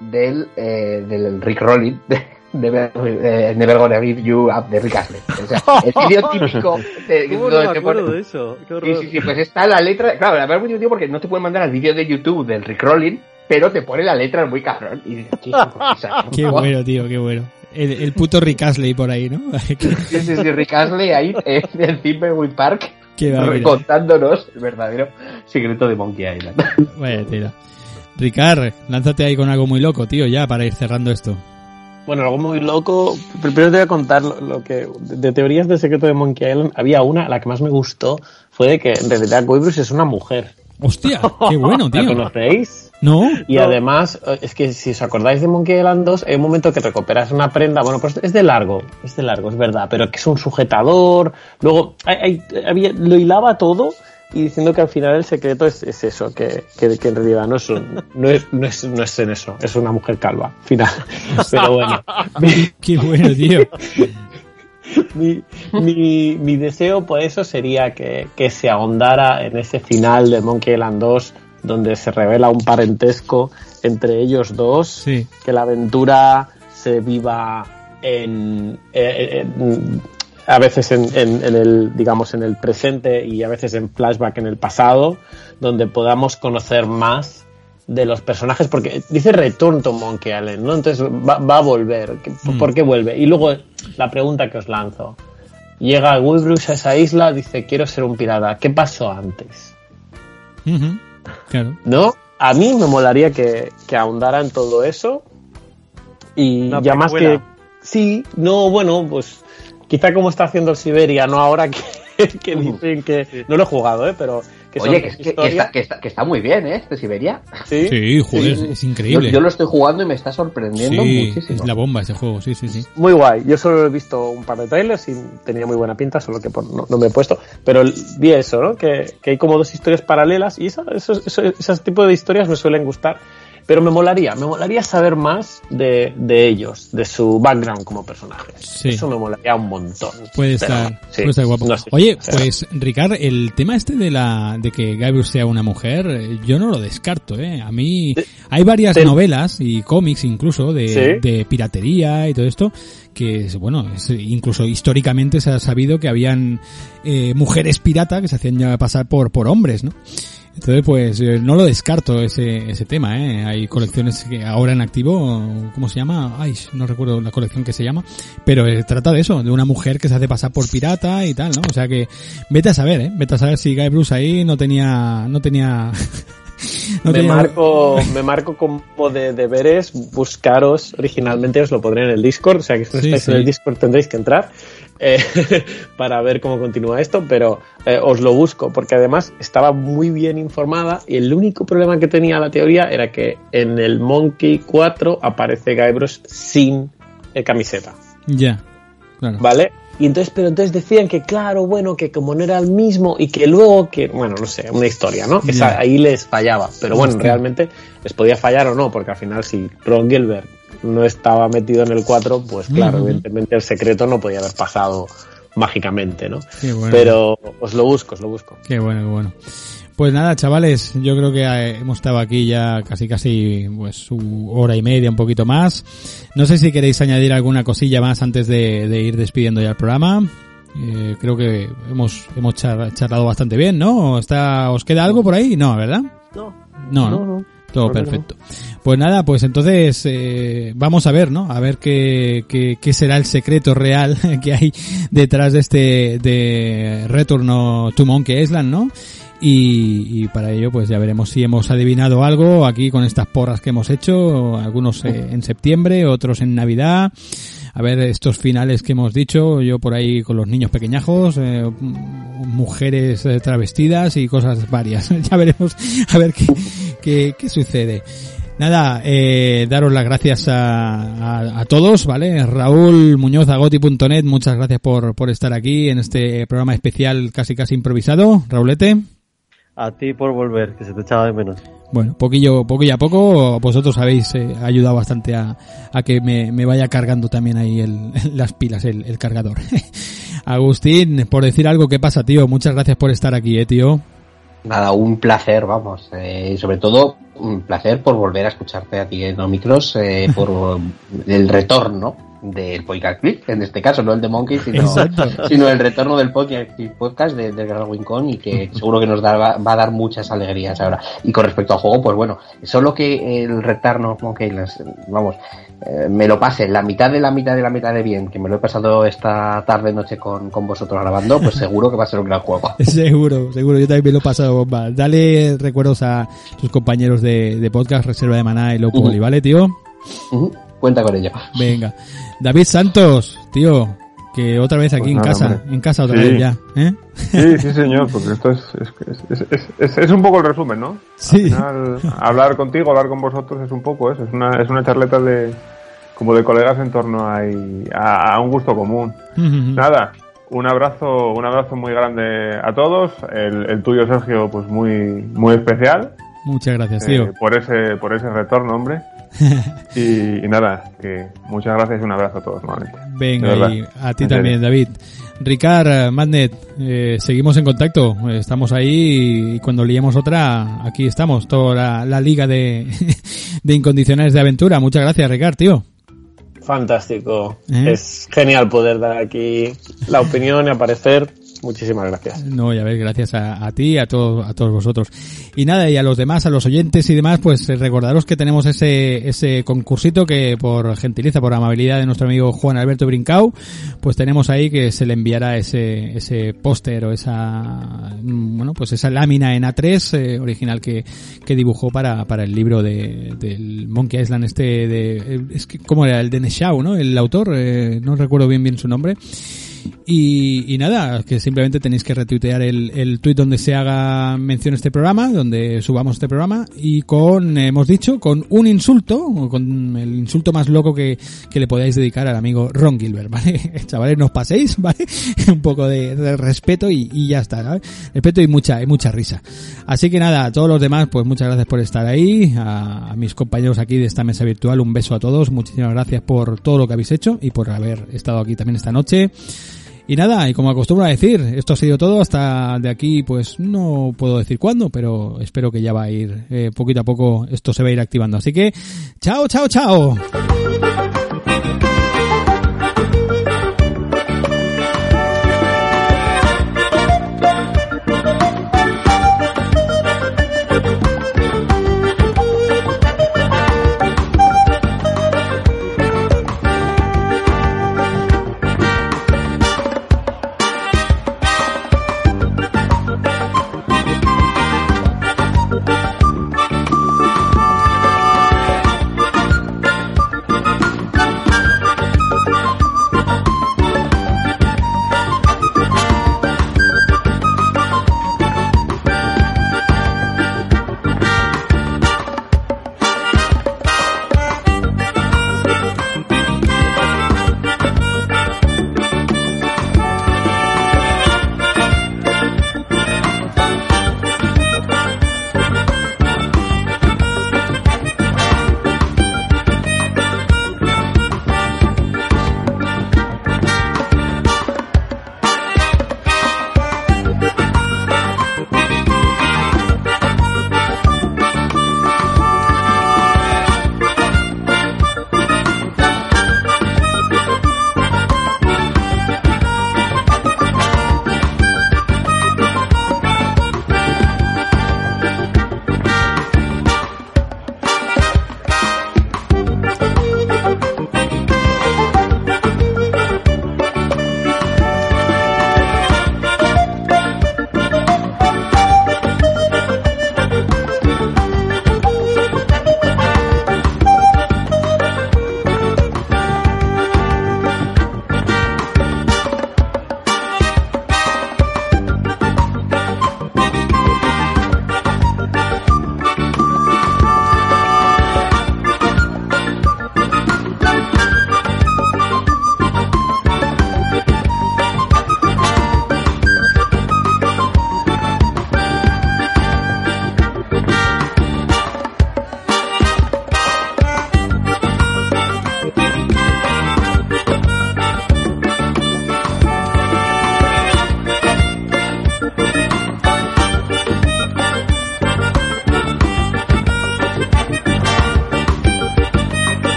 del, eh, del Rick Rolling. De, Never, eh, Never Gonna Give You Up de Rick Astley. O sea, el vídeo típico de, ¿Cómo no donde me te acuerdo pone- de eso? Qué Sí, horror. sí, sí, pues está la letra. Claro, la verdad es muy divertido porque no te pueden mandar al vídeo de YouTube del Rick Rolling, pero te pone la letra muy cabrón. Y dices, "Chico, o sea, Qué bueno, tío, qué bueno. El, el puto Rick Astley por ahí, ¿no? Sí, sí, sí, Rick Astley ahí en el Thimbleweed Park Qué máquina. contándonos el verdadero secreto de Monkey Island. Vaya tela. Ricard, lánzate ahí con algo muy loco, tío, ya para ir cerrando esto. Bueno, algo muy loco. Primero te voy a contar lo, lo que. De teorías del secreto de Monkey Island, había una, la que más me gustó, fue de que en realidad Guybrush es una mujer. Hostia, qué bueno, ¿La tío. conocéis? ¿No? Y además, eh, es que si os acordáis de Monkey Island 2, hay un momento que recuperas una prenda, bueno, pues es de largo, es de largo, es verdad, pero que es un sujetador, luego hay, hay- había, lo hilaba todo y diciendo que al final el secreto es, es eso, que, que, que en realidad no es, un- no, es, no, es, no es en eso, es una mujer calva, final. Pero bueno, Qué bueno, tío. mi, mi, mi deseo por eso sería que, que se ahondara en ese final de Monkey Island 2 donde se revela un parentesco entre ellos dos, Sí. que la aventura se viva en, eh, en- a veces en, el digamos en el presente y a veces en flashback en el pasado, donde podamos conocer más de los personajes, porque dice Return to Monkey Island, ¿no? Entonces va, va a volver. ¿Qué- Mm. ¿Por qué vuelve? Y luego la pregunta que os lanzo. Llega Woodbruce a esa isla, dice, quiero ser un pirata. ¿Qué pasó antes? Ujú. Claro. ¿No? A mí me molaría que, que ahondara en todo eso. Y Una ya más que. Sí, no, bueno, pues quizá como está haciendo el Siberia, no ahora que, que dicen que... No lo he jugado, ¿eh? Pero que Oye, que, que, que, está, que, está, que, está, muy bien, ¿eh? Este Siberia. Sí, sí joder, sí. es increíble. Yo, yo, lo estoy jugando y me está sorprendiendo sí, muchísimo. Es la bomba ese juego, sí, sí, sí. Muy guay. Yo solo he visto un par de trailers y tenía muy buena pinta, solo que por, no, no, me he puesto. Pero vi eso, ¿no? Que, que hay como dos historias paralelas y esa, esos, esos, esos tipos de historias me suelen gustar. Pero me molaría, me molaría saber más de, de ellos, de su background como personajes. Sí. Eso me molaría un montón. Puede estar, sí, puede estar guapo. No sé, Oye, pues Ricard, el tema este de la de que Gabriel sea una mujer, yo no lo descarto, eh. A mí hay varias novelas y cómics incluso de, ¿sí? de piratería y todo esto que bueno, es, incluso históricamente se ha sabido que habían eh, mujeres pirata que se hacían pasar por por hombres, ¿no? Entonces, pues no lo descarto ese, ese tema, ¿eh? Hay colecciones que ahora en activo, ¿cómo se llama? Ay, no recuerdo la colección que se llama, pero eh, trata de eso, de una mujer que se hace pasar por pirata y tal, ¿no? O sea que vete a saber, ¿eh? Vete a saber si Guy Bruce ahí no tenía, no tenía... No me, marco, me marco como de deberes buscaros originalmente, os lo pondré en el Discord, o sea que si no sí, estáis sí. en el Discord tendréis que entrar eh, para ver cómo continúa esto, pero eh, os lo busco porque además estaba muy bien informada y el único problema que tenía la teoría era que en el Monkey 4 aparece Guybrush sin eh, camiseta. Ya, yeah, claro. ¿Vale? Y entonces, pero entonces decían que claro, bueno, que como no era el mismo y que luego que, bueno, no sé, una historia, ¿no? Que yeah. ahí les fallaba. Pero bueno, Hostia. realmente les podía fallar o no, porque al final si Ron Gilbert no estaba metido en el 4, pues claro, uh -huh. evidentemente el secreto no podía haber pasado mágicamente, ¿no? Bueno. Pero os lo busco, os lo busco. Qué bueno, qué bueno. Pues nada, chavales, yo creo que eh, hemos estado aquí ya casi casi pues su hora y media, un poquito más. No sé si queréis añadir alguna cosilla más antes de, de ir despidiendo ya el programa. Eh, creo que hemos hemos charlado bastante bien, ¿no? ¿Está, ¿Os queda algo por ahí? No, ¿verdad? No. No, no. no. Todo perfecto. Pues nada, pues entonces eh, vamos a ver, ¿no? A ver qué, qué, qué, será el secreto real que hay detrás de este de Retorno to Monkey Island, ¿no? Y, y, para ello pues ya veremos si hemos adivinado algo aquí con estas porras que hemos hecho, algunos eh, en septiembre, otros en Navidad a ver estos finales que hemos dicho, yo por ahí con los niños pequeñajos, eh, mujeres eh, travestidas y cosas varias. ya veremos a ver qué, qué, qué sucede. Nada, eh, daros las gracias a, a, a, todos, ¿vale? Raúl Muñoz, agoti.net, muchas gracias por, por estar aquí en este programa especial casi casi improvisado. Raulete. A ti por volver, que se te echaba de menos. Bueno, poquillo, poquillo a poco, vosotros habéis eh, ayudado bastante a, a que me, me, vaya cargando también ahí el, las pilas, el, el cargador. Agustín, por decir algo, ¿qué pasa, tío? Muchas gracias por estar aquí, eh, tío. Nada, un placer, vamos. Eh, sobre todo, un placer por volver a escucharte a ti en los micros, eh, por el retorno del Podcast Clip, en este caso, no el de Monkey, sino, sino el retorno del podcast de, de Gran Wincon y que seguro que nos da, va, va, a dar muchas alegrías ahora. Y con respecto al juego, pues bueno, solo que el retorno Monkey, vamos, eh, me lo pase la mitad de la mitad de la mitad de bien, que me lo he pasado esta tarde noche con, con vosotros grabando, pues seguro que va a ser un gran juego. seguro, seguro, yo también me lo he pasado bomba. Dale recuerdos a tus compañeros de, de podcast, Reserva de Maná y Loco uh -huh. ¿vale, tío? Uh -huh. Cuenta con ello. Venga. David Santos, tío, que otra vez aquí pues en casa, hombre. en casa otra sí. vez ya. ¿eh? Sí, sí, señor, porque esto es, es, es, es, un poco el resumen, ¿no? Sí. Al final, hablar contigo, hablar con vosotros es un poco eso, es una, es una charleta de como de colegas en torno a, a, a un gusto común. Uh -huh. Nada, un abrazo, un abrazo muy grande a todos, el, el tuyo Sergio, pues muy, muy especial. Muchas gracias, tío. Eh, por ese, por ese retorno, hombre. y, y, nada, que muchas gracias y un abrazo a todos nuevamente. Venga, y a ti también, David. Ricard, eh, Magnet, eh, seguimos en contacto, estamos ahí y cuando liemos otra, aquí estamos, toda la, la liga de, de incondicionales de aventura. Muchas gracias, Ricard, tío. Fantástico. ¿Eh? Es genial poder dar aquí la opinión y aparecer Muchísimas gracias. No, ya ves, gracias a, a ti, a todos, a todos vosotros. Y nada, y a los demás, a los oyentes y demás, pues eh, recordaros que tenemos ese, ese concursito que por gentileza, por amabilidad de nuestro amigo Juan Alberto Brincau, pues tenemos ahí que se le enviará ese, ese póster o esa, bueno, pues esa lámina en A3 eh, original que, que dibujó para, para el libro de, del Monkey Island este de, es que, ¿cómo era? El de Neshau, ¿no? El autor, eh, no recuerdo bien bien su nombre Y, y nada, que simplemente tenéis que retuitear el, el tweet donde se haga mención este programa, donde subamos este programa, y con, hemos dicho, con un insulto, o con el insulto más loco que, que le podáis dedicar al amigo Ron Gilbert, ¿vale? Chavales, no paséis, ¿vale? un poco de, de respeto y, y, ya está, ¿vale? Respeto y mucha, y mucha risa. Así que nada, a todos los demás, pues muchas gracias por estar ahí, a, a mis compañeros aquí de esta mesa virtual, un beso a todos, muchísimas gracias por todo lo que habéis hecho y por haber estado aquí también esta noche. Y nada, y como acostumbro a decir, esto ha sido todo hasta de aquí, pues no puedo decir cuándo, pero espero que ya va a ir, eh, poquito a poco esto se va a ir activando. Así que, chao, chao, chao.